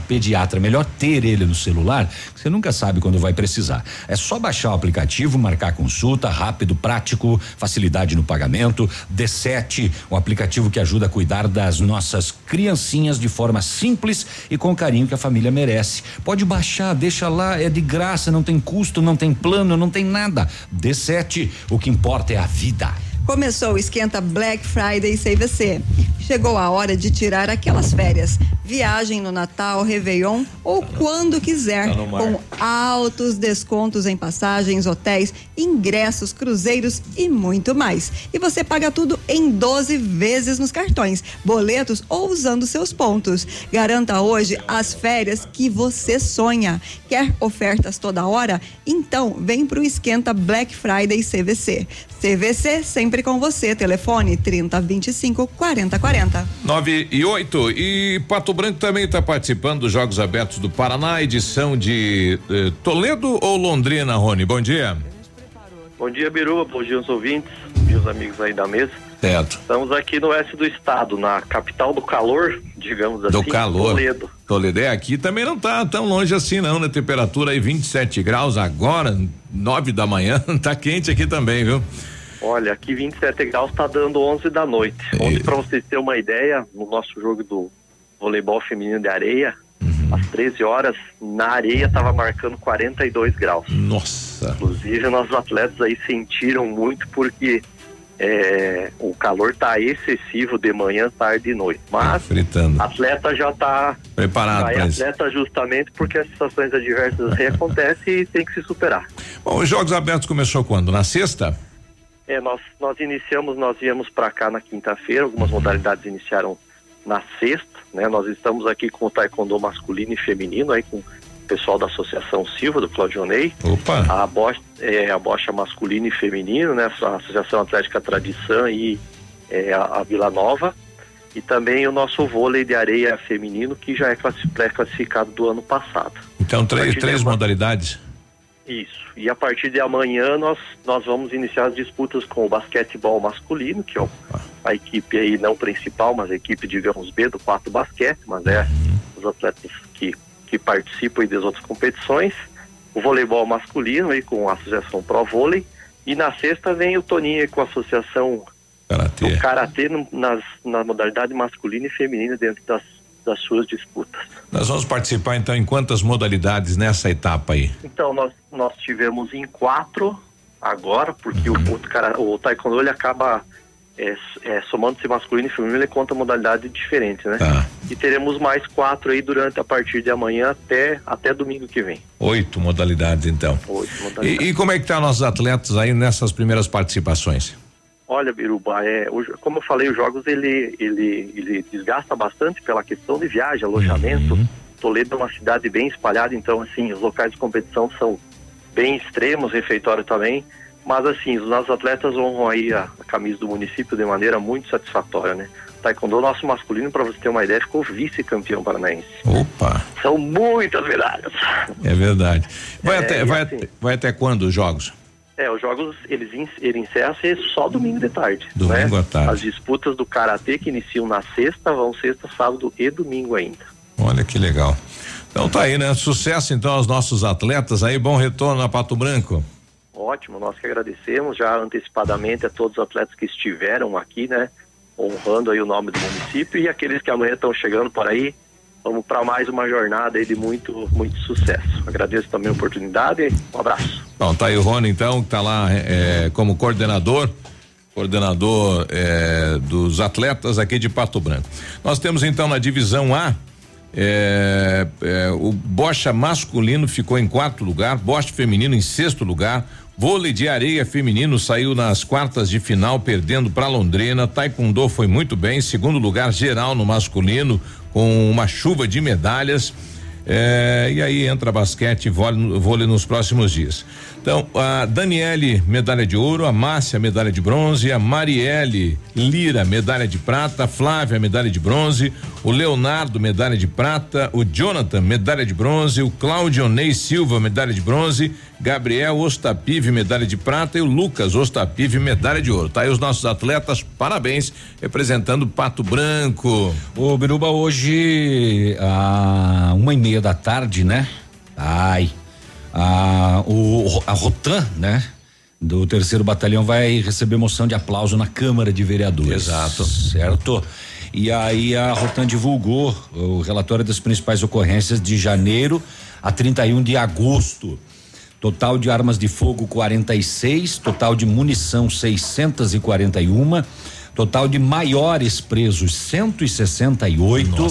pediatra. Melhor ter ele no celular, você nunca sabe quando vai precisar. É só baixar o aplicativo, marcar consulta, rápido, prático, facilidade no pagamento. D7, um aplicativo que ajuda a cuidar das nossas criancinhas de forma simples e com o carinho que a família merece. Pode baixar, deixa lá, é de graça, não tem custo, não tem plano, não tem nada. D7, o que importa é a vida. Começou o esquenta Black Friday CVC. Chegou a hora de tirar aquelas férias. Viagem no Natal, Réveillon ou quando quiser. Tá. Com altos descontos em passagens, hotéis, ingressos, cruzeiros e muito mais. E você paga tudo em 12 vezes nos cartões, boletos ou usando seus pontos. Garanta hoje as férias que você sonha. Quer ofertas toda hora? Então vem pro Esquenta Black Friday CVC. CVC sempre com você. Telefone 3025 4040. 9 e 8. E Pato Branco também está participando dos Jogos Abertos do Paraná, edição de eh, Toledo ou Londrina, Rony? Bom dia. Bom dia, Biruba. Bom dia aos ouvintes, meus amigos aí da mesa. Certo. Estamos aqui no oeste do estado, na capital do calor, digamos assim. Do calor. Toledo. Toledo. É, aqui também não tá tão longe assim não, né? Temperatura aí 27 graus agora, nove da manhã, tá quente aqui também, viu? Olha, aqui 27 graus está dando 11 da noite. Ontem, para vocês terem uma ideia, no nosso jogo do voleibol feminino de areia, às 13 horas, na areia estava marcando 42 graus. Nossa. Inclusive, nossos atletas aí sentiram muito porque é, o calor tá excessivo de manhã, tarde e noite. Mas Fritando. atleta já tá Preparado já é pra isso. atleta justamente porque as situações adversas reacontecem e tem que se superar. Bom, os Jogos Abertos começou quando? Na sexta? É, nós, nós iniciamos, nós viemos para cá na quinta-feira, algumas modalidades iniciaram na sexta, né? Nós estamos aqui com o taekwondo masculino e feminino, aí com o pessoal da Associação Silva, do Claudionei. Opa! A bocha, é, a bocha masculino e feminino, né? A Associação Atlética Tradição e é, a, a Vila Nova. E também o nosso vôlei de areia feminino, que já é classi- pré-classificado do ano passado. Então, três, três modalidades. Isso. E a partir de amanhã nós, nós vamos iniciar as disputas com o basquetebol masculino, que é o- a equipe aí não principal, mas a equipe, digamos, B do 4 basquete, mas é os atletas que, que participam aí das outras competições. O voleibol masculino aí com a Associação Pro Vôlei. E na sexta vem o Toninho com a Associação do Karatê nas, na modalidade masculina e feminina dentro das, das suas disputas. Nós vamos participar então em quantas modalidades nessa etapa aí? Então, nós, nós tivemos em quatro agora, porque o, o, cara, o taekwondo ele acaba é, é, somando-se masculino e feminino, ele conta modalidade diferente, né? E teremos mais quatro aí durante a partir de amanhã até, até domingo que vem. Oito modalidades então. Oito E, modalidades. e como é que tá nossos atletas aí nessas primeiras participações? Olha, Biruba, é, como eu falei, os jogos ele, ele, ele desgasta bastante pela questão de viagem, alojamento. Toledo é uma cidade bem espalhada, então assim, os locais de competição são bem extremos, refeitório também. Mas assim, os nossos atletas honram aí a, a camisa do município de maneira muito satisfatória, né? Taekwondo nosso masculino, para você ter uma ideia, ficou vice-campeão paranaense. Opa, São muitas medalhas. é verdade. Vai, É, até, vai, assim- até- vai até quando os jogos? É, os jogos eles, in- ele encerram-se só domingo de tarde. Domingo né? à tarde. As disputas do karatê que iniciam na sexta vão sexta, sábado e domingo ainda. Olha que legal. Então tá aí, né? Sucesso então aos nossos atletas aí, bom retorno a Pato Branco. Ótimo, nós que agradecemos já antecipadamente a todos os atletas que estiveram aqui, né? Honrando aí o nome do município e aqueles que amanhã estão chegando por aí. Vamos para mais uma jornada de muito, muito sucesso. Agradeço também a oportunidade. Um abraço. Bom, tá aí o Rony então, que tá lá é, como coordenador, coordenador é, dos atletas aqui de Pato Branco. Nós temos então na divisão A, é, é, o bocha masculino ficou em quarto lugar, bocha feminino em sexto lugar, vôlei de areia feminino saiu nas quartas de final perdendo para Londrina, taekwondo foi muito bem, segundo lugar geral no masculino com uma chuva de medalhas. É, e aí entra basquete e vôlei, nos próximos dias. Então, a Daniele, medalha de ouro, a Márcia, medalha de bronze, a Marielle Lira, medalha de prata, a Flávia, medalha de bronze, o Leonardo, medalha de prata, o Jonathan, medalha de bronze, o Claudio Ney Silva, medalha de bronze, Gabriel Ostapive, medalha de prata e o Lucas Ostapive, medalha de ouro. Tá aí os nossos atletas, parabéns, representando Pato Branco. Ô, Biruba, hoje, a uma e meia da tarde, né? Ai. A, o, a Rotan, né? Do terceiro batalhão vai receber moção de aplauso na Câmara de Vereadores. Exato. Certo? E aí a Rotan divulgou o relatório das principais ocorrências de janeiro a 31 de agosto. Total de armas de fogo 46, total de munição 641, total de maiores presos 168,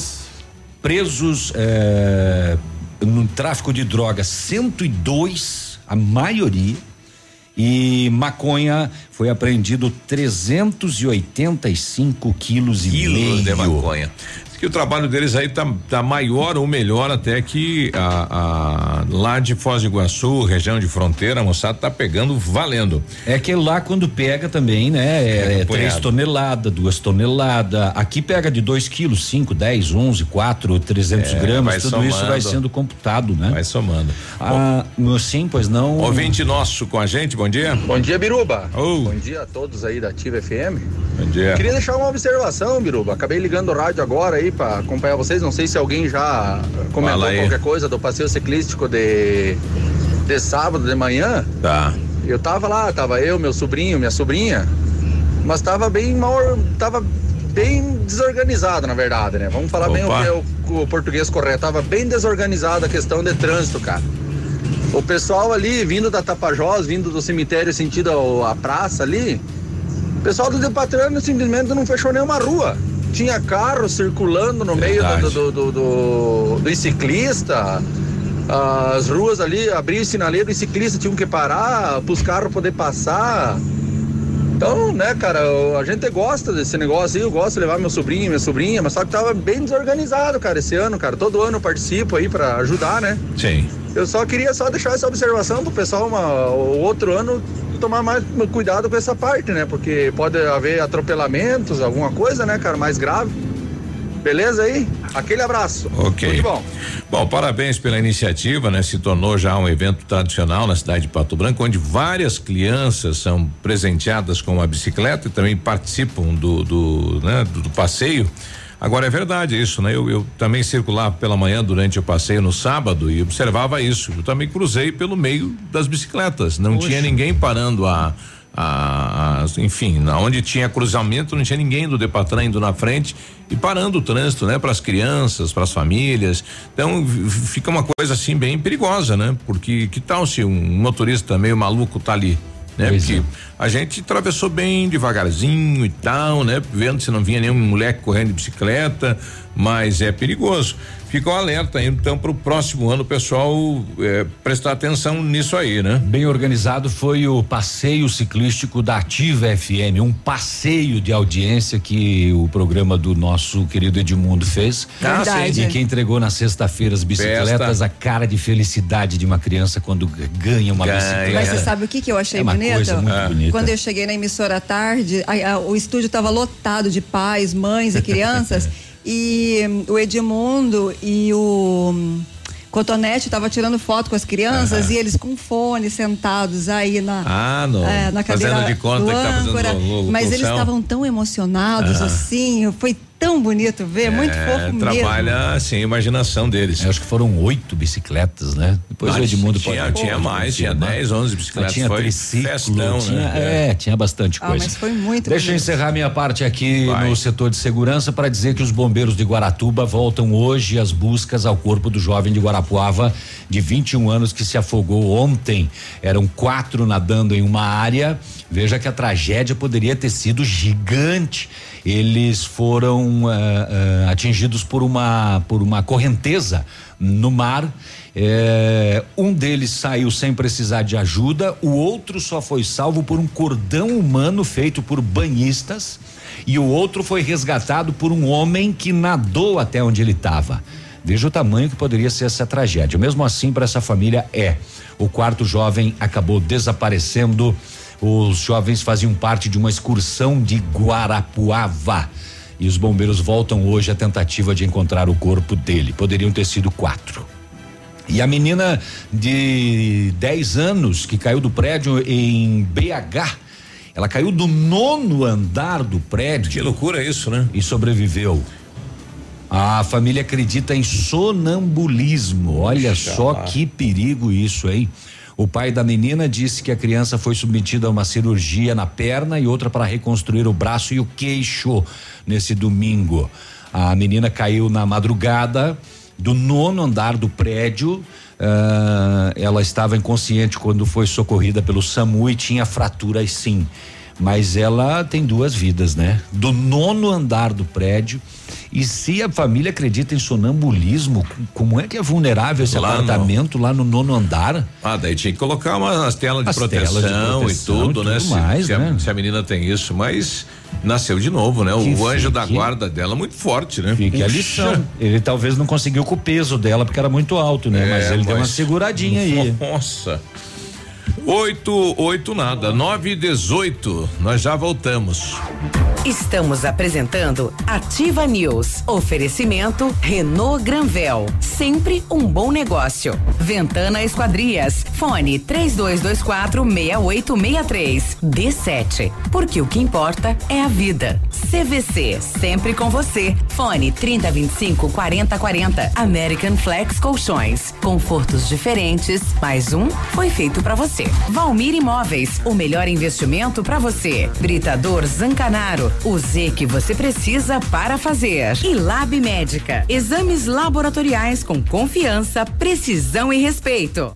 presos eh, no tráfico de drogas 102, a maioria. E maconha foi apreendido 385 quilos e Quilos meio. de maconha. Que o trabalho deles aí tá, tá maior ou melhor até que a, a- lá de Foz do Iguaçu, região de fronteira, a moçada tá pegando valendo. É que lá quando pega também, né? É, É três toneladas, duas toneladas. Aqui pega de 2 quilos, 5, 10, 11, 4, 300 É, gramas. Tudo isso vai somando. sendo computado, né? Vai somando. Ah, sim, pois não. Ouvinte nosso com a gente, bom dia. Bom dia, Biruba. Oh. Bom dia a todos aí da Ativa FM. Bom dia. Queria deixar uma observação, Biruba. Acabei ligando o rádio agora aí pra acompanhar vocês. Não sei se alguém já comentou aí. qualquer coisa do passeio ciclístico de, de sábado de manhã. Tá. Eu tava lá, tava eu, meu sobrinho, minha sobrinha, mas tava bem mal, tava bem desorganizado, na verdade, né? Vamos falar bem o, Opa. é o, o português correto. Tava bem desorganizada a questão de trânsito, cara. O pessoal ali, vindo da Tapajós, vindo do cemitério sentido à praça ali, o pessoal do Depatrano simplesmente não fechou nenhuma rua. Tinha carro circulando no meio do, do, do, do, ciclista. As ruas ali, abriu o sinaleiro, os ciclistas tinham que parar para os carros poder passar. Então, né, cara, a gente gosta desse negócio aí, eu gosto de levar meu sobrinho, minha sobrinha, mas só que tava bem desorganizado, cara, esse ano, cara. Todo ano eu participo aí para ajudar, né? Sim. Eu só queria só deixar essa observação pro pessoal, uma, o outro ano, tomar mais cuidado com essa parte, né? Porque pode haver atropelamentos, alguma coisa, né, cara, mais grave. Beleza aí? Aquele abraço. Ok. Tudo bom. Bom, parabéns pela iniciativa, né? Se tornou já um evento tradicional na cidade de Pato Branco, onde várias crianças são presenteadas com uma bicicleta e também participam do, do, né, do, do passeio. Agora é verdade isso, né? Eu, eu também circulava pela manhã durante o passeio no sábado e observava isso. Eu também cruzei pelo meio das bicicletas. Não tinha ninguém parando a, a, a- enfim, na onde tinha cruzamento não tinha ninguém do Depatran indo na frente e parando o trânsito, né, para as crianças, para as famílias. Então fica uma coisa assim bem perigosa, né? Porque que tal se um motorista meio maluco tá ali, né? Pois Porque é. a gente atravessou bem devagarzinho e tal, né? Vendo se não vinha nenhum moleque correndo de bicicleta, mas é perigoso. Fica o alerta aí, então para o próximo ano o pessoal é, prestar atenção nisso aí, né? Bem organizado foi o passeio ciclístico da Ativa FM, um passeio de audiência que o programa do nosso querido Edmundo fez. Ah, Verdade. sim. E que entregou na sexta-feira as bicicletas, Festa. a cara de felicidade de uma criança quando ganha uma bicicleta. Mas você sabe o que, que eu achei É uma bonito? coisa muito Ah. bonita. Quando eu cheguei na emissora à tarde, a- a- o estúdio estava lotado de pais, mães e crianças. E hum, o Edmundo e o hum, Cotonete estavam tirando foto com as crianças e eles com fone sentados aí na, Ah, no, é, na cadeira fazendo de conta do que tá fazendo âncora. Mas eles locução. estavam tão emocionados Ah. assim, foi tão bonito ver, muito É, fofo mesmo. trabalha assim a imaginação deles. Eu acho que foram oito bicicletas, né? Depois Não, o Edmundo tinha, pode- tinha pode mais, tinha. 10, 11 bicicletas. Tinha foi triciclo, festão, tinha, né? é, tinha bastante Ah, coisa. mas foi muito Deixa eu bonito. encerrar minha parte aqui no setor de segurança para dizer que os bombeiros de Guaratuba voltam hoje às buscas ao corpo do jovem de Guarapuava de 21 anos que se afogou ontem. Eram quatro nadando em uma área. Veja que a tragédia poderia ter sido gigante. Eles foram ah, ah, atingidos por uma por uma correnteza no mar. É, um deles saiu sem precisar de ajuda, o outro só foi salvo por um cordão humano feito por banhistas e o outro foi resgatado por um homem que nadou até onde ele estava. Veja o tamanho que poderia ser essa tragédia. Mesmo assim, para essa família é. O quarto jovem acabou desaparecendo. Os jovens faziam parte de uma excursão de Guarapuava. E os bombeiros voltam hoje à tentativa de encontrar o corpo dele. Poderiam ter sido quatro. E a menina de 10 anos que caiu do prédio em BH, ela caiu do nono andar do prédio. Que loucura isso, né? E sobreviveu. A família acredita em sonambulismo. Olha Puxa só lá. que perigo isso, hein? O pai da menina disse que a criança foi submetida a uma cirurgia na perna e outra para reconstruir o braço e o queixo nesse domingo. A menina caiu na madrugada do nono andar do prédio. ah, ela estava inconsciente quando foi socorrida pelo SAMU e tinha fraturas sim. Mas ela tem duas vidas, né? Do nono andar do prédio. E se a família acredita em sonambulismo, como é que é vulnerável esse Lá apartamento lá no nono andar? Ah, daí tinha que colocar umas telas de, As proteção, telas de proteção e tudo, e né? tudo Se- mais, se, a- né? se a menina tem isso, mas nasceu de novo, né? Que o anjo da guarda dela é muito forte, né? Fique a Puxa. lição. Ele talvez não conseguiu com o peso dela porque era muito alto, né? É, Mas ele deu uma mas- seguradinha aí. Nossa. Oito, oito nada, nove e dezoito. Nós já voltamos. Estamos apresentando Ativa News. Oferecimento Renault Granvel. Sempre um bom negócio. Ventana Esquadrias. Fone 3224 6863. D7. Porque o que importa é a vida. CVC. Sempre com você. Fone 3025 4040. American Flex Colchões. Confortos diferentes. Mais um foi feito para Valmir Imóveis. O melhor investimento para você. Britador Zancanaro. O Z que você precisa para fazer. E Lab Médica. Exames laboratoriais com confiança, precisão e respeito.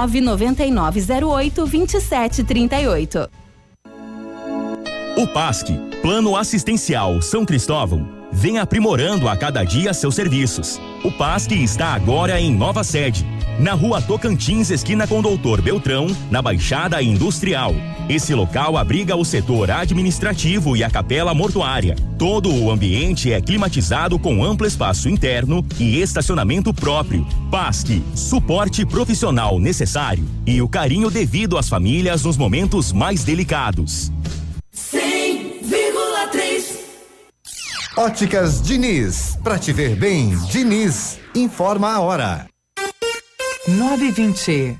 99908 2738. O PASC, Plano Assistencial São Cristóvão, vem aprimorando a cada dia seus serviços. O PASC está agora em nova sede, na rua Tocantins, esquina com Doutor Beltrão, na Baixada Industrial. Esse local abriga o setor administrativo e a capela mortuária. Todo o ambiente é climatizado com amplo espaço interno e estacionamento próprio. PASC, suporte profissional necessário e o carinho devido às famílias nos momentos mais delicados. 100,3 Óticas Diniz, pra te ver bem, Diniz, informa a hora. 920.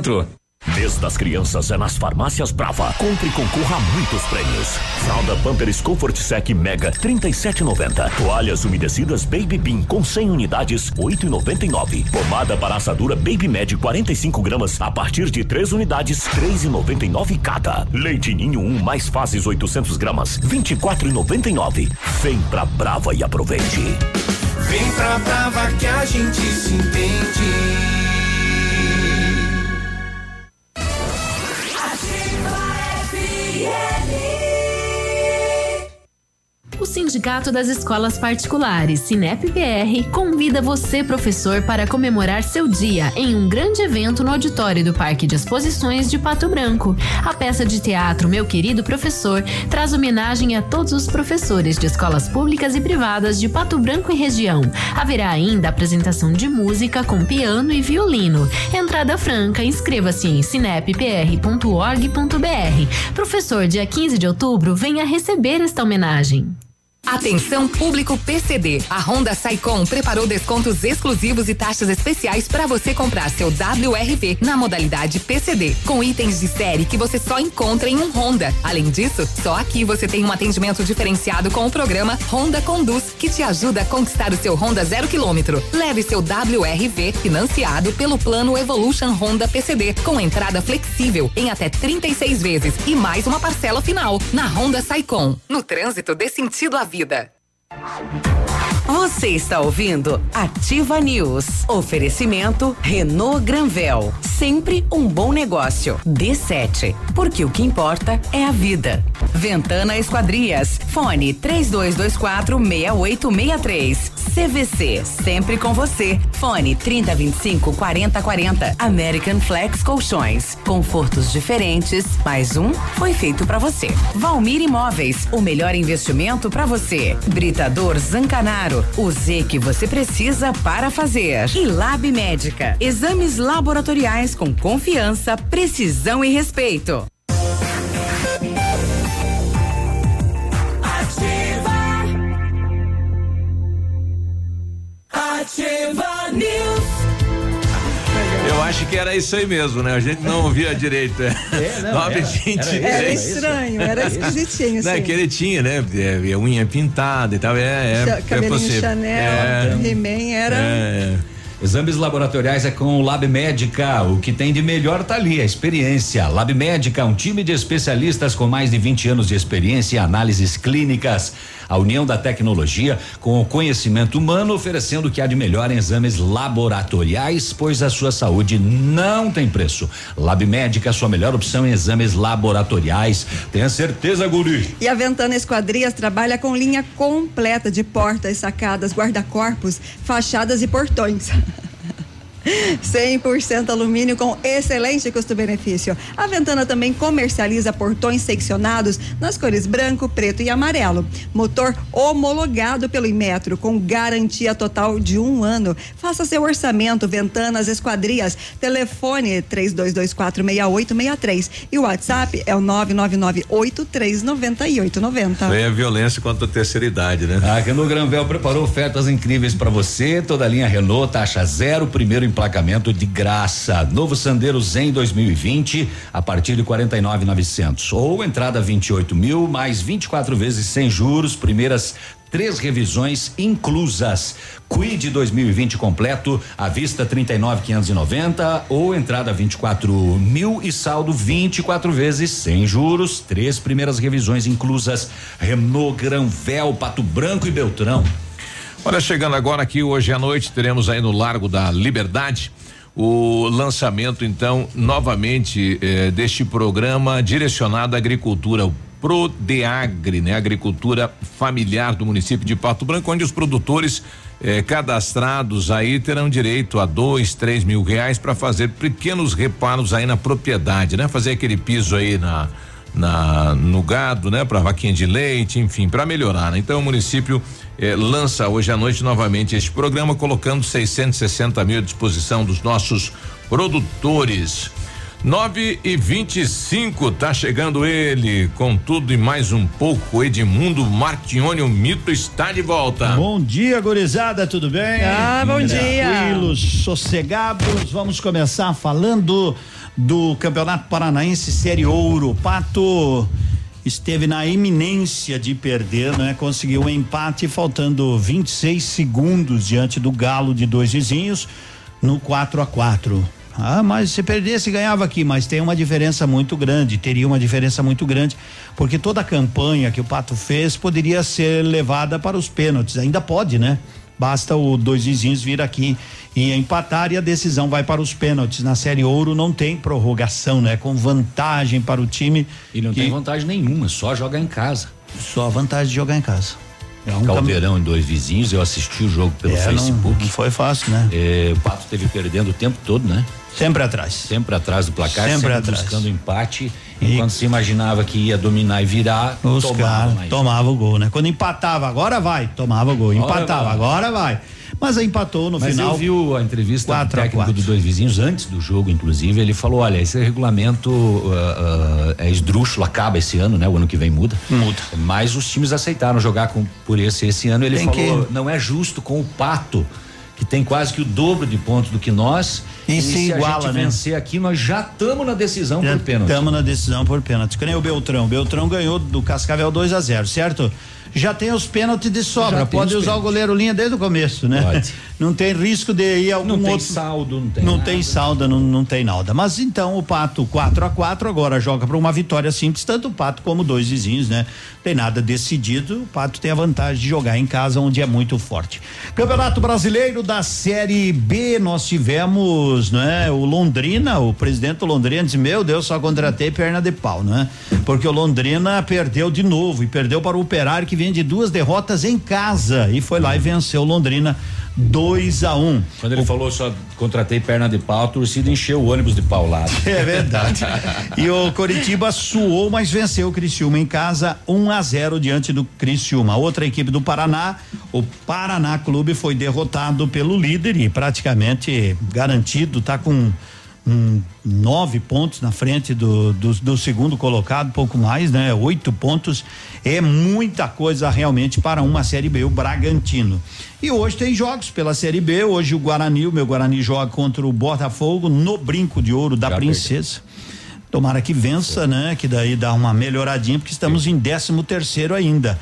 Mês das crianças é nas farmácias Brava. Compre e concorra a muitos prêmios. Fralda Pampers Comfort Sec Mega 37,90. Toalhas umedecidas Baby Bean com 100 unidades 8,99. Pomada para assadura Baby Med 45 gramas a partir de 3 unidades 3,99 cada. Leite Ninho 1 mais fases 800 gramas 24,99. Vem pra Brava e aproveite. Vem pra Brava que a gente se entende. O Sindicato das Escolas Particulares, Sinep-BR, convida você, professor, para comemorar seu dia em um grande evento no auditório do Parque de Exposições de Pato Branco. A peça de teatro Meu Querido Professor traz homenagem a todos os professores de escolas públicas e privadas de Pato Branco e região. Haverá ainda apresentação de música com piano e violino. Entrada franca, inscreva-se em sinep.org.br. Professor, dia 15 de outubro, venha receber esta homenagem. Atenção público PCD. A Honda Saicom preparou descontos exclusivos e taxas especiais para você comprar seu WRV na modalidade PCD, com itens de série que você só encontra em um Honda. Além disso, só aqui você tem um atendimento diferenciado com o programa Honda Conduz, que te ajuda a conquistar o seu Honda zero quilômetro. Leve seu WRV financiado pelo plano Evolution Honda PCD, com entrada flexível em até 36 vezes e mais uma parcela final na Honda Saicom. No trânsito dê sentido à vida. Você está ouvindo Ativa News. Oferecimento Renault Granvel. Sempre um bom negócio. D7. Porque o que importa é a vida. Ventana Esquadrias. Fone 3224 6863. CVC. Sempre com você. Fone 3025 4040. American Flex Colchões. Confortos diferentes. Mais um foi feito para você. Valmir Imóveis. O melhor investimento para você. Britador Zancanaro. O Z que você precisa para fazer. E Lab Médica. Exames laboratoriais com confiança, precisão e respeito. Ativa News. Eu acho que era isso aí mesmo, né? A gente não ouvia direito. É, não, 9 era, 23. Era, era estranho, era esquisitinho. Não, é que ele tinha, né? É, unha pintada e tal. É, é, Cabelinho é Chanel, é, He-Man era. É, Exames laboratoriais é com o Lab Médica. O que tem de melhor tá ali, a experiência. Lab Médica, um time de especialistas com mais de 20 anos de experiência em análises clínicas a união da tecnologia com o conhecimento humano, oferecendo o que há de melhor em exames laboratoriais, pois a sua saúde não tem preço. Lab Médica, sua melhor opção em exames laboratoriais. Tenha certeza, Guri. E a Ventana Esquadrias trabalha com linha completa de portas, sacadas, guarda-corpos, fachadas e portões. 100% alumínio com excelente custo-benefício. A Ventana também comercializa portões seccionados nas cores branco, preto e amarelo. Motor homologado pelo Inmetro com garantia total de um ano. Faça seu orçamento Ventanas Esquadrias. Telefone 32246863 e o WhatsApp é o 999839890. Isso é violência contra a terceira idade, né? A Renault Granvel preparou ofertas incríveis para você. Toda a linha Renault taxa zero, primeiro emplacamento de graça. Novo Sandero Zen 2020 a partir de 49,900 ou entrada 28 mil mais 24 vezes sem juros, primeiras três revisões inclusas. Quid 2020 completo, à vista 39,590 ou entrada 24 mil e saldo 24 vezes sem juros, três primeiras revisões inclusas. Renault Granvel, Pato Branco e Beltrão. Olha, chegando agora aqui hoje à noite, teremos aí no Largo da Liberdade o lançamento, então, novamente eh, deste programa direcionado à agricultura, o Prodeagri, né? Agricultura familiar do município de Pato Branco, onde os produtores eh, cadastrados aí terão direito a dois, três mil reais para fazer pequenos reparos aí na propriedade, né? Fazer aquele piso aí na na no gado, né, para vaquinha de leite, enfim, para melhorar. Né? Então o município eh, lança hoje à noite novamente este programa, colocando 660 mil à disposição dos nossos produtores. 9 e 25 tá chegando ele com tudo e mais um pouco. Edmundo Martione, o mito está de volta. Bom dia, gurizada, tudo bem? Ah, bom dia. Tranquilos, sossegados. Vamos começar falando do Campeonato Paranaense Série Ouro. Pato esteve na iminência de perder, né? Conseguiu um empate faltando 26 segundos diante do Galo de dois vizinhos no 4 a 4 ah, mas se perdesse ganhava aqui, mas tem uma diferença muito grande, teria uma diferença muito grande, porque toda a campanha que o Pato fez poderia ser levada para os pênaltis, ainda pode, né? Basta o dois vizinhos vir aqui e empatar e a decisão vai para os pênaltis. Na Série Ouro não tem prorrogação, né? Com vantagem para o time. E não que... tem vantagem nenhuma, só jogar em casa. Só vantagem de jogar em casa. É um Caldeirão cam... em dois vizinhos, eu assisti o jogo pelo é, Facebook. Não, não, foi fácil, né? É, o Pato teve perdendo o tempo todo, né? Sempre atrás. Sempre atrás do placar, sempre, sempre atrás. buscando empate. E quando se imaginava que ia dominar e virar, os tomava, tomava o gol, né? Quando empatava, agora vai, tomava o gol. Empatava, agora vai. Mas empatou no Mas final. Mas eu vi a entrevista do técnico dos dois vizinhos antes do jogo, inclusive, ele falou, olha, esse regulamento uh, uh, é esdrúxulo, acaba esse ano, né? O ano que vem muda. Muda. Mas os times aceitaram jogar com, por esse esse ano. Ele Tem falou, que... não é justo com o Pato que tem quase que o dobro de pontos do que nós. E, e se, se iguala, a gente né? vencer aqui, nós já estamos na decisão já por pênalti. Estamos na decisão por pênalti. Que nem o Beltrão. O Beltrão ganhou do Cascavel 2 a 0 certo? Já tem os pênaltis de sobra. Pode usar o goleiro linha desde o começo, né? Pode. Não tem risco de ir algum não outro. Tem saldo, não tem Não tem saldo, não, não tem nada. Mas então o Pato 4 a 4 agora joga para uma vitória simples, tanto o Pato como dois vizinhos, né? Tem nada decidido. O Pato tem a vantagem de jogar em casa, onde é muito forte. Campeonato Brasileiro da Série B, nós tivemos, né? O Londrina, o presidente do Londrina disse: Meu Deus, só contratei perna de pau, né? Porque o Londrina perdeu de novo e perdeu para o Operário que vem de duas derrotas em casa e foi lá e venceu Londrina 2 a 1 um. Quando ele o... falou só contratei perna de pau, a torcida encheu o ônibus de paulado. É verdade. e o Coritiba suou, mas venceu o Criciúma em casa 1 um a 0 diante do Criciúma. Outra equipe do Paraná, o Paraná Clube foi derrotado pelo líder e praticamente garantido, tá com um, nove pontos na frente do, do, do, segundo colocado, pouco mais, né? Oito pontos é muita coisa realmente para uma série B, o Bragantino. E hoje tem jogos pela Série B. Hoje o Guarani, o meu Guarani joga contra o Botafogo no Brinco de Ouro da Já Princesa. Tomara que vença, né? Que daí dá uma melhoradinha, porque estamos em 13 terceiro ainda.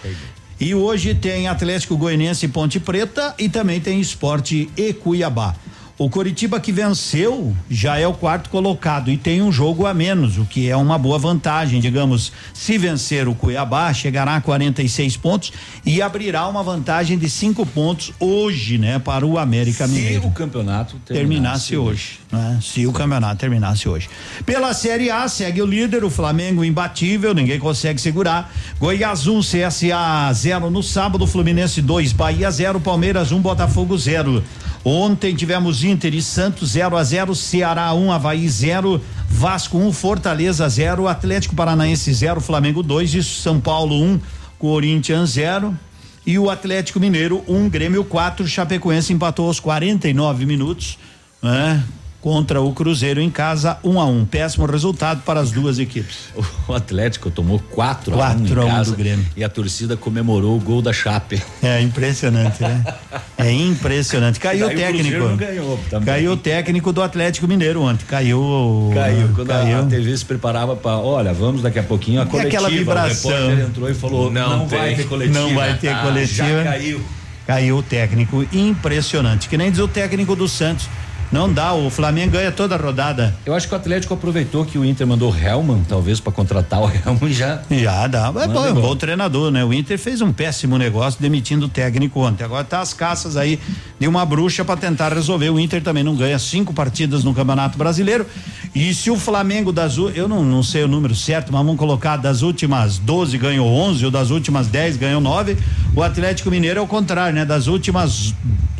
E hoje tem Atlético Goianiense e Ponte Preta e também tem Esporte e Cuiabá. O Coritiba que venceu já é o quarto colocado e tem um jogo a menos, o que é uma boa vantagem, digamos. Se vencer o Cuiabá, chegará a 46 pontos e abrirá uma vantagem de cinco pontos hoje, né, para o América Se Mineiro. o campeonato terminasse, hoje, né? Se o campeonato terminasse hoje. Pela Série A, segue o líder, o Flamengo imbatível, ninguém consegue segurar. Goiás 1, CSA 0 no sábado, Fluminense 2, Bahia 0, Palmeiras 1, Botafogo 0. Ontem tivemos Inter e Santos 0 a 0, Ceará 1, Havaí 0, Vasco 1, Fortaleza 0, Atlético Paranaense 0, Flamengo 2, e São Paulo 1, Corinthians 0. E o Atlético Mineiro 1, Grêmio 4, Chapecoense empatou aos 49 minutos, né? Contra o Cruzeiro em casa, 1 a 1 Péssimo resultado para as duas equipes. O Atlético tomou 4 a 1 Quatro em a um casa do Grêmio. e a torcida comemorou o gol da Chape. É impressionante, né? É impressionante. Caiu o o técnico. Não ganhou também. Caiu o técnico do Atlético Mineiro ontem. Caiu. Caiu. Quando a- caiu. A, TV se preparava para, olha, vamos daqui a pouquinho a E coletiva. aquela vibração. O repórter entrou e falou, não, vai ter coletiva. Não vai ter Ah, coletiva. Já caiu. Caiu o técnico. Impressionante. Que nem diz o técnico do Santos. Não dá, o Flamengo ganha toda a rodada. Eu acho que o Atlético aproveitou que o Inter mandou o Helman, talvez, para contratar o Helman e já. Já dá. É bom, é um bom treinador, né? O Inter fez um péssimo negócio demitindo o técnico ontem. Agora tá as caças aí de uma bruxa para tentar resolver. O Inter também não ganha cinco partidas no Campeonato Brasileiro. E se o Flamengo das eu não, não sei o número certo, mas vamos colocar das últimas 12 ganhou 11 ou das últimas 10 ganhou 9, o Atlético Mineiro é o contrário, né? Das últimas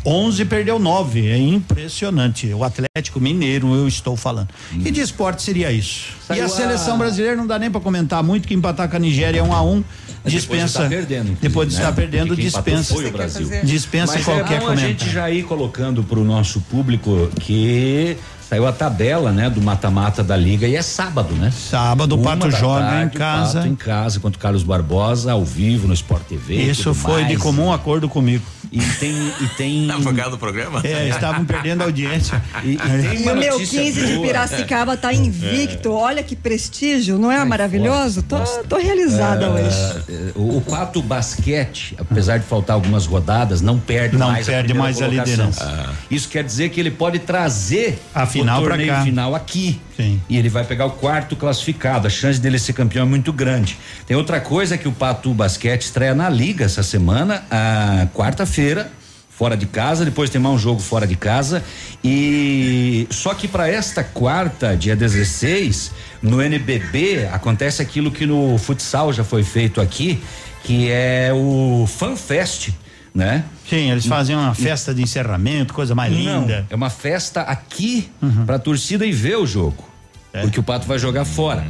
11 perdeu 9. É impressionante. O Atlético Mineiro, eu estou falando. E de esporte seria isso. e Saiu a a- seleção brasileira não dá nem para comentar muito que empatar com a Nigéria 1 a 1 Mas depois de dispensa. estar perdendo, inclusive, depois de né? estar perdendo, dispensa. Foi o Brasil. Dispensa Mas qualquer é bom a comentário. gente já ir colocando para o nosso público que saiu a tabela, né, do mata-mata da liga e é sábado, né? Sábado, o Pato joga tarde, em casa. Pato em casa contra o Carlos Barbosa, ao vivo no Sport TV. e Isso foi de mais. comum acordo comigo. E tem e tem Tá focado no programa? É, estavam perdendo a audiência. E, e tem E uma o meu notícia 15 de boa. Piracicaba tá invicto. Olha que prestígio, não é maravilhoso? Tô, tô realizada Ah, hoje. eh, O, o Pato Basquete, apesar de faltar algumas rodadas, não perde Não mais perde a mais a liderança. Ah. Isso quer dizer que ele pode trazer A final o pra torneio cá. final aqui. Sim. E ele vai pegar o quarto classificado. A chance dele ser campeão é muito grande. Tem outra coisa que o Pato Basquete estreia na liga essa semana, a quarta-feira. Fora de casa, depois tem mais um jogo fora de casa. E só que para esta quarta, dia 16, no NBB, acontece aquilo que no futsal já foi feito aqui, que é o FanFest, né? Sim, eles fazem uma festa de encerramento, coisa mais Não, linda. Uhum. é uma festa aqui pra torcida e ver o jogo. Porque o Pato vai jogar fora.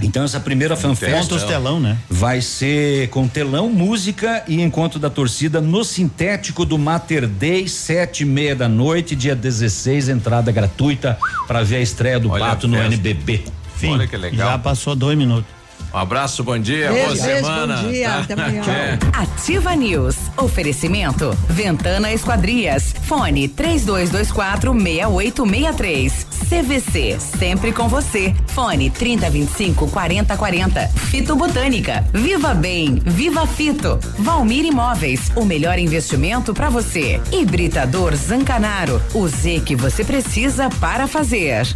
Então essa primeira fanfest Monta os telão, né? vai ser com telão, música e encontro da torcida no sintético do Mater Day, sete e meia da noite, dia 16, entrada gratuita para ver a estreia do Olha Pato no. NBB. Fim. Olha que legal. Já passou dois minutos. Um abraço, bom dia, Beijo, boa beijo, semana. bom dia, tá? até amanhã. É. Ativa News. Oferecimento. Ventana Esquadrias. Fone 3224 6863. CVC. Sempre com você. Fone 3025 4040. Fito Botânica. Viva Bem. Viva Fito. Valmir Imóveis. O melhor investimento para você. Hibridador Zancanaro. O Z que você precisa para fazer.